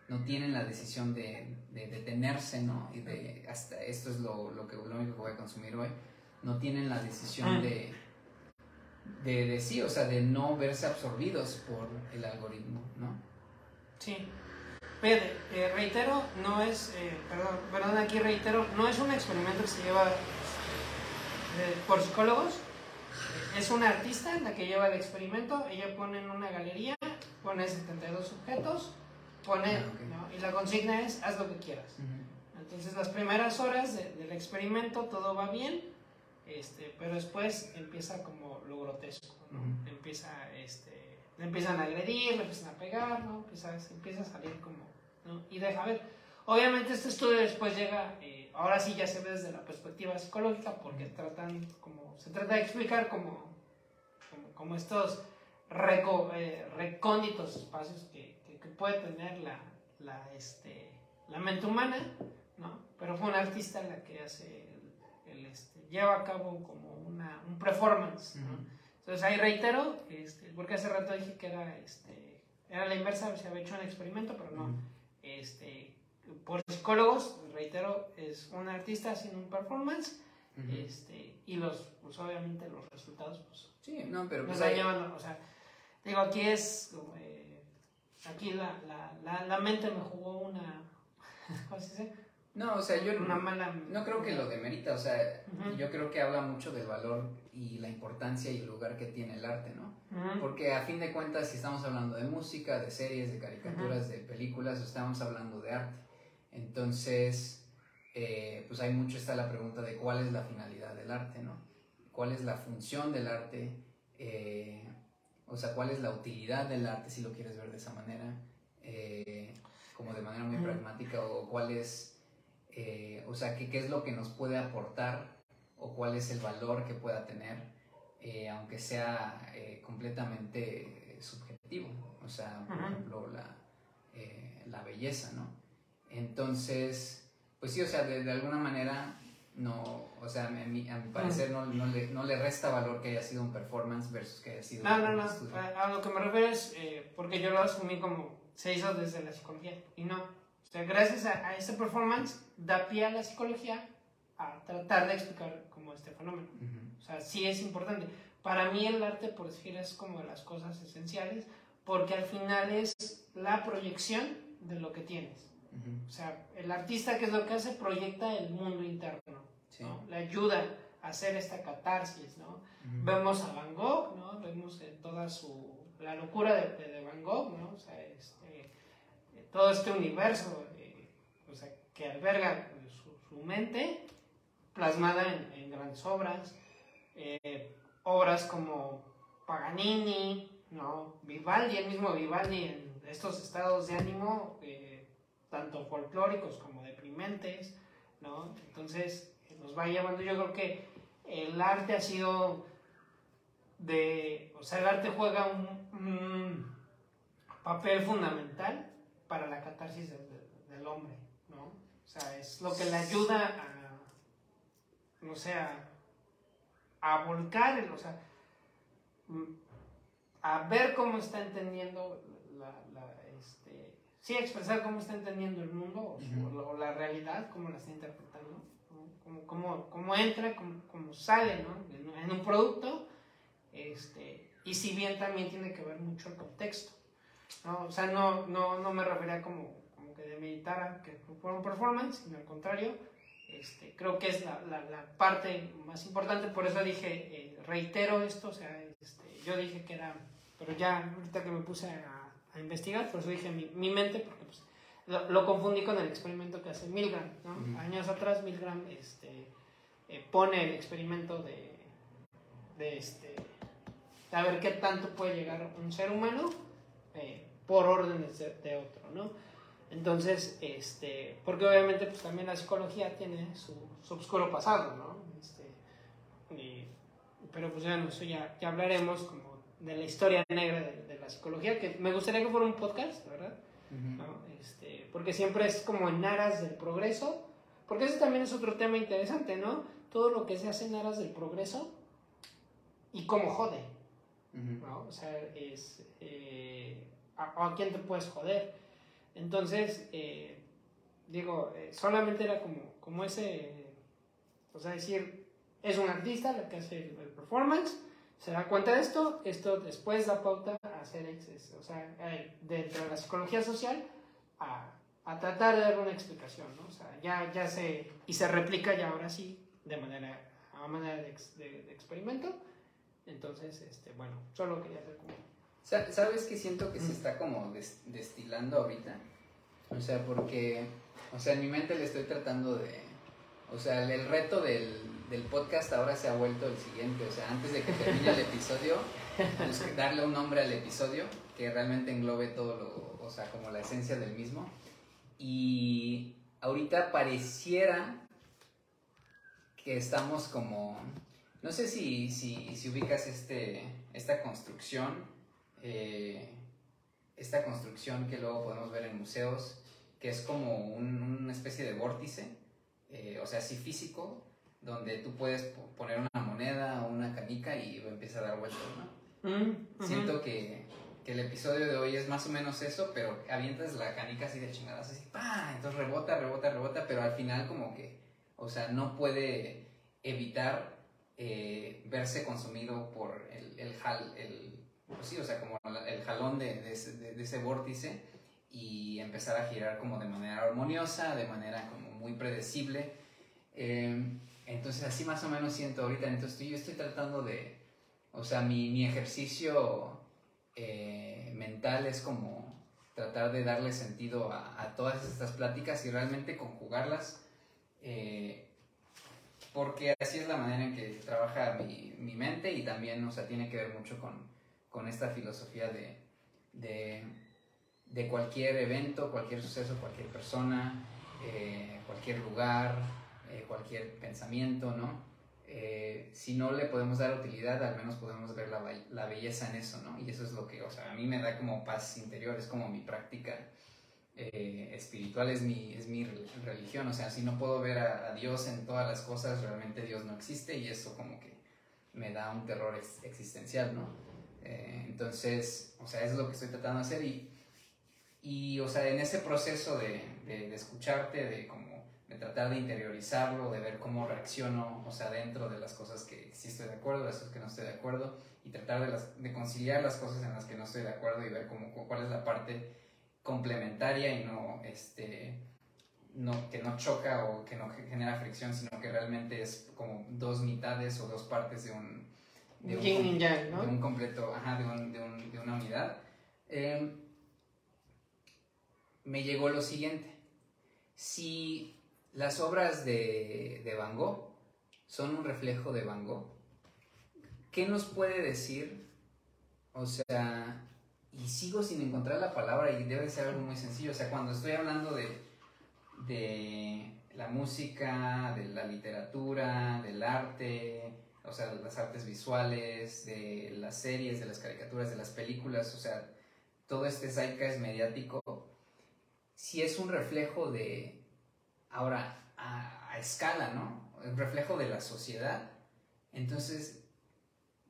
no tienen la decisión de, detenerse, ¿no? Y de, hasta esto es lo, lo, que, lo único que voy a consumir hoy, no tienen la decisión de, de, de, sí, o sea, de no verse absorbidos por el algoritmo, ¿no? Sí. Fíjate, eh, reitero, no es, eh, perdón, perdón, aquí reitero, no es un experimento que se lleva eh, por psicólogos, es una artista la que lleva el experimento, ella pone en una galería, pone 72 objetos, pone, ah, y la consigna es, haz lo que quieras. Entonces las primeras horas del experimento todo va bien, este, pero después empieza como lo grotesco, empieza, este, le empiezan a agredir, le empiezan a pegar, ¿no? empieza, empieza a salir como, ¿no? y deja ver. Obviamente este estudio después llega, eh, ahora sí ya se ve desde la perspectiva psicológica, porque tratan como, se trata de explicar como como estos eh, recónditos espacios que, puede tener la, la, este, la mente humana, ¿no? Pero fue un artista la que hace, el, este, lleva a cabo como una, un performance, Entonces ahí reitero, este, porque hace rato dije que era, este, era la inversa, se había hecho un experimento, pero no. este, por psicólogos, reitero, es un artista haciendo un performance este, y los, pues obviamente los resultados, pues. Sí, no, pero. Pues ahí... o sea, digo, aquí es. Eh, aquí la, la, la, mente me jugó una. ¿Cómo se dice? No, o sea, yo una mala... no creo que lo demerita, o sea, yo creo que habla mucho del valor y la importancia y el lugar que tiene el arte, ¿no? Porque a fin de cuentas, si estamos hablando de música, de series, de caricaturas, de películas, estamos hablando de arte. Entonces, eh, pues hay mucho está la pregunta de cuál es la finalidad del arte, ¿no? ¿Cuál es la función del arte? Eh, o sea, ¿cuál es la utilidad del arte si lo quieres ver de esa manera? Eh, como de manera muy pragmática, o cuál es, o sea, ¿qué, ¿qué, es lo que nos puede aportar o cuál es el valor que pueda tener, aunque sea completamente subjetivo, o sea, por ejemplo, la, la belleza, ¿no? Entonces, pues sí, o sea, de, alguna manera, no, o sea, a mi, a mi parecer no, no, le, no, le, resta valor que haya sido un performance versus que haya sido no, no, no, a, lo que me refiero es, eh, porque yo lo asumí como se hizo desde la psicología, y no, o sea, gracias a, a ese performance da pie a la psicología a tratar de explicar como este fenómeno. O sea, sí es importante. Para mí el arte, por decir, es como de las cosas esenciales, porque al final es la proyección de lo que tienes. O sea, el artista, ¿qué es lo que hace? Proyecta el mundo interno, ¿no? Le ayuda a hacer esta catarsis, ¿no? Vemos a Van Gogh, ¿no? Vemos toda su... la locura de, de, Van Gogh, ¿no? O sea, este, todo este universo eh, o sea, que alberga su, su mente plasmada en, en grandes obras, eh, obras como Paganini, ¿no? Vivaldi, el mismo Vivaldi en estos estados de ánimo... Eh, tanto folclóricos como deprimentes, ¿no? Entonces nos va llevando, yo creo que el arte ha sido de, o sea, el arte juega un, papel fundamental para la catarsis del, hombre, ¿no? O sea, es lo que le ayuda a, no sé, a, a volcar, o sea, a ver cómo está entendiendo la, la este, sí, expresar cómo está entendiendo el mundo o, la realidad, cómo la está interpretando, cómo, cómo, cómo, entra, cómo, cómo sale ¿no? en, un producto, este, y si bien también tiene que ver mucho el contexto. ¿no? O sea, no, no, no me refería como, como que demeritara que fue un performance, sino al contrario, este, creo que es la, la, parte más importante, por eso dije, eh, reitero esto, o sea, este, yo dije que era, pero ya ahorita que me puse a, a investigar, por eso dije mi, mi mente, porque pues, lo, confundí con el experimento que hace Milgram, ¿no? Años atrás Milgram este, eh, pone el experimento de, de, este, a ver qué tanto puede llegar un ser humano eh, por órdenes de, de otro, ¿no? Entonces, este, porque obviamente pues también la psicología tiene su, su oscuro pasado, ¿no? Este, pero pues ya, eso ya, ya hablaremos como de la historia negra de, la psicología, que me gustaría que fuera un podcast, ¿verdad? Este, porque siempre es como en aras del progreso, porque ese también es otro tema interesante, ¿no? Todo lo que se hace en aras del progreso y cómo jode, ¿no? O sea, es, eh, a, a quién te puedes joder? Entonces, eh, digo, eh, solamente era como, como ese, o sea, decir, es un artista la que hace el, performance, se da cuenta de esto, esto después da pauta a hacer exceso, o sea, dentro de la psicología social, a, a, tratar de dar una explicación, ¿no? O sea, ya, ya se, y se replica ya ahora sí, de manera, a manera de, de, experimento, entonces, este, bueno, solo quería hacer como ¿Sabes qué siento que se está como destilando ahorita? O sea, porque, o sea, en mi mente le estoy tratando de, o sea, el, reto del, del, podcast ahora se ha vuelto el siguiente, o sea, antes de que termine el episodio, darle un nombre al episodio que realmente englobe todo lo, o sea, como la esencia del mismo. Y ahorita pareciera que estamos como, no sé si, si, ubicas este, esta construcción eh, esta construcción que luego podemos ver en museos, que es como una especie de vórtice, eh, o sea, así físico, donde tú puedes poner una moneda o una canica y empieza a dar vueltas, ¿no? Siento que, que, el episodio de hoy es más o menos eso, pero avientas la canica así de chingadas, así, ¡pah! Entonces rebota, rebota, rebota, pero al final como que, o sea, no puede evitar eh, verse consumido por el, el, el pues sí, o sea, como el jalón de, de, ese, vórtice y empezar a girar como de manera armoniosa, de manera como muy predecible. Em, entonces así más o menos siento ahorita, entonces yo estoy tratando de, o sea, mi, mi ejercicio eh, mental es como tratar de darle sentido a, a, todas estas pláticas y realmente conjugarlas, eh, porque así es la manera en que trabaja mi, mi mente y también, o sea, tiene que ver mucho con, con esta filosofía de, de, de, cualquier evento, cualquier suceso, cualquier persona, eh, cualquier lugar, cualquier pensamiento, ¿no? Eh, si no le podemos dar utilidad, al menos podemos ver la, la, belleza en eso, ¿no? Y eso es lo que, o sea, a mí me da como paz interior, es como mi práctica espiritual, es mi, es mi religión, o sea, si no puedo ver a, Dios en todas las cosas, realmente Dios no existe y eso como que me da un terror existencial, ¿no? Eh, entonces, o sea, es lo que estoy tratando de hacer y, y o sea, en ese proceso de, de, escucharte, de como, de tratar de interiorizarlo, de ver cómo reacciono, o sea, dentro de las cosas que sí estoy de acuerdo, de las que no estoy de acuerdo, y tratar de, las, de conciliar las cosas en las que no estoy de acuerdo y ver cómo, cuál es la parte complementaria y no, este, no, que no choca o que no genera fricción, sino que realmente es como dos mitades o dos partes de un, de un, completo, ajá, de, un, de, un, de una unidad, em, me llegó lo siguiente. Si las obras de, de Van Gogh son un reflejo de Van Gogh, ¿qué nos puede decir? O sea, y sigo sin encontrar la palabra y debe ser algo muy sencillo. O sea, cuando estoy hablando de, de la música, de la literatura, del arte, o sea, las artes visuales, de las series, de las caricaturas, de las películas, o sea, todo este zeitgeist mediático, si es un reflejo de, ahora, a, escala, ¿no? Un reflejo de la sociedad, Entonces,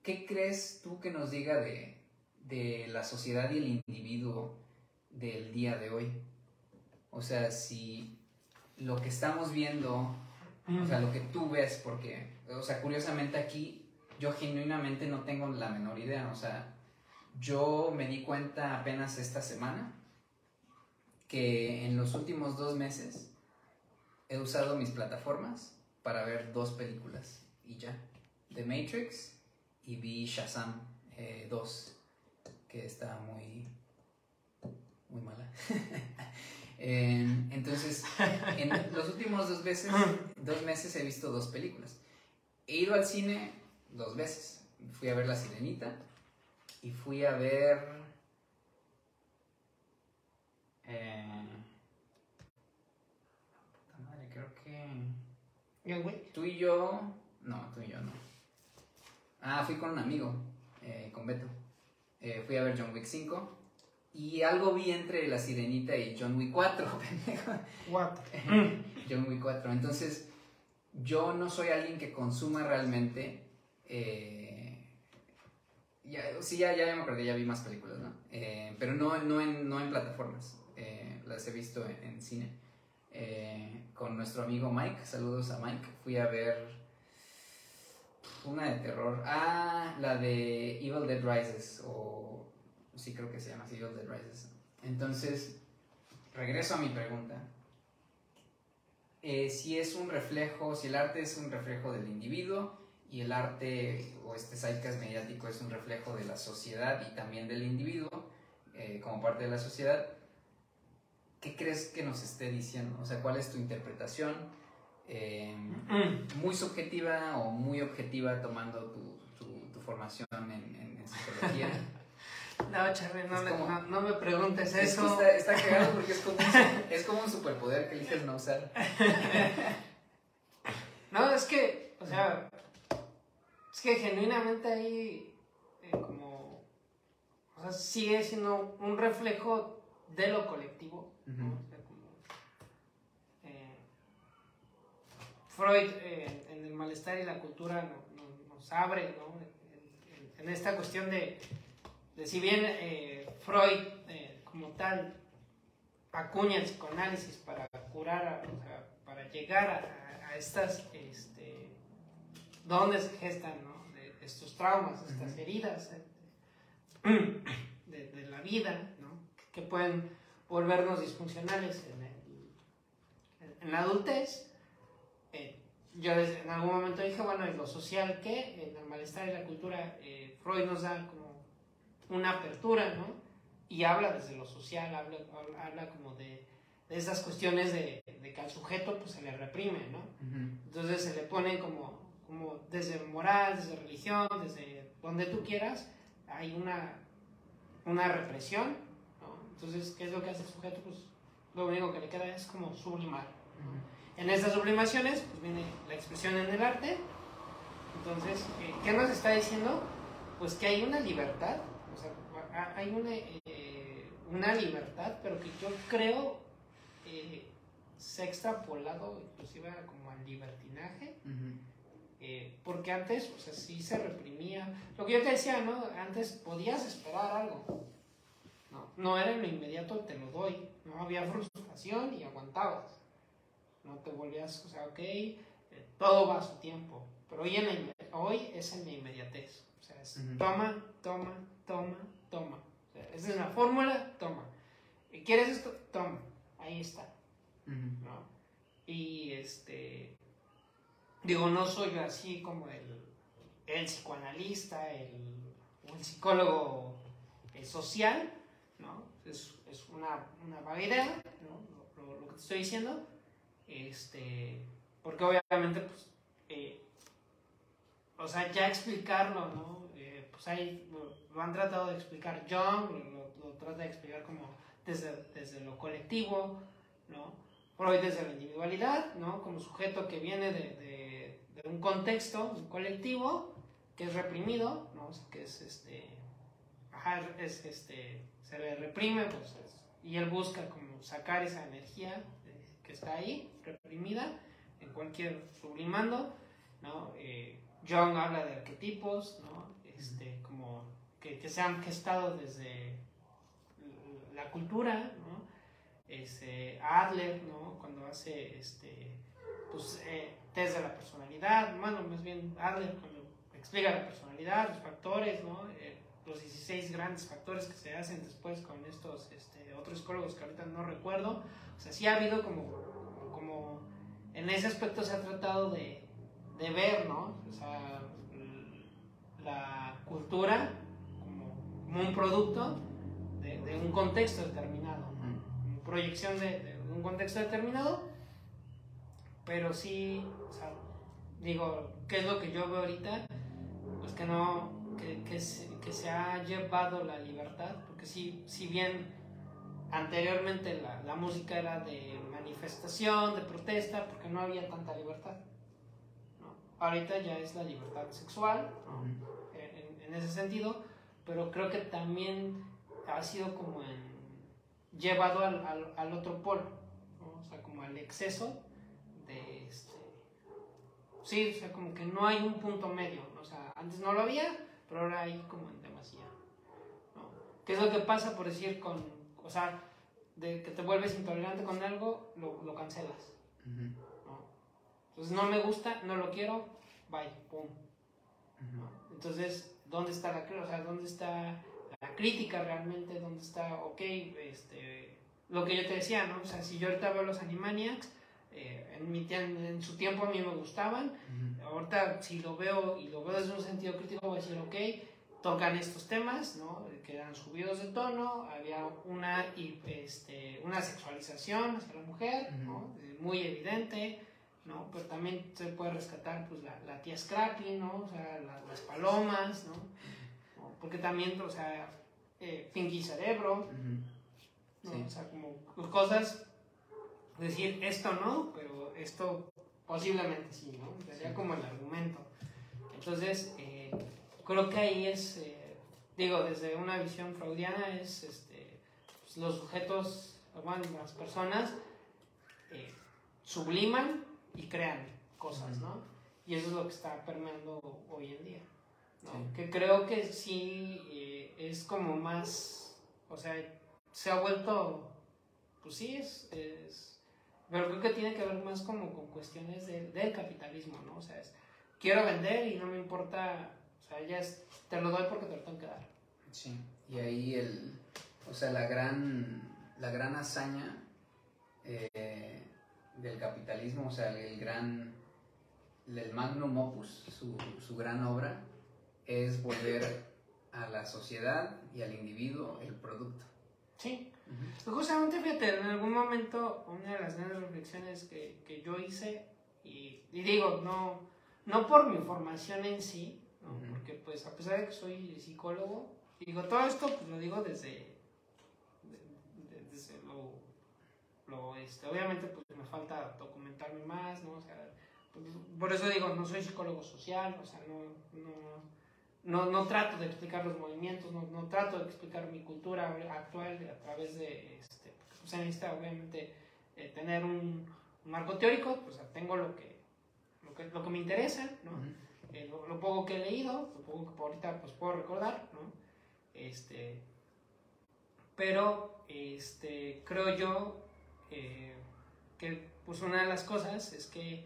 ¿qué crees tú que nos diga de, de la sociedad y el individuo del día de hoy? O sea, si lo que estamos viendo, o sea, lo que tú ves, porque, o sea, curiosamente aquí yo genuinamente no tengo la menor idea, o sea, yo me di cuenta apenas esta semana que en los últimos dos meses he usado mis plataformas para ver dos películas y ya. The Matrix y vi Shazam 2, eh, que está muy, muy mala. *laughs* entonces, en los últimos dos, veces, dos meses he visto dos películas. He ido al cine dos veces. Fui a ver La Sirenita y fui a ver... Eh, puta madre, creo que... Tú y yo... No, tú y yo no. Ah, fui con un amigo, eh, con Beto. Eh, fui a ver John Wick 5 y algo vi entre La Sirenita y John Wick 4, *laughs* *laughs* John Wick 4. Entonces, yo no soy alguien que consuma realmente. Eh, ya, sí, ya, ya me acordé, ya vi más películas, ¿no? Pero no, no, en, no en plataformas. Las he visto en, cine. Con nuestro amigo Mike, saludos a Mike. Fui a ver una de terror. Ah, la de Evil Dead Rises o sí creo que se llama Evil Dead Rises. Entonces, regreso a mi pregunta. Eh, si es un reflejo, si el arte es un reflejo del individuo y el arte o este sidecast mediático es un reflejo de la sociedad y también del individuo eh, como parte de la sociedad, ¿qué crees que nos esté diciendo? O sea, ¿cuál es tu interpretación? Eh, muy subjetiva o muy objetiva tomando tu, tu, formación en, en psicología. *laughs* No, Charlie, no, no, me preguntes eso. Está, está cagado porque es como, un, *laughs* es como un superpoder que eliges no usar. *laughs* no, es que, o sea, es que genuinamente ahí, eh, como, o sea, sigue siendo un reflejo de lo colectivo. Eh, Freud eh, en el malestar y la cultura nos abre ¿no? en esta cuestión de si bien eh, Freud como tal acuña el psicoanálisis para curar, o sea, para llegar a, estas, este, donde se gestan estos traumas, estas heridas eh, de, la vida, que pueden volvernos disfuncionales en, la adultez. yo en algún momento dije, bueno, en lo social que, en el malestar y la cultura, Freud nos da una apertura, ¿no? Y habla desde lo social, habla, habla como de, de esas cuestiones de, de, que al sujeto pues se le reprime, ¿no? Entonces se le pone como, como desde moral, desde religión, desde donde tú quieras, hay una, una represión. Entonces, ¿qué es lo que hace el sujeto? Pues lo único que le queda es como sublimar. En estas sublimaciones, pues viene la expresión en el arte. Entonces, eh, ¿qué nos está diciendo? Pues que hay una libertad hay una, eh, una libertad, pero que yo creo eh, se ha extrapolado inclusive como al libertinaje. Eh, porque antes, o sea, sí se reprimía. Lo que yo te decía, ¿no? Antes podías esperar algo. No, no era en lo inmediato, te lo doy. No había frustración y aguantabas. No te volvías, o sea, ok, todo va a su tiempo. Pero hoy, en hoy es en la inmediatez. O sea, es toma, toma, toma, toma. esa es la fórmula, toma. ¿Quieres esto? Toma. Ahí está. ¿no? Y este. Digo, no soy así como el, el psicoanalista, el, o el psicólogo social, ¿no? Es, es una, una vaga idea, ¿no? Lo, lo, que te estoy diciendo. Este, porque obviamente, pues, eh, o sea, ya explicarlo, ¿no? Eh, pues ahí lo han tratado de explicar Jung, lo, trata de explicar como desde, desde lo colectivo, ¿no? Freud desde la individualidad, ¿no? Como sujeto que viene de, de, un contexto, un colectivo, que es reprimido, ¿no? que es este, ajá, es este, se le reprime, pues y él busca como sacar esa energía que está ahí, reprimida, en cualquier sublimando, ¿no? Eh, Jung habla de arquetipos, ¿no? Este, como que, que se han gestado desde la cultura, ¿no? Este, Adler, ¿no? Cuando hace este, pues, eh, test de la personalidad, bueno, más bien Adler cuando explica la personalidad, los factores, ¿no? Eh, los 16 grandes factores que se hacen después con estos este, otros psicólogos que ahorita no recuerdo. O sea, sí ha habido como, como en ese aspecto se ha tratado de, de ver, ¿no? O sea, la cultura como, como un producto de, de, un contexto determinado, ¿no? proyección de, de, un contexto determinado, pero sí, o sea, digo, ¿qué es lo que yo veo ahorita? Pues que no, que, que, se, que se ha llevado la libertad, porque si, si bien anteriormente la, la música era de manifestación, de protesta, porque no había tanta libertad. ¿no? Ahorita ya es la libertad sexual, ¿no? en, en, ese sentido, pero creo que también ha sido como en, llevado al, al, al otro polo, ¿no? o sea, como al exceso de este... Sí, o sea, como que no hay un punto medio, o sea, antes no lo había, pero ahora hay como en demasía. ¿no? ¿Qué es lo que pasa, por decir, con, o sea, de que te vuelves intolerante con algo, lo, lo cancelas. Uh -huh. ¿no? Entonces no me gusta, no lo quiero, bye, pum. Uh. Entonces, ¿dónde está la, o sea, dónde está la crítica realmente? ¿Dónde está, ok, este, lo que yo te decía, ¿no? O sea, si yo ahorita veo los Animaniacs, eh, en, mi, en, su tiempo a mí me gustaban, uh -huh. ahorita si lo veo y lo veo desde un sentido crítico voy a decir, ok, tocan estos temas, ¿no? que eran subidos de tono, había una, este, una sexualización hacia la mujer, ¿no? muy evidente, ¿no? pero también se puede rescatar pues, la, la tía Scrappy, ¿no? o sea, la, las palomas, ¿no? porque también, o sea, eh, Pinky Cerebro, ¿no? sí. o sea, como cosas, decir esto no, pero esto posiblemente sí, ¿no? Sería sí. como el argumento. Entonces, eh, creo que ahí es, eh, digo, desde una visión freudiana, es este, pues los sujetos, bueno, las personas, eh, subliman y crean cosas, ¿no? Y eso es lo que está permeando hoy en día, ¿no? Sí. Que creo que sí es como más, o sea, se ha vuelto, pues sí, es, es, pero creo que tiene que ver más como con cuestiones de, del capitalismo, ¿no? O sea, es, quiero vender y no me importa o sea, ya es, te lo doy porque te lo tengo que dar. Sí, y ahí el, o sea, la gran, la gran hazaña eh, del capitalismo, o sea, el gran, el magnum opus, su, su gran obra, es volver a la sociedad y al individuo el producto. Sí, uh -huh. justamente fíjate, en algún momento una de las grandes reflexiones que, que yo hice, y, y digo, no, no por mi formación en sí, ¿no? Uh -huh. Porque pues a pesar de que soy psicólogo, digo, todo esto pues lo digo desde, de, desde lo, lo este, obviamente pues me falta documentarme más, ¿no? O sea, pues, por eso digo, no soy psicólogo social, o sea, no, no, no, no trato de explicar los movimientos, no, no, trato de explicar mi cultura actual a través de, este, pues se necesita obviamente eh, tener un, un, marco teórico, pues tengo lo que, lo que, lo que me interesa, ¿no? Uh -huh eh, lo, lo, poco que he leído, lo poco que ahorita pues, puedo recordar, ¿no? Este, pero este, creo yo eh, que pues una de las cosas es que,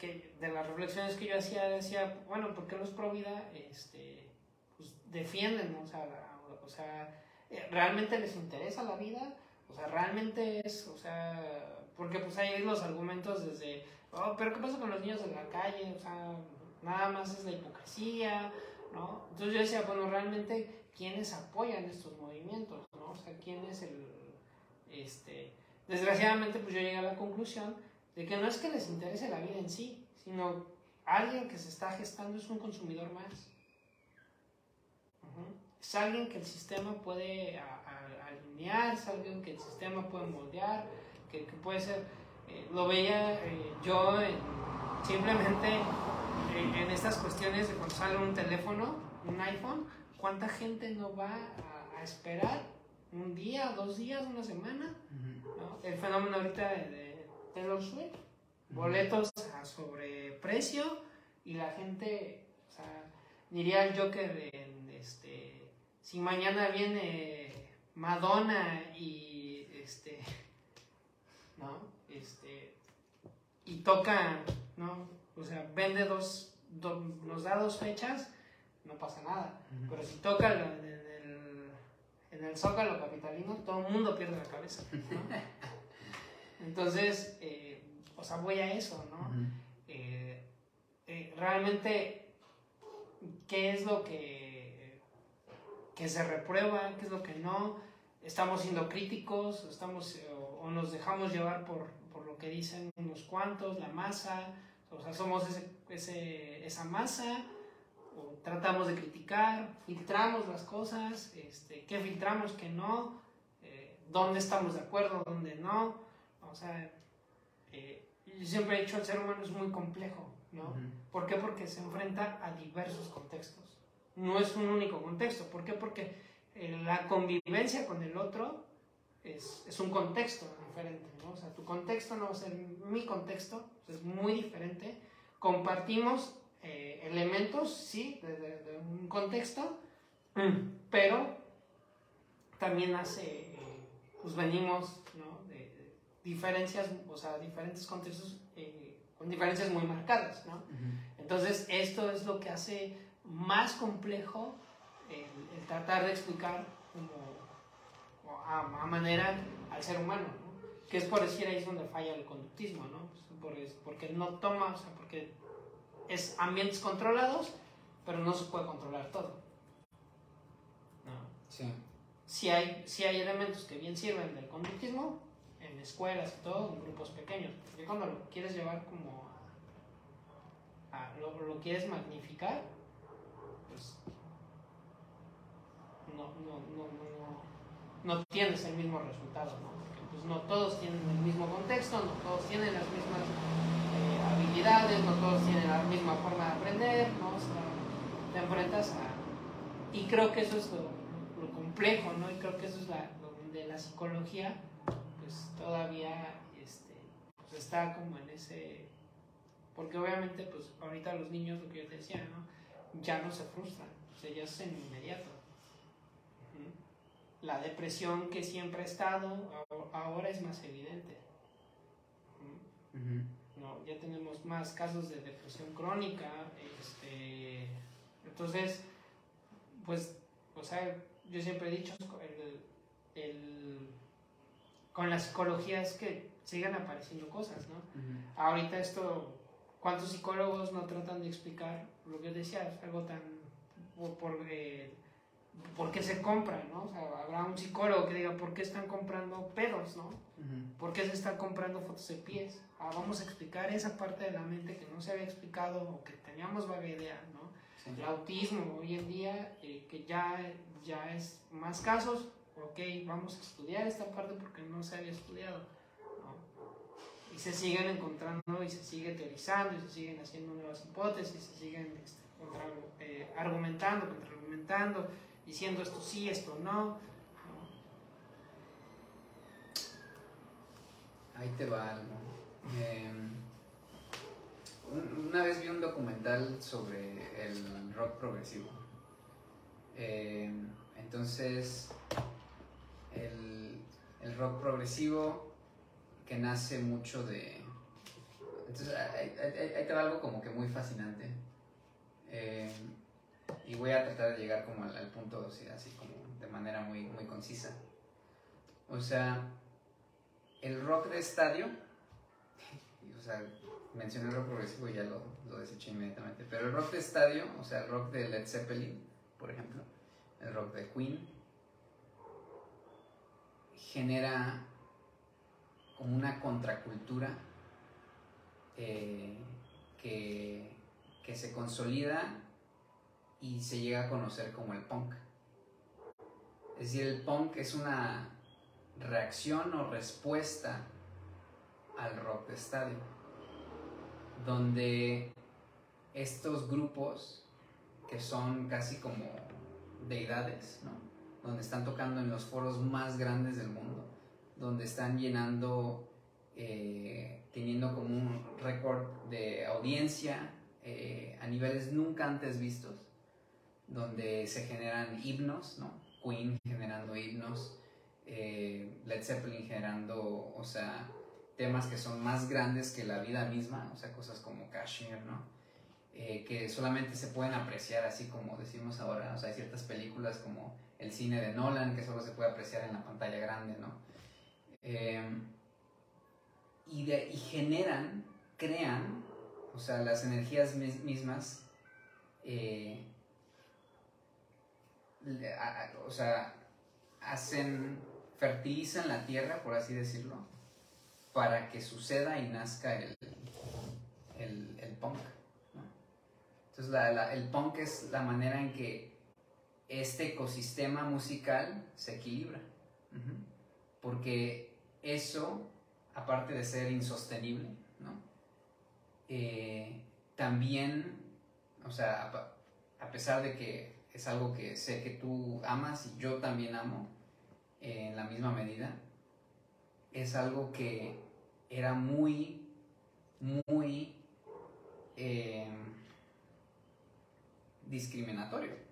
que, de las reflexiones que yo hacía, decía, bueno, ¿por qué los pro vida este, pues, defienden, o sea, o sea, realmente les interesa la vida? O sea, realmente es, o sea, porque pues hay los argumentos desde, oh, pero ¿qué pasa con los niños en la calle? O sea, nada más es la hipocresía, ¿no? Entonces yo decía, bueno, realmente, ¿quiénes apoyan estos movimientos, ¿no? O sea, ¿quién es el, este, desgraciadamente, pues yo llegué a la conclusión de que no es que les interese la vida en sí, sino alguien que se está gestando es un consumidor más. Es alguien que el sistema puede alinear, es alguien que el sistema puede moldear, que, que puede ser, eh, lo veía eh, yo en, simplemente en estas cuestiones de cuando sale un teléfono, un iPhone, ¿cuánta gente no va a, a esperar un día, dos días, una semana? Uh -huh. ¿no? El fenómeno ahorita de, de Taylor Swift, boletos a sobreprecio, y la gente, o sea, diría el Joker de, este, si mañana viene Madonna y, este, *laughs* ¿no? Este, y toca, ¿no? O sea, vende dos, nos da dos fechas, no pasa nada. Pero si toca en el, en el Zócalo Capitalino, todo el mundo pierde la cabeza, *laughs* Entonces, eh, o sea, voy a eso, ¿no? Eh, eh, realmente, ¿qué es lo que, que se reprueba? ¿Qué es lo que no? ¿Estamos siendo críticos? ¿Estamos, o, nos dejamos llevar por, por, lo que dicen unos cuantos, la masa? O sea, somos ese, ese, esa masa, o tratamos de criticar, filtramos las cosas, este, qué filtramos, qué no, dónde estamos de acuerdo, dónde no. O sea, eh, yo siempre he dicho, el ser humano es muy complejo, ¿no? ¿Por qué? Porque se enfrenta a diversos contextos. No es un único contexto. ¿Por qué? Porque eh, la convivencia con el otro es, es, un contexto diferente, ¿no? O sea, tu contexto no va a ser mi contexto, es muy diferente. Compartimos eh, elementos, sí, de, de, un contexto, pero también hace, pues venimos. Diferencias, o sea, diferentes contextos eh, con diferencias muy marcadas, ¿no? Entonces, esto es lo que hace más complejo el, tratar de explicar como, a, manera al ser humano, ¿no? Que es por decir ahí es donde falla el conductismo, ¿no? Pues, porque no toma, o sea, porque es ambientes controlados, pero no se puede controlar todo. ¿no? Sí. Si hay, si hay elementos que bien sirven del conductismo, en escuelas y todo, en grupos pequeños. Porque cuando lo quieres llevar como a, lo, lo, quieres magnificar, pues no, no, no, no, no tienes el mismo resultado, ¿no? Porque pues no todos tienen el mismo contexto, no todos tienen las mismas eh, habilidades, no todos tienen la misma forma de aprender, ¿no? O sea, te enfrentas a... Y creo que eso es lo, lo complejo, ¿no? Y creo que eso es la, donde la psicología pues, todavía este, pues está como en ese... Porque obviamente, pues ahorita los niños, lo que yo te decía, ¿no? Ya no se frustran, o sea, ya es en inmediato. La depresión que siempre ha estado, ahora es más evidente. no, ya tenemos más casos de depresión crónica. Este, entonces, pues, o sea, yo siempre he dicho, el, el con la psicología es que sigan apareciendo cosas, ¿no? Ahorita esto, ¿cuántos psicólogos no tratan de explicar lo que decía? algo tan... por, eh, ¿Por qué se compra, no? O sea, habrá un psicólogo que diga, ¿por qué están comprando pedos, no? ¿Por qué se están comprando fotos de pies? Ah, vamos a explicar esa parte de la mente que no se había explicado o que teníamos vaga idea, ¿no? El autismo hoy en día, eh, que ya, ya es más casos, ok, vamos a estudiar esta parte porque no se había estudiado. Y se siguen encontrando y se sigue teorizando y se siguen haciendo nuevas hipótesis, se siguen este, eh, argumentando, contraargumentando, diciendo esto sí, esto no. Ahí te va algo. Em, una vez vi un documental sobre el rock progresivo. Em, entonces el, el rock progresivo que nace mucho de... Entonces, hay, algo como que muy fascinante. Eh, y voy a tratar de llegar como al, punto así, así, como de manera muy, muy concisa. O sea, el rock de estadio, *laughs* o sea, mencioné el rock progresivo y ya lo, lo deseché inmediatamente, pero el rock de estadio, o sea, el rock de Led Zeppelin, por ejemplo, el rock de Queen, genera como una contracultura eh, que, que se consolida y se llega a conocer como el punk. Es decir, el punk es una reacción o respuesta al rock de estadio, donde estos grupos que son casi como deidades, ¿no? Donde están tocando en los foros más grandes del mundo, donde están llenando, eh, teniendo como un récord de audiencia eh, a niveles nunca antes vistos, donde se generan himnos, ¿no? Queen generando himnos, eh, Led Zeppelin generando, o sea, temas que son más grandes que la vida misma, o sea, cosas como Kashmir, ¿no? Que solamente se pueden apreciar así como decimos ahora, o sea, hay ciertas películas como el cine de Nolan que solo se puede apreciar en la pantalla grande, ¿no? y, de, y generan, crean o sea, las energías mismas, eh, o sea, hacen, fertilizan la tierra, por así decirlo, para que suceda y nazca el, el, punk. Entonces, el punk es la manera en que este ecosistema musical se equilibra. Porque eso, aparte de ser insostenible, eh, también, o sea, a, pesar de que es algo que sé que tú amas y yo también amo eh, en la misma medida, es algo que era muy, muy eh, discriminatorio,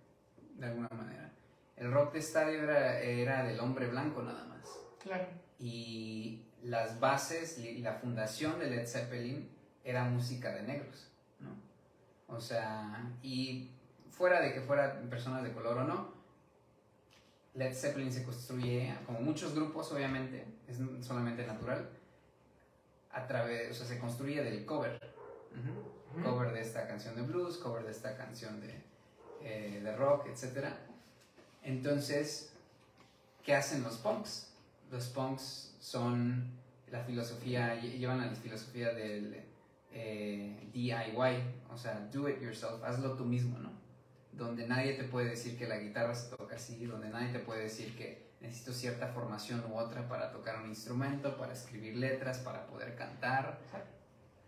de alguna manera. El rock de estadio era, era del hombre blanco nada más. Claro. Y las bases y la fundación de Led Zeppelin era música de negros, ¿no? O sea, y fuera de que fueran personas de color o no, Led Zeppelin se construye, como muchos grupos obviamente, es solamente natural, a través, o sea, se construye del cover. Cover de esta canción de blues, cover de esta canción de, eh, de rock, etc. Entonces, ¿qué hacen los punks? Los punks son la filosofía, llevan a la filosofía del eh, DIY, o sea, do it yourself, hazlo tú mismo, ¿no? Donde nadie te puede decir que la guitarra se toca así, donde nadie te puede decir que necesito cierta formación u otra para tocar un instrumento, para escribir letras, para poder cantar.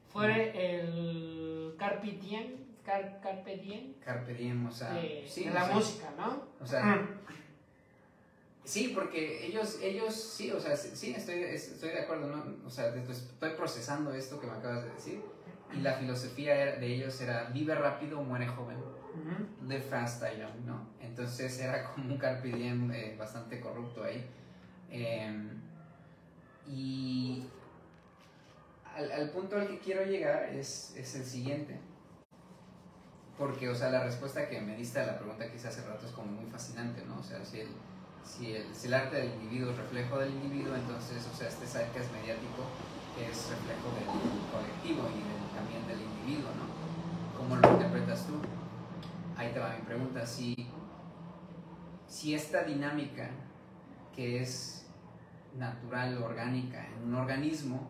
Fue el Carpe Diem, Carpe Diem. Carpe Diem, o sea, sí, la música, ¿no? O sea, Sí, porque ellos, ellos sí, o sea, sí, estoy, estoy de acuerdo, ¿no? O sea, estoy procesando esto que me acabas de decir. Y la filosofía de ellos era vive rápido, muere joven. Live fast, young, ¿no? Entonces era como un carpe diem eh, bastante corrupto ahí. Em, y al, al, punto al que quiero llegar es, es el siguiente. Porque, o sea, la respuesta que me diste a la pregunta que hice hace rato es como muy fascinante, ¿no? O sea, si el, si el, arte del individuo es reflejo del individuo, entonces, o sea, este es mediático es reflejo del colectivo y también del individuo, ¿no? ¿Cómo lo interpretas tú? Ahí te va mi pregunta. Si, si esta dinámica que es natural, orgánica, en un organismo,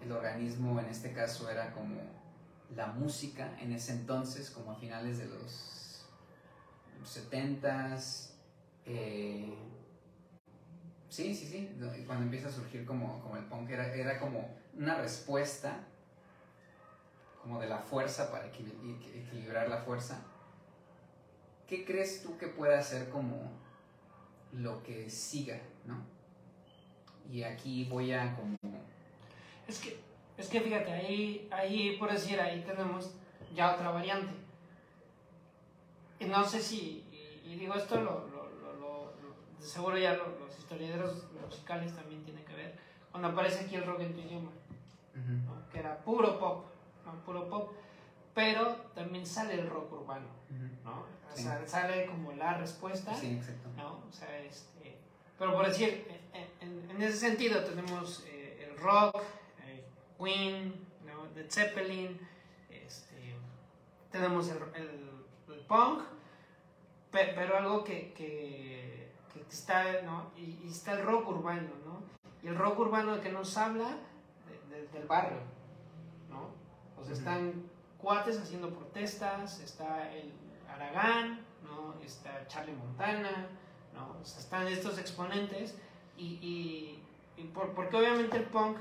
el organismo en este caso era como la música en ese entonces, como a finales de los 70s, eh, Sí, sí, sí. Cuando empieza a surgir como, como el punk, era, era como una respuesta como de la fuerza para equilibrar la fuerza. ¿Qué crees tú que pueda ser como lo que siga, no? Y aquí voy a como... Es que, es que fíjate, ahí, ahí, por decir, ahí tenemos ya otra variante. Y no sé si, y, digo esto, lo, lo, lo, seguro ya lo, historiadores musicales también tiene que ver, cuando aparece aquí el rock en tu idioma, que era puro pop, puro pop, pero también sale el rock urbano, ¿no? sale como la respuesta, sí, exacto. ¿no? O sea, este, pero por decir, en, en ese sentido tenemos eh, el rock, Queen, ¿no? The Zeppelin, este, tenemos el, el, punk, pero, algo que, que está, ¿no? Y, está el rock urbano, ¿no? Y el rock urbano que nos habla del barrio, ¿no? O sea, están cuates haciendo protestas, está el Aragán, ¿no? Está Charlie Montana, ¿no? O sea, están estos exponentes y, y, por, porque obviamente el punk,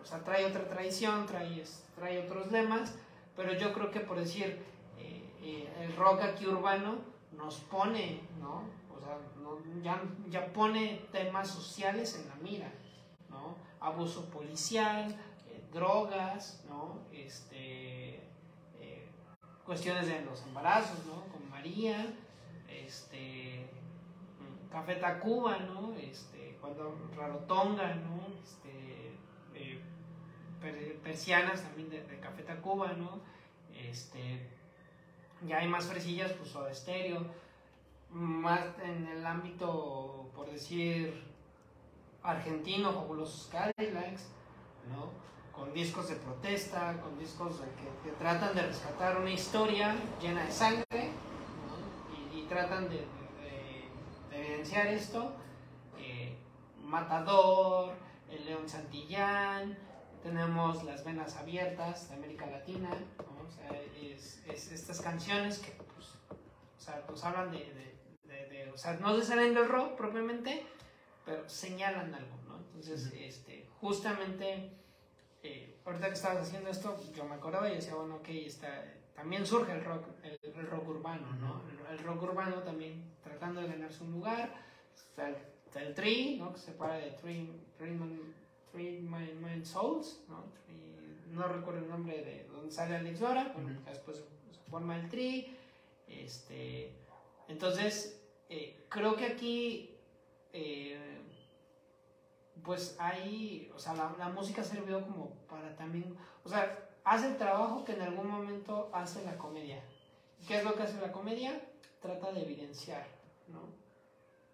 o sea, trae otra tradición, trae, trae otros lemas, pero yo creo que por decir, eh, eh, el rock aquí urbano nos pone, ¿no? ya, ya pone temas sociales en la mira, ¿no? Abuso policial, eh, drogas, ¿no? Este, cuestiones de los embarazos, ¿no? Con María, este, Café Tacuba, ¿no? Este, cuando Rarotonga, ¿no? Este, eh, persianas también de, de, Café Tacuba, ¿no? Este, ya hay más fresillas, pues de estéreo, más en el ámbito, por decir, argentino, fabulosos Cadillacs, ¿no? con discos de protesta, con discos que, tratan de rescatar una historia llena de sangre y, tratan de, evidenciar esto. Matador, el León Santillán, tenemos las venas abiertas de América Latina, o sea, es, estas canciones que pues, o sea, pues hablan de, de, o sea, no se salen del rock propiamente, pero señalan algo, ¿no? Entonces, este, justamente eh, ahorita que estabas haciendo esto, yo me acordaba y decía, bueno, ok, está, también surge el rock, el, rock urbano, ¿no? El, rock urbano también tratando de ganarse un lugar. Está el, Tree, ¿no? Que se para de Three, three, Mind, Souls, ¿no? no recuerdo el nombre de donde sale Alex bueno, después se forma el Tree. Este, entonces, eh, creo que aquí eh, pues ahí, o sea, la, música sirvió como para también, o sea, hace el trabajo que en algún momento hace la comedia. ¿Qué es lo que hace la comedia? Trata de evidenciar, ¿no?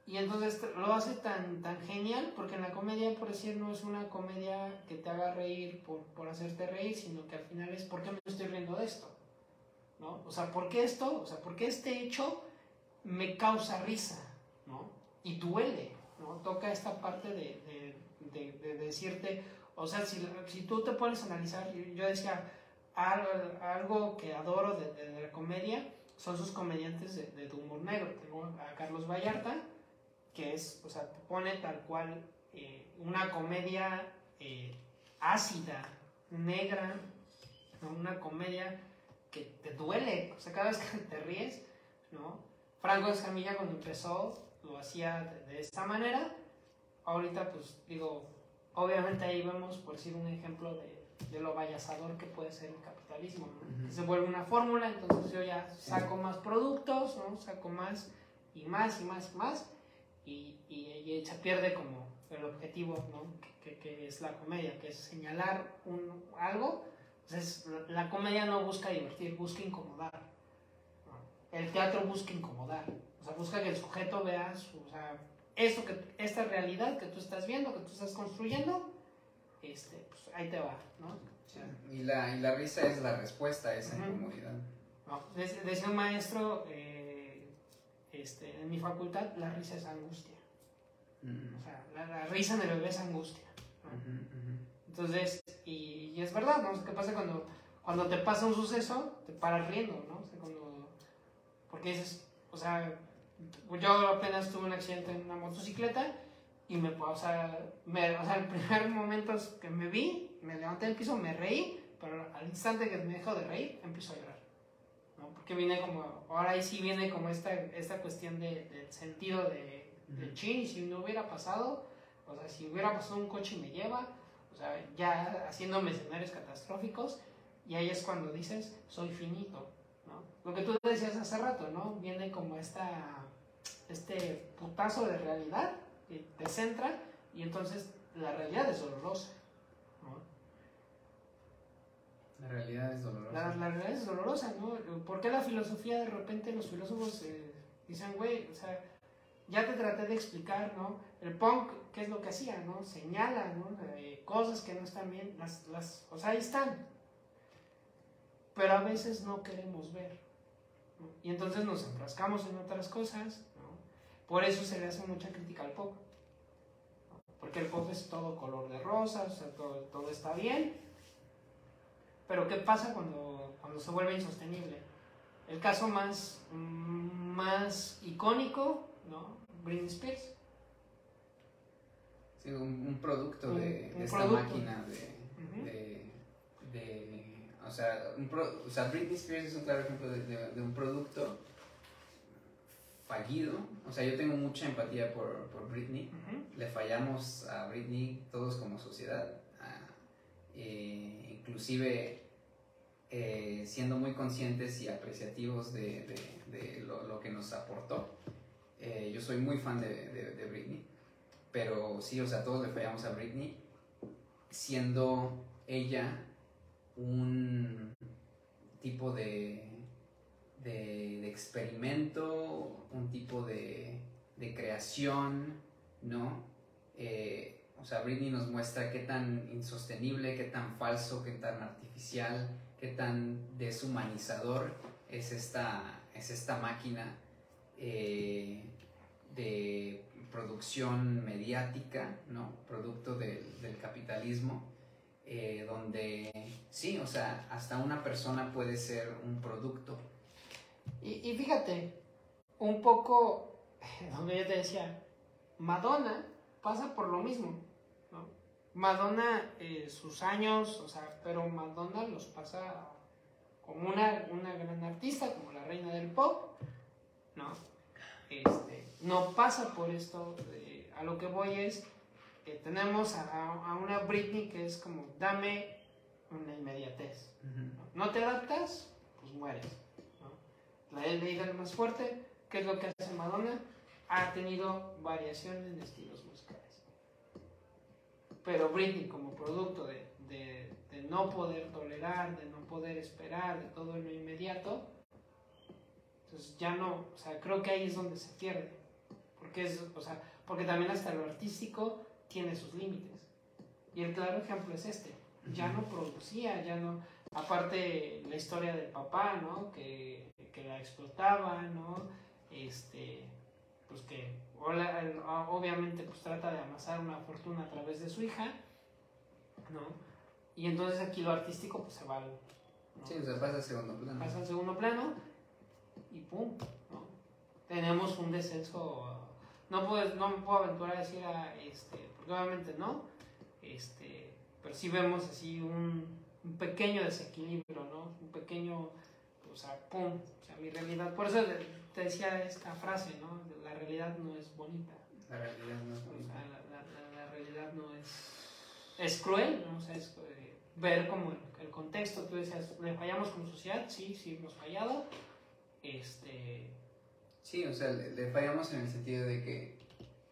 Y entonces lo hace tan, tan genial, porque en la comedia, por decir, no es una comedia que te haga reír por, por hacerte reír, sino que al final es, ¿por qué me estoy riendo de esto? ¿No? O sea, ¿por qué esto? O sea, ¿por qué este hecho me causa risa? ¿No? Y duele, ¿no? Toca esta parte de de, decirte, o sea, si, si, tú te pones a analizar, yo decía, algo, algo que adoro de, la comedia son sus comediantes de, humor negro. Tengo a Carlos Vallarta, que es, o sea, te pone tal cual eh, una comedia eh, ácida, negra, una comedia que te duele, o sea, cada vez que te ríes, ¿no? Franco Escamilla cuando empezó lo hacía de esta manera, ahorita pues digo, obviamente ahí vemos, por decir un ejemplo de, de lo vallazador que puede ser el capitalismo, Se vuelve una fórmula, entonces yo ya saco más productos, ¿no? Saco más y más y más y más, y, y, se pierde como el objetivo, ¿no? Que, que, es la comedia, que es señalar un, algo. Entonces, la comedia no busca divertir, busca incomodar. El teatro busca incomodar. O sea, busca que el sujeto vea su, o sea, esto que, esta realidad que tú estás viendo, que tú estás construyendo, este, pues ahí te va, ¿no? Y, la, y la risa es la respuesta a esa incomodidad. No, decía un maestro eh, este, en mi facultad, la risa es angustia. O sea, la, risa en el bebé es angustia. Entonces, y, es verdad, ¿no? ¿Qué pasa cuando, cuando te pasa un suceso? Te paras riendo, ¿no? O sea, cuando, porque dices, o sea, yo apenas tuve un accidente en una motocicleta y me, o sea, me, o sea, el primer momento que me vi, me levanté del piso, me reí, pero al instante que me dejó de reír, empiezo a llorar. Porque viene como, ahora ahí sí viene como esta, esta cuestión de, del sentido de, de chin, si no hubiera pasado, o sea, si hubiera pasado un coche y me lleva, o sea, ya haciéndome escenarios catastróficos, y ahí es cuando dices, soy finito, ¿no? Lo que tú decías hace rato, ¿no? Viene como esta este putazo de realidad que te centra y entonces la realidad es dolorosa. La realidad es dolorosa. La, realidad es dolorosa, ¿no? ¿Por qué la filosofía de repente los filósofos eh, dicen, güey, o sea, ya te traté de explicar, ¿no? El punk, ¿qué es lo que hacía, no? Señala, ¿no? Eh, cosas que no están bien, las, las, o sea, ahí están. Pero a veces no queremos ver. Y entonces nos enfrascamos en otras cosas por eso se le hace mucha crítica al pop. Porque el pop es todo color de rosa, o sea, todo, está bien. Pero ¿qué pasa cuando, cuando se vuelve insostenible? El caso más, más icónico, ¿no? Britney Spears. Sí, un, producto de, esta máquina de, de, o, sea, un o sea, Britney Spears es un claro ejemplo de, un producto fallido. O sea, yo tengo mucha empatía por, por Britney. Le fallamos a Britney todos como sociedad. Eh, inclusive eh, siendo muy conscientes y apreciativos de, lo, que nos aportó. Eh, yo soy muy fan de, Britney, pero sí, o sea, todos le fallamos a Britney, siendo ella un tipo de, de, experimento, un tipo de, creación, ¿no? Eh, o sea, Britney nos muestra qué tan insostenible, qué tan falso, qué tan artificial, qué tan deshumanizador es esta, es esta máquina eh, de producción mediática, ¿no? Producto del, capitalismo, eh, donde sí, o sea, hasta una persona puede ser un producto. Y, y fíjate, un poco, donde yo te decía, Madonna pasa por lo mismo. Madonna, eh, sus años, o sea, pero Madonna los pasa como una, una gran artista, como la reina del pop, ¿no? Este, no pasa por esto, a lo que voy es que tenemos a, una Britney que es como, dame una inmediatez, ¿no? te adaptas? Pues mueres, ¿no? La ley más fuerte, ¿qué es lo que hace Madonna? Ha tenido variaciones en estilos musicales pero Britney como producto de, no poder tolerar, de no poder esperar, de todo lo inmediato, entonces ya no, o sea, creo que ahí es donde se pierde, porque es, o sea, porque también hasta lo artístico tiene sus límites. Y el claro ejemplo es este, ya no producía, ya no, aparte la historia del papá, ¿no? Que, que la explotaba, ¿no? Este, pues que obviamente pues trata de amasar una fortuna a través de su hija, ¿no? Y entonces aquí lo artístico pues se va al... Sí, o sea, pasa al segundo plano. Pasa al segundo plano y pum, ¿no? Tenemos un descenso, no, puedo, no me puedo aventurar a decir, a, este, porque obviamente no, este, pero sí vemos así un, un pequeño desequilibrio, ¿no? Un pequeño, o sea, pum, o sea, mi realidad, por eso te decía esta frase, ¿no? La realidad no es bonita. La realidad no es bonita. la, realidad no es... Es cruel, ¿no? O sea, es eh, ver como el, contexto, tú decías, ¿le fallamos como sociedad? Sí, sí, hemos fallado. Este... Sí, o sea, le, fallamos en el sentido de que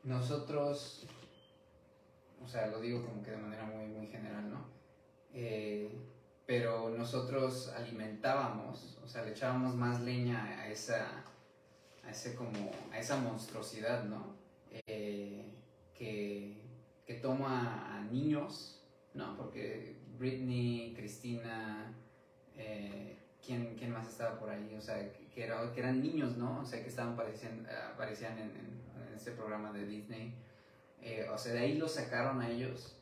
nosotros, o sea, lo digo como que de manera muy, muy general, ¿no? Eh, pero nosotros alimentábamos, o sea, le echábamos más leña a esa a, ese como, a esa monstruosidad, ¿no? Eh, que, que, toma a niños, ¿no? Porque Britney, Cristina, eh, ¿quién, ¿quién, más estaba por ahí? O sea, que, era, que eran niños, ¿no? O sea, que estaban apareciendo, aparecían en, en, este programa de Disney. Eh, o sea, de ahí los sacaron a ellos,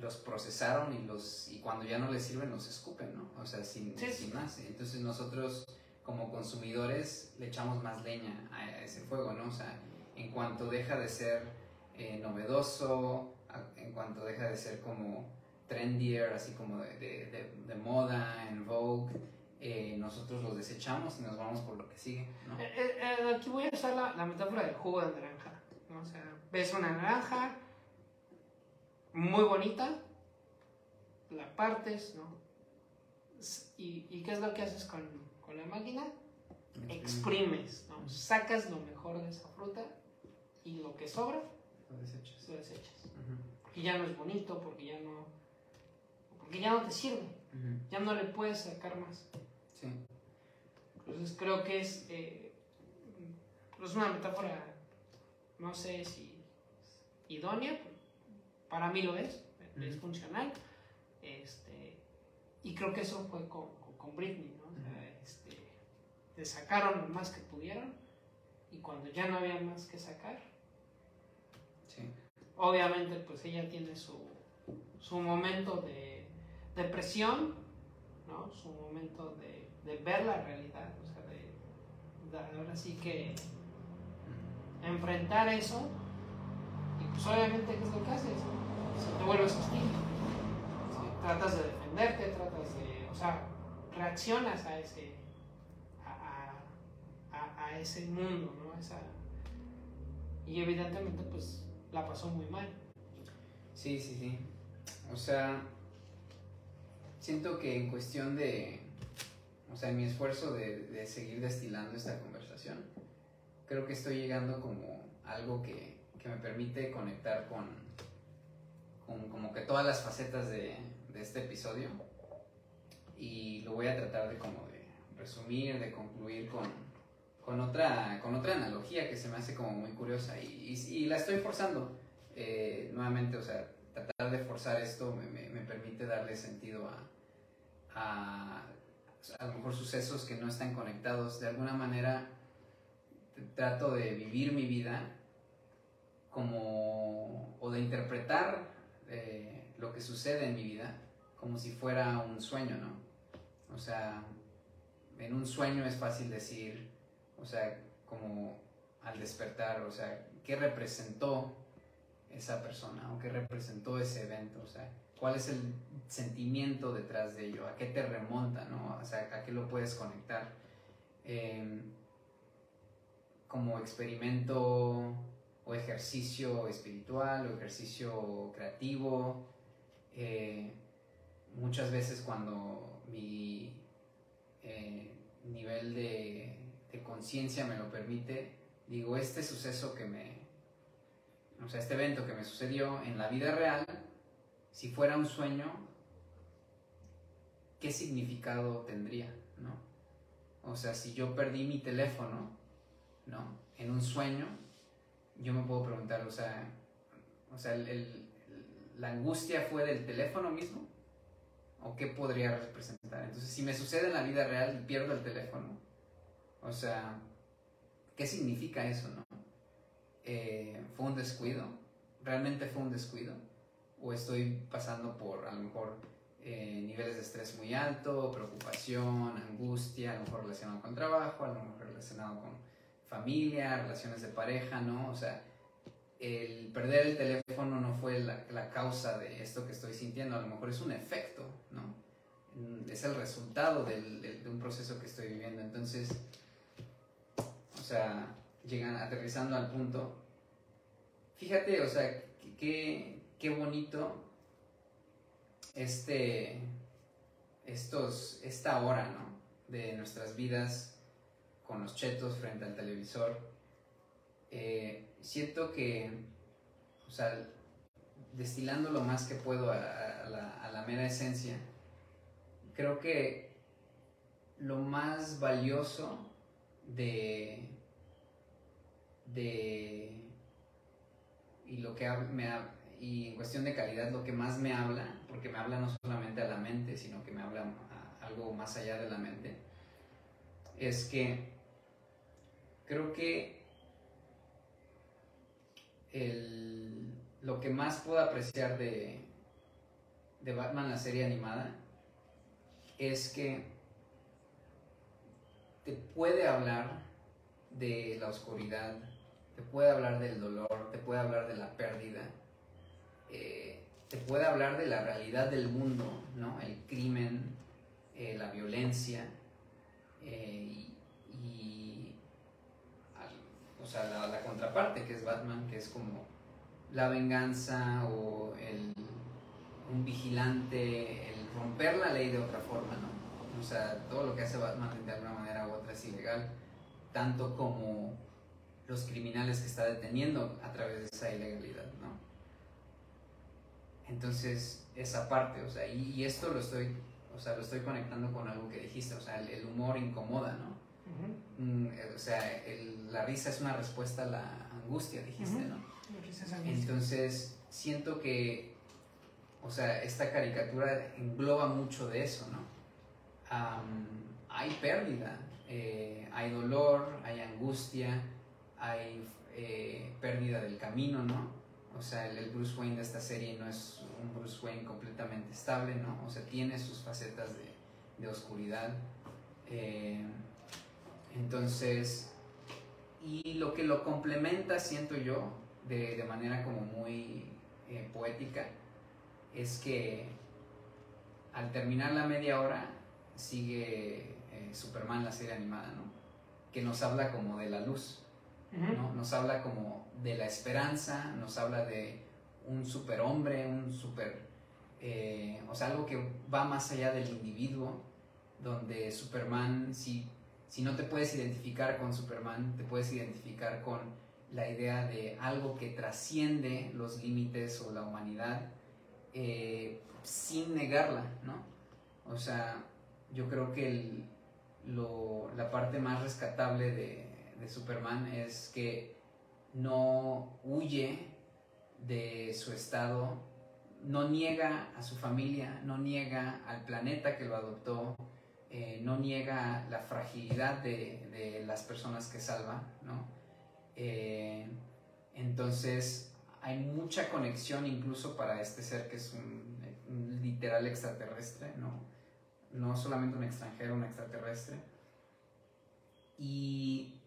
los procesaron y, los, y cuando ya no les sirven los escupen, ¿no? O sea, sin, sin más. Entonces nosotros como consumidores le echamos más leña a ese fuego, ¿no? O sea, en cuanto deja de ser eh, novedoso, en cuanto deja de ser como trendier, así como de, de, moda, en Vogue, eh, nosotros los desechamos y nos vamos por lo que sigue. Eh, aquí voy a usar la, la, metáfora del jugo de naranja, ¿no? O sea, ves una naranja muy bonita, la partes, ¿no? ¿Y, ¿Y qué es lo que haces con con la máquina, exprimes, ¿no? sacas lo mejor de esa fruta y lo que sobra lo desechas. Lo desechas. Porque ya no es bonito, porque ya no, porque ya no te sirve, ya no le puedes sacar más. Sí. Entonces creo que es, eh, es una metáfora, no sé si idónea, para mí lo es, es funcional. Este, y creo que eso fue con, con Britney, ¿no? sacaron lo más que pudieron y cuando ya no había más que sacar, obviamente pues ella tiene su, su momento de depresión, ¿no? su momento de, de ver la realidad, o sea, de, ahora sí que enfrentar eso y pues obviamente ¿qué es lo que haces? Te vuelves hostil. Tratas de defenderte, tratas de, o sea, reaccionas a ese, a, ese mundo, ¿no? Y evidentemente pues la pasó muy mal. Sí, sí, sí. O sea, siento que en cuestión de, o sea, en mi esfuerzo de, de seguir destilando esta conversación, creo que estoy llegando como algo que, que me permite conectar con, con, como que todas las facetas de, de, este episodio. Y lo voy a tratar de como de resumir, de concluir con, con, otra, con otra analogía que se me hace como muy curiosa y, la estoy forzando. Eh, nuevamente, o sea, tratar de forzar esto me, me, me permite darle sentido a, a, a lo mejor sucesos que no están conectados. De alguna manera trato de vivir mi vida como, o de interpretar eh, lo que sucede en mi vida como si fuera un sueño, ¿no? O sea, en un sueño es fácil decir, o sea, como al despertar, o sea, ¿qué representó esa persona o qué representó ese evento? O sea, ¿cuál es el sentimiento detrás de ello? ¿A qué te remonta, no? O sea, ¿a qué lo puedes conectar? Eh, como experimento o ejercicio espiritual o ejercicio creativo. Eh, muchas veces cuando mi eh, nivel de, conciencia me lo permite, digo, este suceso que me, o sea, este evento que me sucedió en la vida real, si fuera un sueño, ¿qué significado tendría? ¿no? O sea, si yo perdí mi teléfono, ¿no? En un sueño, yo me puedo preguntar, o sea, o sea la angustia fue del teléfono mismo, o qué podría representar. Entonces, si me sucede en la vida real y pierdo el teléfono, o sea, ¿qué significa eso, no? Eh, ¿Fue un descuido? ¿Realmente fue un descuido? ¿O estoy pasando por, a lo mejor, eh, niveles de estrés muy alto, preocupación, angustia, a lo mejor relacionado con trabajo, a lo mejor relacionado con familia, relaciones de pareja, ¿no? O sea, el perder el teléfono no fue la, causa de esto que estoy sintiendo, a lo mejor es un efecto, ¿no? Mm, es el resultado del, de un proceso que estoy viviendo. Entonces, o sea, llegan aterrizando al punto. Fíjate, o sea, qué, qué bonito este, estos, esta hora, ¿no? De nuestras vidas con los chetos frente al televisor, eh, siento que, o sea, destilando lo más que puedo a, la, mera esencia, creo que lo más valioso de, de y lo que me y en cuestión de calidad lo que más me habla, porque me habla no solamente a la mente, sino que me habla a algo más allá de la mente, es que creo que lo que más puedo apreciar de, de Batman, la serie animada, es que te puede hablar de la oscuridad, te puede hablar del dolor, te puede hablar de la pérdida, eh, te puede hablar de la realidad del mundo, ¿no? El crimen, eh, la violencia, eh, y o sea, la, contraparte que es Batman, que es como la venganza o el, un vigilante, el romper la ley de otra forma, ¿no? O sea, todo lo que hace Batman de alguna manera u otra es ilegal, tanto como los criminales que está deteniendo a través de esa ilegalidad, ¿no? Entonces, esa parte, o sea, y, esto lo estoy, o sea, lo estoy conectando con algo que dijiste, o sea, el humor incomoda, ¿no? Mm, o sea, la risa es una respuesta a la angustia, dijiste, ¿no? Entonces, siento que, o sea, esta caricatura engloba mucho de eso, ¿no? hay pérdida, eh, hay dolor, hay angustia, hay eh, pérdida del camino, ¿no? O sea, el, Bruce Wayne de esta serie no es un Bruce Wayne completamente estable, ¿no? O sea, tiene sus facetas de, de oscuridad. Eh, entonces, y lo que lo complementa, siento yo, de, de manera como muy eh, poética, es que al terminar la media hora sigue eh, Superman, la serie animada, ¿no? Que nos habla como de la luz, ¿no? Nos habla como de la esperanza, nos habla de un superhombre, un super... Eh, o sea, algo que va más allá del individuo, donde Superman, si, si no te puedes identificar con Superman, te puedes identificar con la idea de algo que trasciende los límites o la humanidad eh, sin negarla, ¿no? O sea, yo creo que la parte más rescatable de, de Superman es que no huye de su estado, no niega a su familia, no niega al planeta que lo adoptó, eh, no niega la fragilidad de, las personas que salva, ¿no? Eh, entonces hay mucha conexión incluso para este ser que es un, literal extraterrestre, ¿no? No solamente un extranjero, un extraterrestre. Y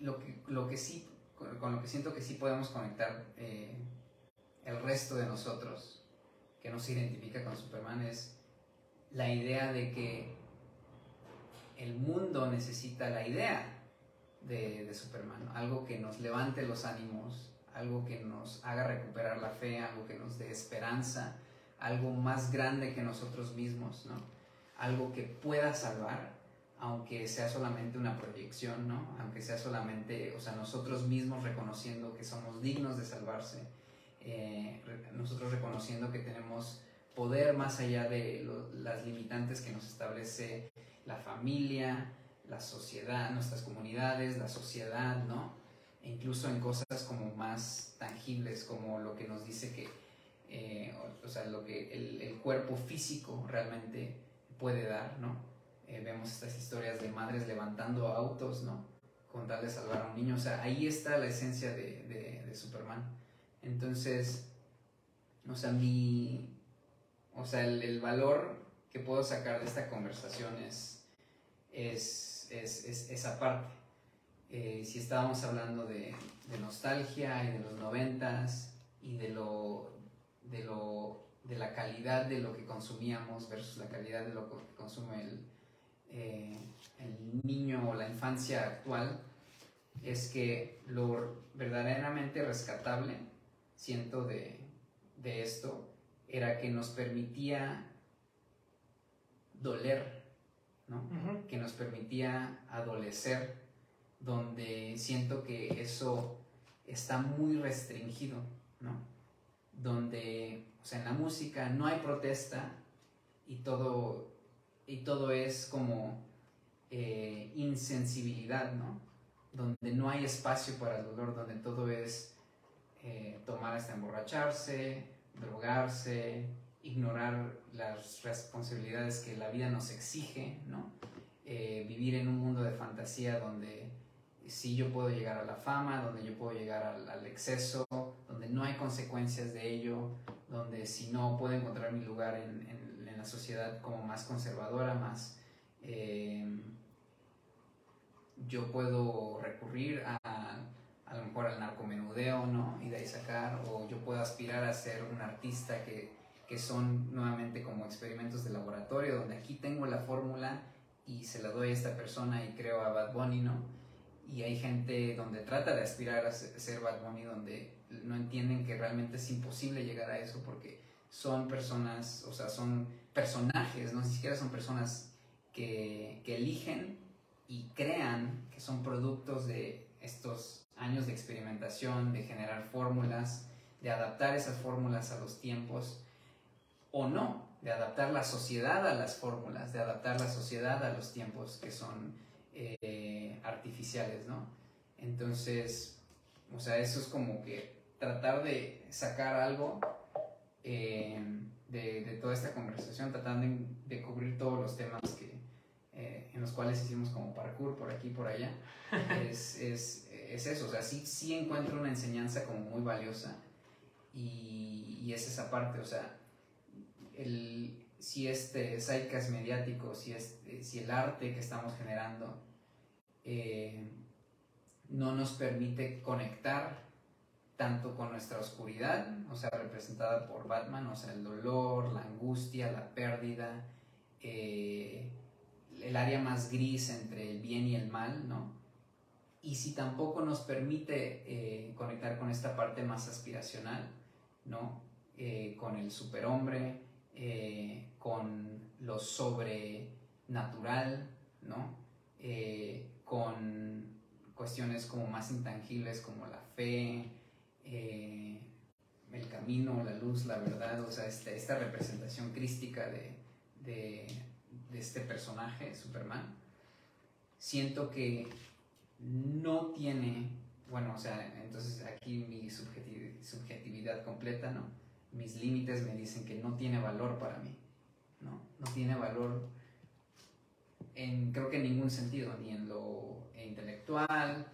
lo que, lo que sí, con, lo que siento que sí podemos conectar eh, el resto de nosotros, que nos identifica con Superman, es la idea de que el mundo necesita la idea de, Superman, algo que nos levante los ánimos, algo que nos haga recuperar la fe, algo que nos dé esperanza, algo más grande que nosotros mismos, ¿no? Algo que pueda salvar, aunque sea solamente una proyección, ¿no? Aunque sea solamente, o sea, nosotros mismos reconociendo que somos dignos de salvarse, eh, nosotros reconociendo que tenemos poder más allá de las limitantes que nos establece la familia, la sociedad, nuestras comunidades, la sociedad, ¿no? E incluso en cosas como más tangibles, como lo que nos dice que, eh, o, sea, lo que el, cuerpo físico realmente puede dar, ¿no? Eh, vemos estas historias de madres levantando autos, ¿no? Con tal de salvar a un niño, o sea, ahí está la esencia de, de, de Superman. Entonces, o sea, mi, o sea, el, el valor que puedo sacar de esta conversación es, es, es, esa parte. Eh, si estábamos hablando de, nostalgia y de los noventas y de lo, de lo de la calidad de lo que consumíamos versus la calidad de lo que consume el, eh, el niño o la infancia actual, es que lo verdaderamente rescatable, siento, de, de esto, era que nos permitía doler que nos permitía adolecer, donde siento que eso está muy restringido, ¿no? donde, o sea, en la música no hay protesta y todo, y todo es como eh, insensibilidad, ¿no? Donde no hay espacio para el dolor, donde todo es eh, tomar hasta emborracharse, drogarse, ignorar las responsabilidades que la vida nos exige, ¿no? Eh, vivir en un mundo de fantasía donde sí yo puedo llegar a la fama, donde yo puedo llegar al, exceso, donde no hay consecuencias de ello, donde si no puedo encontrar mi lugar en, la sociedad como más conservadora, más... Eh, yo puedo recurrir a, a lo mejor al narcomenudeo, ¿no? Y de ahí sacar, o yo puedo aspirar a ser un artista que que son nuevamente como experimentos de laboratorio, donde aquí tengo la fórmula y se la doy a esta persona y creo a Bad Bunny, ¿no? Y hay gente donde trata de aspirar a ser Bad Bunny, donde no entienden que realmente es imposible llegar a eso porque son personas, o sea, son personajes, no ni siquiera son personas que, que eligen y crean que son productos de estos años de experimentación, de generar fórmulas, de adaptar esas fórmulas a los tiempos o no, de adaptar la sociedad a las fórmulas, de adaptar la sociedad a los tiempos que son eh, artificiales, ¿no? Entonces, o sea, eso es como que tratar de sacar algo eh, de, toda esta conversación, tratando de, cubrir todos los temas que, eh, en los cuales hicimos como parkour por aquí y por allá, *laughs* es, es, es, eso, o sea, sí, sí encuentro una enseñanza como muy valiosa y, y es esa parte, o sea, el, si este zeitgeist mediático, si, este, si el arte que estamos generando eh, no nos permite conectar tanto con nuestra oscuridad, o sea, representada por Batman, o sea, el dolor, la angustia, la pérdida, eh, el área más gris entre el bien y el mal, ¿no? Y si tampoco nos permite eh, conectar con esta parte más aspiracional, ¿no? con el superhombre, eh, con lo sobre natural, ¿no? Eh, con cuestiones como más intangibles como la fe, eh, el camino, la luz, la verdad, o sea, este, esta, representación crística de, de, este personaje, Superman, siento que no tiene, bueno, o sea, entonces aquí mi subjetividad completa, ¿no? Mis límites me dicen que no tiene valor para mí, ¿no? No tiene valor en, creo que en ningún sentido, ni en lo intelectual,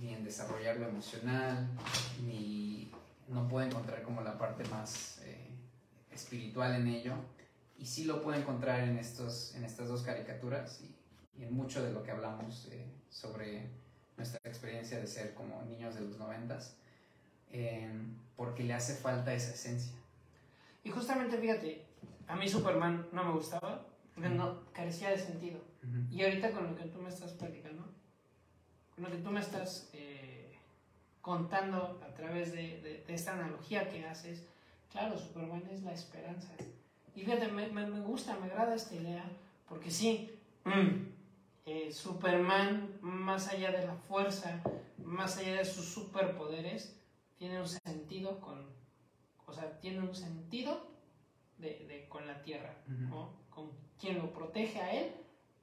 ni en desarrollar lo emocional, ni no puedo encontrar como la parte más eh, espiritual en ello. Y sí lo puedo encontrar en, estos, en estas dos caricaturas y, en mucho de lo que hablamos eh, sobre nuestra experiencia de ser como niños de los noventas, eh, porque le hace falta esa esencia. Y justamente, fíjate, a mí Superman no me gustaba, no, carecía de sentido. Y ahorita con lo que tú me estás platicando, con lo que tú me estás eh, contando a través de, esta analogía que haces, claro, Superman es la esperanza. Y fíjate, me, me, gusta, me agrada esta idea, porque sí, mm, eh, Superman, más allá de la fuerza, más allá de sus superpoderes, tiene un sentido con, o sea, tiene un sentido de, con la Tierra, con quien lo protege a él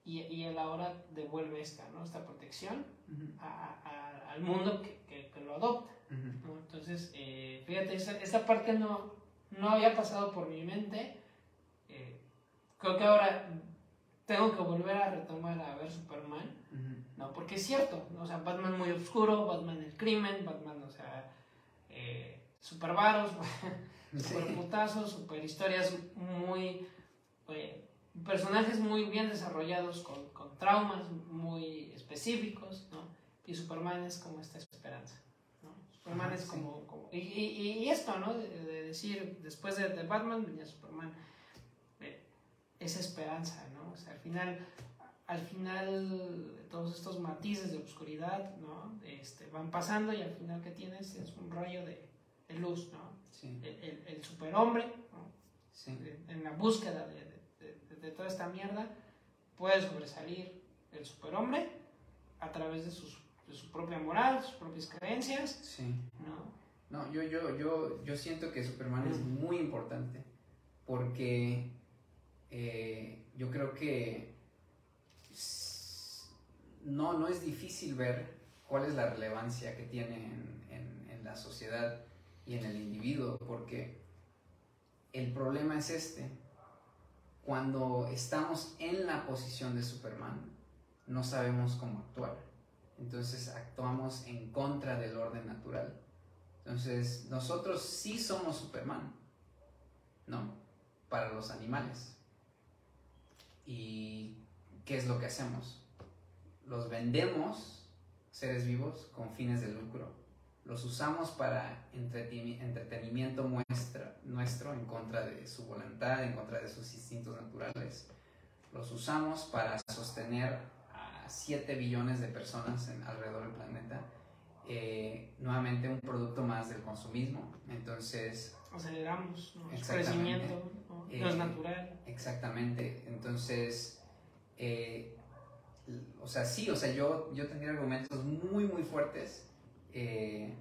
y, y él ahora devuelve esta, ¿no? esta protección a, al mundo que, que, lo adopta. Entonces, eh, fíjate, esa, parte no, no había pasado por mi mente. Eh, creo que ahora tengo que volver a retomar a ver Superman, ¿no? Porque es cierto, ¿no? o sea, Batman muy oscuro, Batman el crimen, Batman, o sea, eh, super varos, *laughs* super putazos, super historias muy... Eh, personajes muy bien desarrollados, con, con, traumas muy específicos, ¿no? Y Superman es como esta esperanza, ¿no? Superman es como... como y, y, esto, ¿no? De, decir, después de, de, Batman venía Superman, eh, esa esperanza, ¿no? O sea, al final, al final todos estos matices de oscuridad, ¿no? Este, van pasando y al final que tienes es un rayo de, de luz, ¿no? Sí. El, el, el superhombre, ¿no? Sí. En la búsqueda de, de, toda esta mierda, puede sobresalir el superhombre a través de, sus, de su propia moral, sus propias creencias. Sí. ¿no? No, yo, yo, yo, yo siento que Superman es muy importante porque eh, yo creo que no, no es difícil ver cuál es la relevancia que tiene en, en, en la sociedad y en el individuo, porque el problema es este, cuando estamos en la posición de Superman, no sabemos cómo actuar. Entonces actuamos en contra del orden natural. Entonces nosotros sí somos Superman, ¿no? Para los animales. ¿Y qué es lo que hacemos? Los vendemos, seres vivos, con fines de lucro los usamos para entretenimiento muestra, nuestro en contra de su voluntad, en contra de sus instintos naturales. Los usamos para sostener a 7 billones de personas en, alrededor del planeta. Eh, nuevamente un producto más del consumismo. Entonces... Aceleramos el crecimiento, ¿no? es eh, natural. Exactamente. Entonces... Eh, o sea, sí, o sea, yo, yo tendría argumentos muy, muy fuertes eh,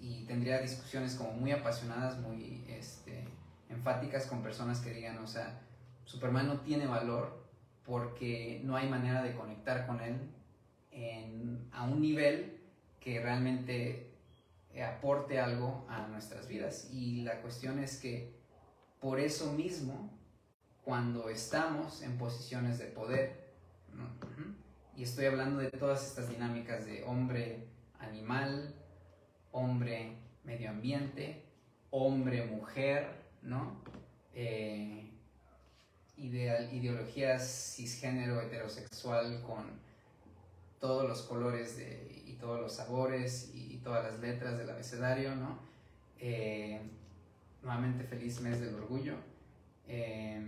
y tendría discusiones como muy apasionadas, muy este, enfáticas con personas que digan, o sea, Superman no tiene valor porque no hay manera de conectar con él a un nivel que realmente aporte algo a nuestras vidas. Y la cuestión es que por eso mismo, cuando estamos en posiciones de poder, y estoy hablando de todas estas dinámicas de hombre, animal, hombre, medio ambiente, hombre, mujer, ¿no? Eh, ideal, ideologías cisgénero heterosexual con todos los colores y todos los sabores y, todas las letras del abecedario, ¿no? Eh, nuevamente feliz mes del orgullo. Eh,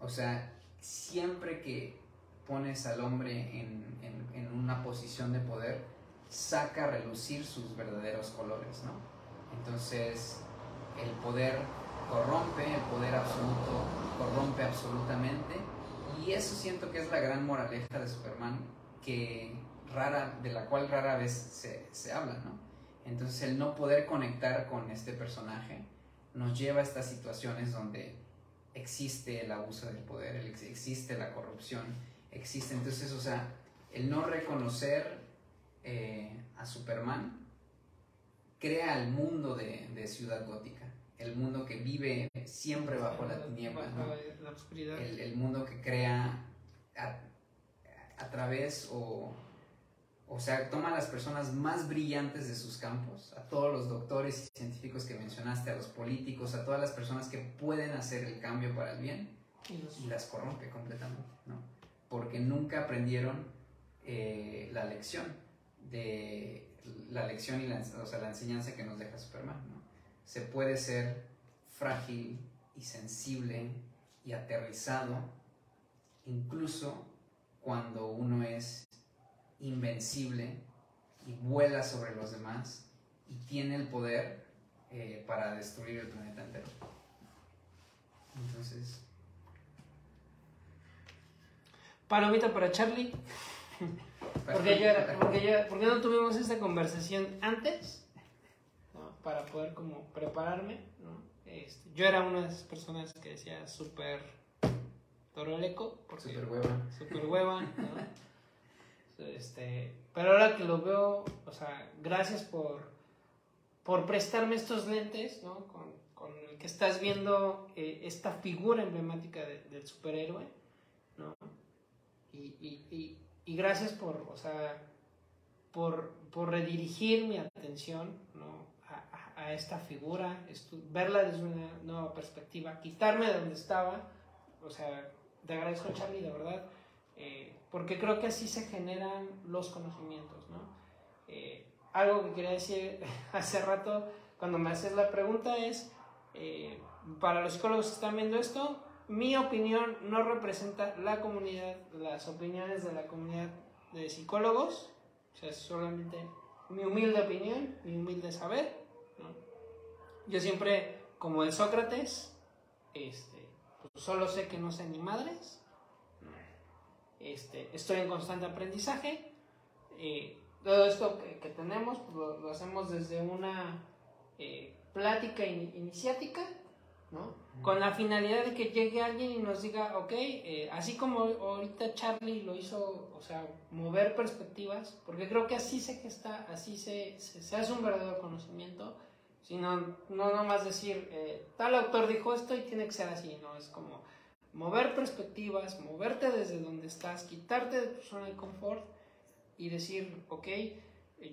o sea, siempre que pones al hombre en una posición de poder, saca a relucir sus verdaderos colores, ¿no? Entonces, el poder corrompe, el poder absoluto corrompe absolutamente Y eso siento que es la gran moraleja de Superman, que rara, de la cual rara vez se, se habla, ¿no? Entonces el no poder conectar con este personaje nos lleva a estas situaciones donde existe el abuso del poder, existe la corrupción, existe entonces, o sea, el no reconocer eh, a Superman crea el mundo de, de, Ciudad Gótica, el mundo que vive siempre bajo la tiniebla, la oscuridad. El, el, mundo que crea a, a través o o sea, toma a las personas más brillantes de sus campos, a todos los doctores y científicos que mencionaste, a los políticos, a todas las personas que pueden hacer el cambio para el bien y, las corrompe completamente, ¿no? Porque nunca aprendieron eh, la lección de la lección y la, o sea, la enseñanza que nos deja Superman, ¿no? Se puede ser frágil y sensible y aterrizado incluso cuando uno es invencible y vuela sobre los demás y tiene el poder eh, para destruir el planeta entero. Entonces... Palomita para Charlie. *laughs* porque, yo porque, porque no tuvimos esta conversación antes para poder como prepararme. ¿no? Este, yo era una de esas personas que decía súper toroleco. Súper hueva. Súper hueva. ¿no? *laughs* Este, pero ahora que lo veo, o sea, gracias por, por prestarme estos lentes, ¿no? Con, con el que estás viendo eh, esta figura emblemática del superhéroe. Y, y, y, gracias por, o sea, por, por redirigir mi atención, ¿no? A, a, esta figura, verla desde una nueva perspectiva, quitarme de donde estaba, o sea, te agradezco Charlie, de verdad. Eh, porque creo que así se generan los conocimientos, ¿no? Eh, algo que quería decir *laughs* hace rato cuando me haces la pregunta es, eh, para los psicólogos que están viendo esto, mi opinión no representa la comunidad, las opiniones de la comunidad de psicólogos, o sea, es solamente mi humilde opinión, mi humilde saber. Yo siempre, como el Sócrates, este, pues solo sé que no sé ni madres, este, estoy en constante aprendizaje. Eh, todo esto que, tenemos pues, lo, hacemos desde una eh, plática iniciática, ¿no? Con la finalidad de que llegue alguien y nos diga, ok, eh, así como ahorita Charlie lo hizo, o sea, mover perspectivas, porque creo que así se gesta, así se, se, hace un verdadero conocimiento, sino no nomás decir, tal autor dijo esto y tiene que ser así, ¿no? Es como, mover perspectivas, moverte desde donde estás, quitarte de tu zona de confort y decir, ok,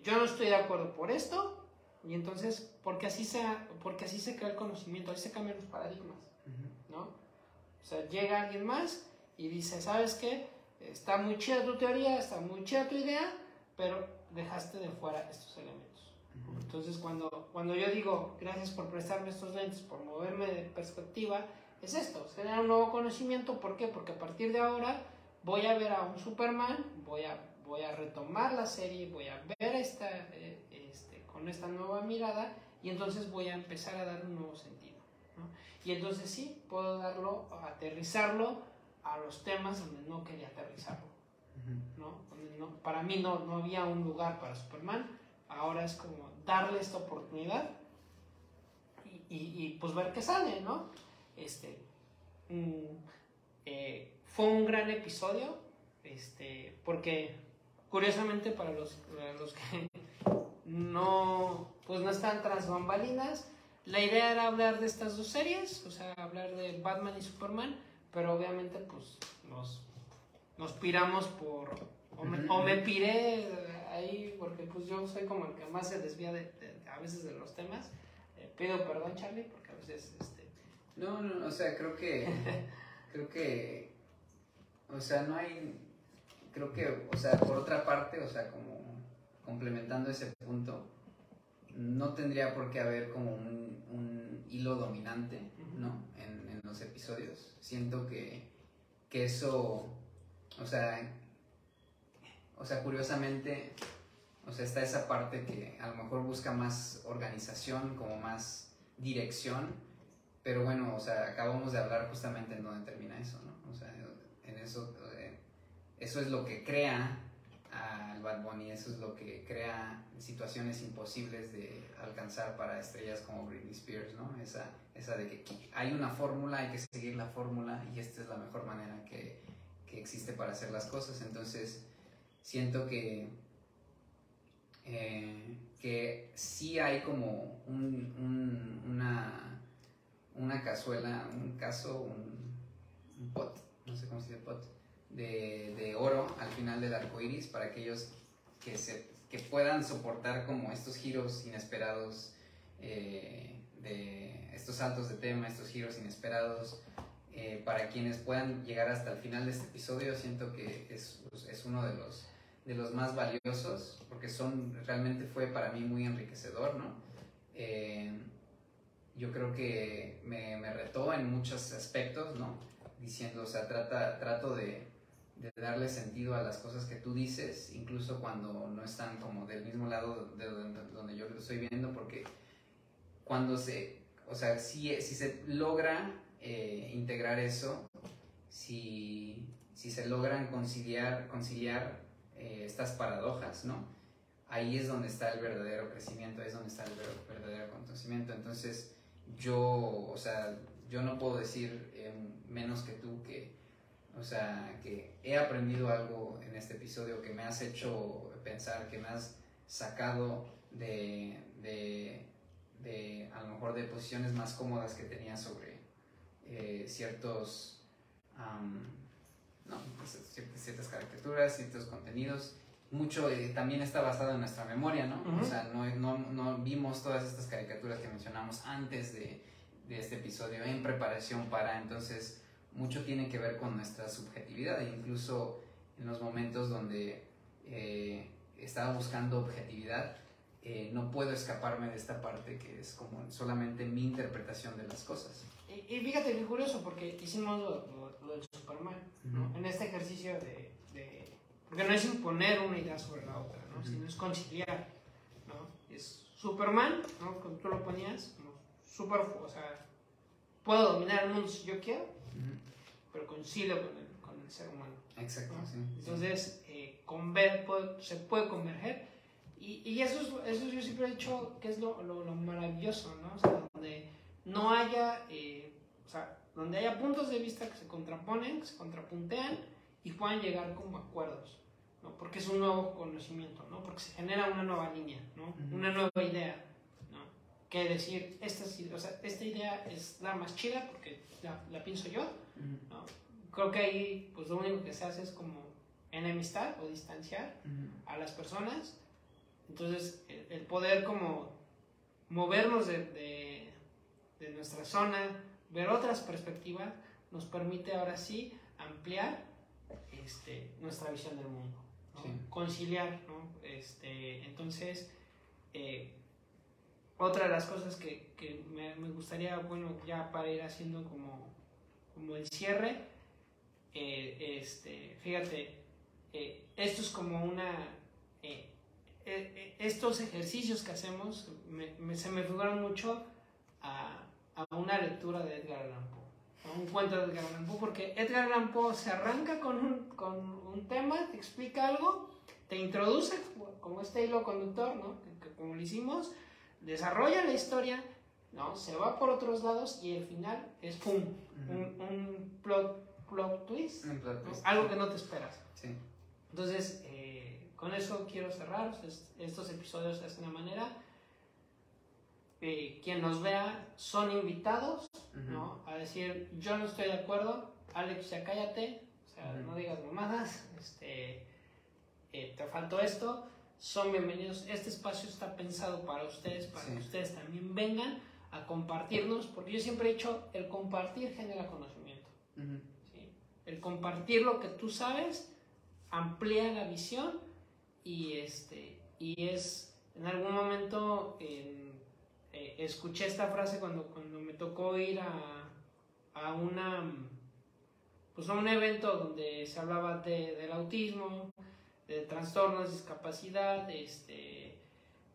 yo no estoy de acuerdo por esto, y entonces, porque así, sea, porque así se crea el conocimiento, así se cambian los paradigmas, ¿no? O sea, llega alguien más y dice, ¿sabes qué? Está muy chida tu teoría, está muy chida tu idea, pero dejaste de fuera estos elementos. Entonces, cuando, cuando yo digo, gracias por prestarme estos lentes, por moverme de perspectiva, es esto, tener un nuevo conocimiento. ¿Por qué? Porque a partir de ahora voy a ver a un Superman, voy a, voy a retomar la serie, voy a ver esta, eh, con esta nueva mirada y entonces voy a empezar a dar un nuevo sentido. Y entonces sí, puedo darlo, aterrizarlo a los temas donde no quería aterrizarlo. para mí no, no había un lugar para Superman, ahora es como darle esta oportunidad y, y pues ver qué sale, ¿no? Este, eh, fue un gran episodio, este, porque curiosamente para los, los que no, pues no están tras bambalinas, la idea era hablar de estas dos series, o sea, hablar de Batman y Superman, pero obviamente pues nos, nos piramos por, o me, piré ahí, porque pues yo soy como el que más se desvía de, a veces de los temas. Eh, pido perdón, Charlie, porque a veces este, no, no, o sea, creo que, *laughs* creo que, o sea, no hay, creo que, o sea, por otra parte, o sea, como complementando ese punto, no tendría por qué haber como un, un hilo dominante, ¿no? En, en, los episodios. Siento que, que eso, o sea, o sea, curiosamente, o sea, está esa parte que a lo mejor busca más organización, como más dirección, pero bueno, o sea, acabamos de hablar justamente en dónde termina eso, ¿no? O sea, en, eso es lo que crea al Bad Bunny, eso es lo que crea situaciones imposibles de alcanzar para estrellas como Britney Spears, ¿no? Esa, esa de que hay una fórmula, hay que seguir la fórmula y esta es la mejor manera que, que existe para hacer las cosas. Entonces, siento que, eh, que sí hay como un, una, una cazuela, un caso, un, un pot, no sé cómo se dice pot, de, de, oro al final del arco iris para aquellos que, se, que puedan soportar como estos giros inesperados, eh, de estos saltos de tema, estos giros inesperados. Eh, para quienes puedan llegar hasta el final de este episodio, siento que es, es uno de los, de los más valiosos, porque son, realmente fue para mí muy enriquecedor, ¿no? Eh, yo creo que me, me, retó en muchos aspectos, ¿no? Diciendo, o sea, trata, trato de, de darle sentido a las cosas que tú dices, incluso cuando no están como del mismo lado de donde, yo estoy viendo, porque cuando se, o sea, si, si se logra eh, integrar eso, si, si, se logran conciliar, conciliar eh, estas paradojas, ¿no? Ahí es donde está el verdadero crecimiento, ahí es donde está el verdadero conocimiento. Entonces, yo, o sea, yo no puedo decir eh, menos que tú que o sea, que he aprendido algo en este episodio que me has hecho pensar, que me has sacado de, de, de a lo mejor de posiciones más cómodas que tenía sobre eh, ciertos, no, pues, ciertas caricaturas, ciertos contenidos. Mucho eh, también está basado en nuestra memoria, ¿no? O sea, no, no, no, vimos todas estas caricaturas que mencionamos antes de, de este episodio en preparación para, entonces mucho tiene que ver con nuestra subjetividad, e incluso en los momentos donde eh, estaba buscando objetividad, eh, no puedo escaparme de esta parte que es como solamente mi interpretación de las cosas. Y, fíjate qué curioso, porque hicimos lo, lo, del Superman, ¿no? En este ejercicio de, de, Porque no es imponer una idea sobre la otra, ¿no? Sino es conciliar, ¿no? Es Superman, ¿no? Como tú lo ponías, como super... O sea, puedo dominar el mundo si yo quiero, pero concilio con el, con el ser humano. Exacto, sí, Entonces, eh, se puede converger. Y, y, eso, es, eso yo siempre he dicho que es lo, lo, maravilloso, ¿no? O sea, donde no haya, eh, o sea, donde haya puntos de vista que se contraponen, que se contrapuntean y puedan llegar como acuerdos, ¿no? Porque es un nuevo conocimiento, ¿no? Porque se genera una nueva línea, ¿no? Una nueva idea, ¿no? Que decir, esta, o sea, esta idea es la más chida porque la, la pienso yo, ¿no? Creo que ahí pues lo único que se hace es como enemistar o distanciar a las personas. Entonces el, poder como movernos de, de, de, nuestra zona, ver otras perspectivas, nos permite ahora sí ampliar este, nuestra visión del mundo, conciliar. ¿no? Este, entonces, eh, otra de las cosas que, que me, me, gustaría, bueno, ya para ir haciendo como como el cierre, eh, este, fíjate, eh, esto es como una, eh, estos ejercicios que hacemos se me figuran mucho a, a, una lectura de Edgar Allan Poe, a un cuento de Edgar Allan Poe, porque Edgar Allan Poe se arranca con un, con un tema, te explica algo, te introduce como este hilo conductor, ¿no? que, como lo hicimos, desarrolla la historia, ¿no? Se va por otros lados y el final es ¡pum! un, plot, plot twist, algo que no te esperas. Sí. Entonces, eh, con eso quiero cerrar. Estos episodios de una manera. Eh, quien nos vea son invitados ¿no? a decir yo no estoy de acuerdo, Alex ya cállate, o sea, no digas mamadas, este, eh, te faltó esto, son bienvenidos, este espacio está pensado para ustedes, para que ustedes también vengan a compartirnos, porque yo siempre he dicho, el compartir genera conocimiento. El compartir lo que tú sabes amplía la visión y, este, y es, en algún momento eh, escuché esta frase cuando, cuando me tocó ir a, a una pues a un evento donde se hablaba de, del autismo, de trastornos, discapacidad, este,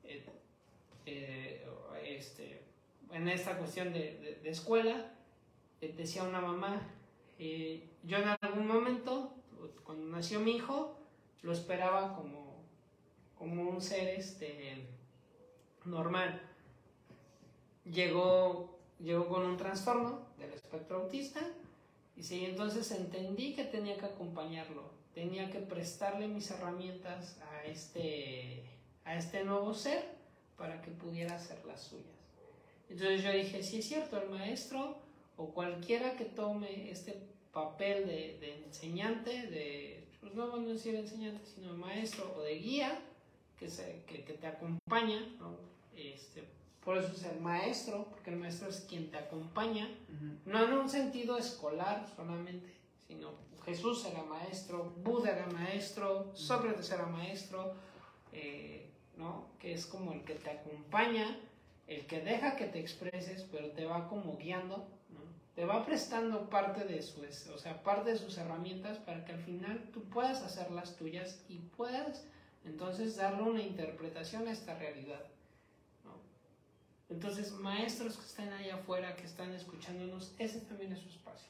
eh, eh, este, en esta cuestión de, escuela, decía una mamá, eh, yo en algún momento cuando nació mi hijo, lo esperaba como, como un ser este, normal. Llegó, llegó con un trastorno del espectro autista y sí, entonces entendí que tenía que acompañarlo, tenía que prestarle mis herramientas a este, a este nuevo ser para que pudiera hacer las suyas. Entonces yo dije, si es cierto, el maestro o cualquiera que tome este papel de, de enseñante, de, pues no vamos a decir enseñante, sino maestro o de guía, que, se, que, que te acompaña, ¿no? este, por eso es el maestro, porque el maestro es quien te acompaña, no en un sentido escolar solamente, sino Jesús era maestro, Buda era maestro, Sócrates era maestro, eh, ¿no? que es como el que te acompaña, el que deja que te expreses, pero te va como guiando, ¿no? te va prestando parte de, su, o sea, parte de sus herramientas para que al final tú puedas hacer las tuyas y puedas entonces darle una interpretación a esta realidad. Entonces, maestros que están allá afuera, que están escuchándonos, ese también es su espacio.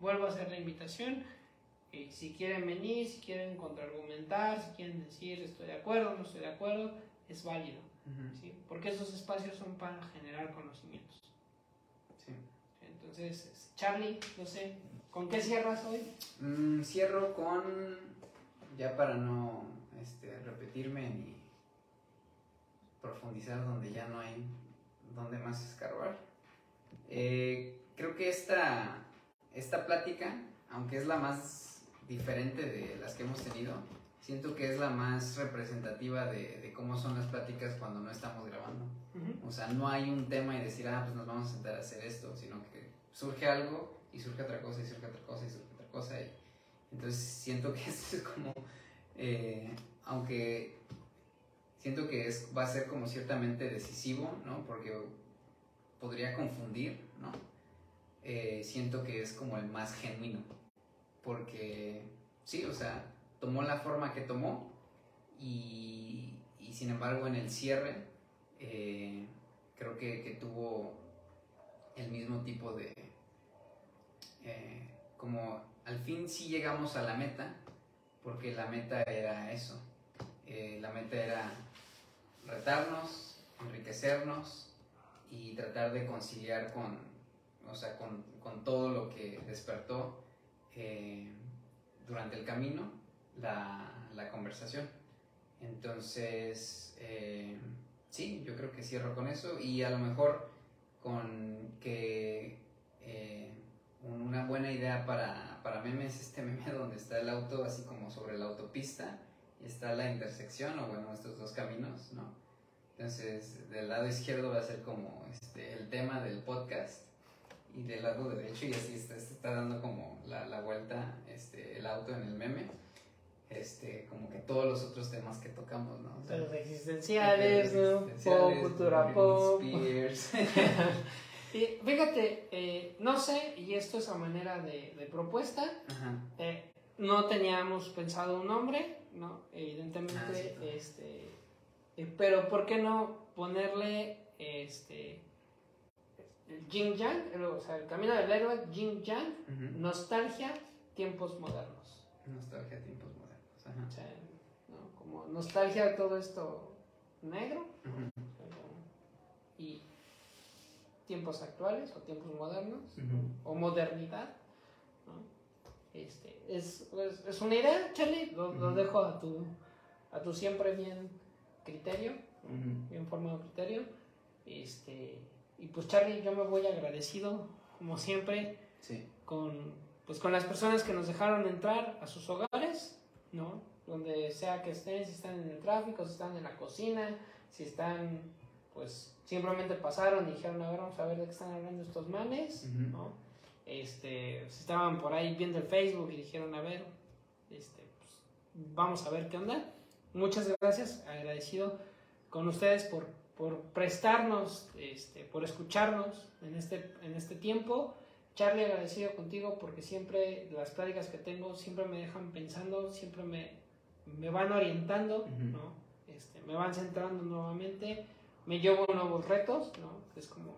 Vuelvo a hacer la invitación. Y si quieren venir, si quieren contraargumentar, si quieren decir estoy de acuerdo, no estoy de acuerdo, es válido. ¿sí? Porque esos espacios son para generar conocimientos. Sí. Entonces, Charlie, no sé, ¿con qué cierras hoy? Mm, cierro con, ya para no este, repetirme ni profundizar donde ya no hay donde más escarbar. Eh, creo que esta, esta plática, aunque es la más diferente de las que hemos tenido, siento que es la más representativa de, cómo son las pláticas cuando no estamos grabando. O sea, no hay un tema y decir, ah, pues nos vamos a sentar a hacer esto, sino que surge algo y surge otra cosa y surge otra cosa y surge otra cosa. Y, entonces siento que *laughs* esto es como, eh, aunque siento que es, va a ser como ciertamente decisivo, ¿no? Porque podría confundir, ¿no? Eh, siento que es como el más genuino, porque sí, o sea, tomó la forma que tomó y, sin embargo en el cierre eh, creo que, tuvo el mismo tipo de, eh, como al fin sí llegamos a la meta, porque la meta era eso, la meta era retarnos, enriquecernos y tratar de conciliar con, o sea, con, con todo lo que despertó eh, durante el camino la, la conversación. Entonces, eh, sí, yo creo que cierro con eso y a lo mejor con que eh, una buena idea para, para memes este meme *laughs* donde está el auto así como sobre la autopista está la intersección, o bueno, estos dos caminos, ¿no? Entonces, del lado izquierdo va a ser como este, el tema del podcast y del lado derecho, y así está, está dando como la, la, vuelta este, el auto en el meme, este, como que todos los otros temas que tocamos, ¿no? los existenciales, ¿no? Pop, cultura pop. *laughs* y fíjate, eh, no sé, y esto es a manera de, de propuesta, eh, no teníamos pensado un nombre, ¿no? Evidentemente, ah, este, eh, pero ¿por qué no ponerle este el Yang, o sea, el camino del héroe, Jin Yang, nostalgia, tiempos modernos. Nostalgia, tiempos modernos, O sea, ¿no? Como nostalgia de todo esto negro y tiempos actuales o tiempos modernos o modernidad. Este, es, pues, es una idea, Charlie, lo, dejo a tu, a tu siempre bien criterio, bien formado criterio. Este, y pues Charlie, yo me voy agradecido, como siempre, con, pues, con las personas que nos dejaron entrar a sus hogares, ¿no? Donde sea que estén, si están en el tráfico, si están en la cocina, si están, pues simplemente pasaron y dijeron, a ver, vamos a ver de qué están hablando estos manes, ¿no? este, estaban por ahí viendo el Facebook y dijeron, a ver, este, pues, vamos a ver qué onda. Muchas gracias, agradecido con ustedes por, por prestarnos, este, por escucharnos en este, en este tiempo. Charlie, agradecido contigo porque siempre las pláticas que tengo siempre me dejan pensando, siempre me, me van orientando, ¿no? este, me van centrando nuevamente, me llevo nuevos retos, ¿no? es como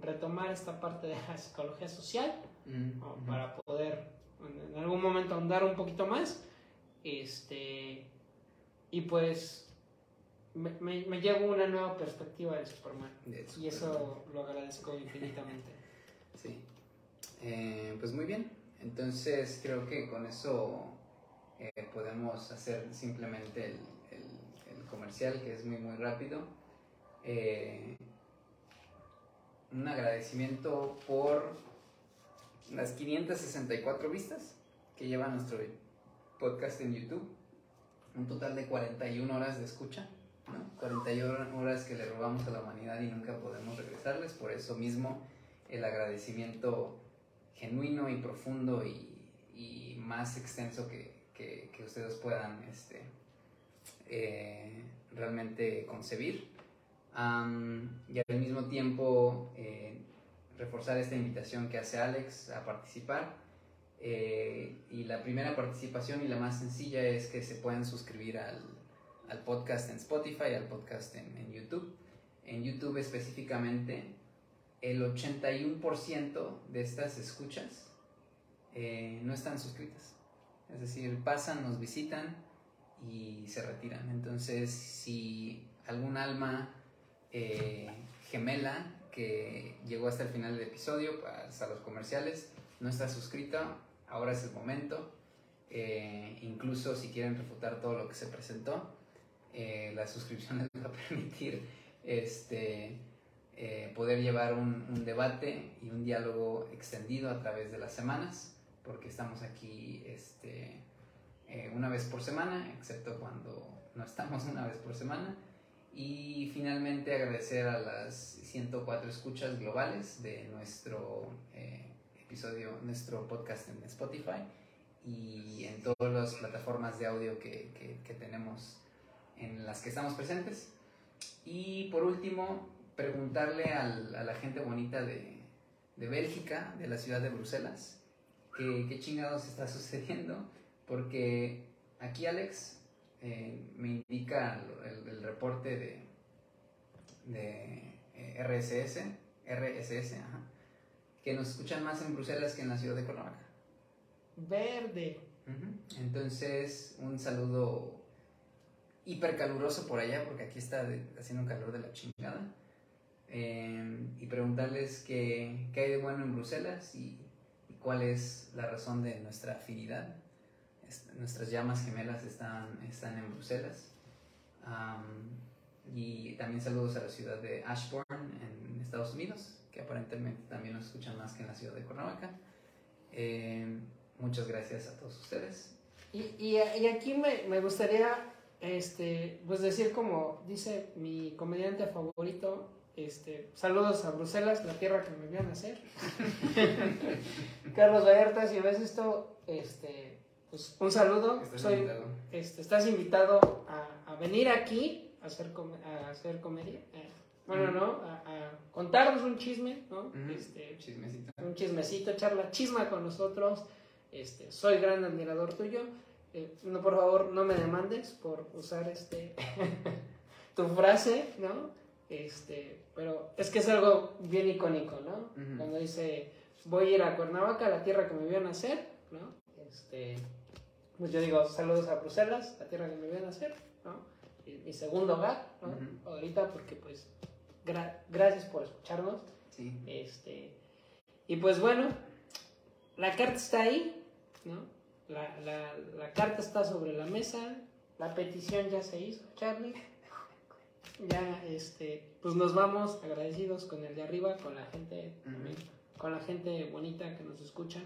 retomar esta parte de la psicología social para poder en algún momento ahondar un poquito más. Este, y pues me, me, llevo una nueva perspectiva de Superman. y eso lo agradezco infinitamente. Sí. Eh, pues muy bien. Entonces creo que con eso eh, podemos hacer simplemente el, el, comercial, que es muy, muy rápido. Eh, un agradecimiento por las 564 vistas que lleva nuestro podcast en YouTube. Un total de 41 horas de escucha. 41 horas que le robamos a la humanidad y nunca podemos regresarles. Por eso mismo el agradecimiento genuino y profundo y, más extenso que, ustedes puedan este, eh, realmente concebir. y al mismo tiempo eh, reforzar esta invitación que hace Alex a participar. Eh, y la primera participación y la más sencilla es que se puedan suscribir al, al podcast en Spotify, al podcast en, YouTube. En YouTube específicamente, el 81% de estas escuchas eh, no están suscritas. Es decir, pasan, nos visitan y se retiran. Entonces, si algún alma eh, gemela que llegó hasta el final del episodio, hasta los comerciales, no está suscrita, ahora es el momento. Eh, incluso si quieren refutar todo lo que se presentó, eh, la suscripción les *laughs* va a permitir este, eh, poder llevar un, debate y un diálogo extendido a través de las semanas, porque estamos aquí este, eh, una vez por semana, excepto cuando no estamos *laughs* una vez por semana. Y finalmente agradecer a las 104 escuchas globales de nuestro episodio, nuestro podcast en Spotify y en todas las plataformas de audio que, que, que tenemos en las que estamos presentes. Y por último, preguntarle a la gente bonita de, de, Bélgica, de la ciudad de Bruselas, qué, qué chingados está *laughs* sucediendo, porque aquí Alex eh, me indica el, reporte de, de eh, RSS, RSS, que nos escuchan más en Bruselas que en la ciudad de Cuernavaca. Verde. Entonces, un saludo hiper caluroso por allá, porque aquí está haciendo un calor de la chingada. Em, y preguntarles qué, qué, hay de bueno en Bruselas y, cuál es la razón de nuestra afinidad. nuestras llamas gemelas están, están en Bruselas. y también saludos a la ciudad de Ashbourne en Estados Unidos, que aparentemente también nos escuchan más que en la ciudad de Cuernavaca. Em, muchas gracias a todos ustedes. Y, y, y aquí me, me gustaría este, pues decir como dice mi comediante favorito, este, saludos a Bruselas, la tierra que me vio nacer. *laughs* Carlos Vallarta, si ves esto, este, pues un saludo. Estás Soy, invitado, este, estás invitado a, a, venir aquí a hacer, a hacer comedia. Eh, bueno, ¿no? A, contarnos un chisme, ¿no? este, chismecito. Un chismecito, charla chisma con nosotros. Este, soy gran admirador tuyo. Eh, no, por favor, no me demandes por usar este *laughs* tu frase, ¿no? Este, pero es que es algo bien icónico, ¿no? Cuando dice, voy a ir a Cuernavaca, la tierra que me vio nacer, ¿no? Este, pues yo digo, saludos a Bruselas, la tierra que me vio nacer, ¿no? Y, mi segundo hogar, ¿no? Ahorita porque pues gracias por escucharnos. Sí. Este, y pues bueno, la carta está ahí, ¿no? La, la, la, carta está sobre la mesa, la petición ya se hizo, Charlie. Ya, este, pues nos vamos agradecidos con el de arriba, con la gente, con la gente bonita que nos escucha.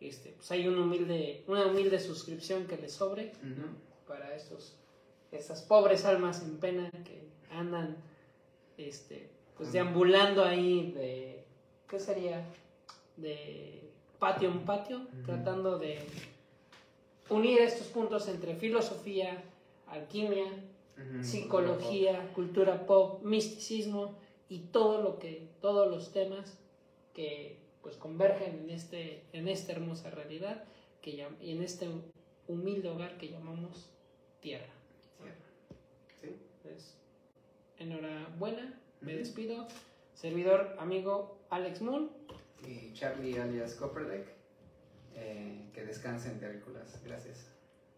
Este, pues hay un humilde, una humilde suscripción que les sobre para estos, estas pobres almas en pena que andan, este, pues deambulando ahí de, ¿qué sería? De patio en patio, tratando de unir estos puntos entre filosofía, alquimia, psicología, cultura pop, misticismo y todo lo que, todos los temas que pues convergen en, este, en esta hermosa realidad que, y en este humilde hogar que llamamos tierra. Pues, enhorabuena, me despido. Servidor, amigo Alex Moon. Y Charlie alias Copperdeck. Eh, que descansen, terrícolas. Gracias.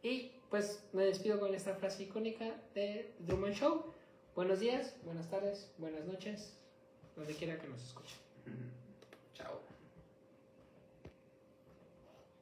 Y pues me despido con esta frase icónica de Truman Show. Buenos días, buenas tardes, buenas noches, donde quiera que nos escuchen. Chao.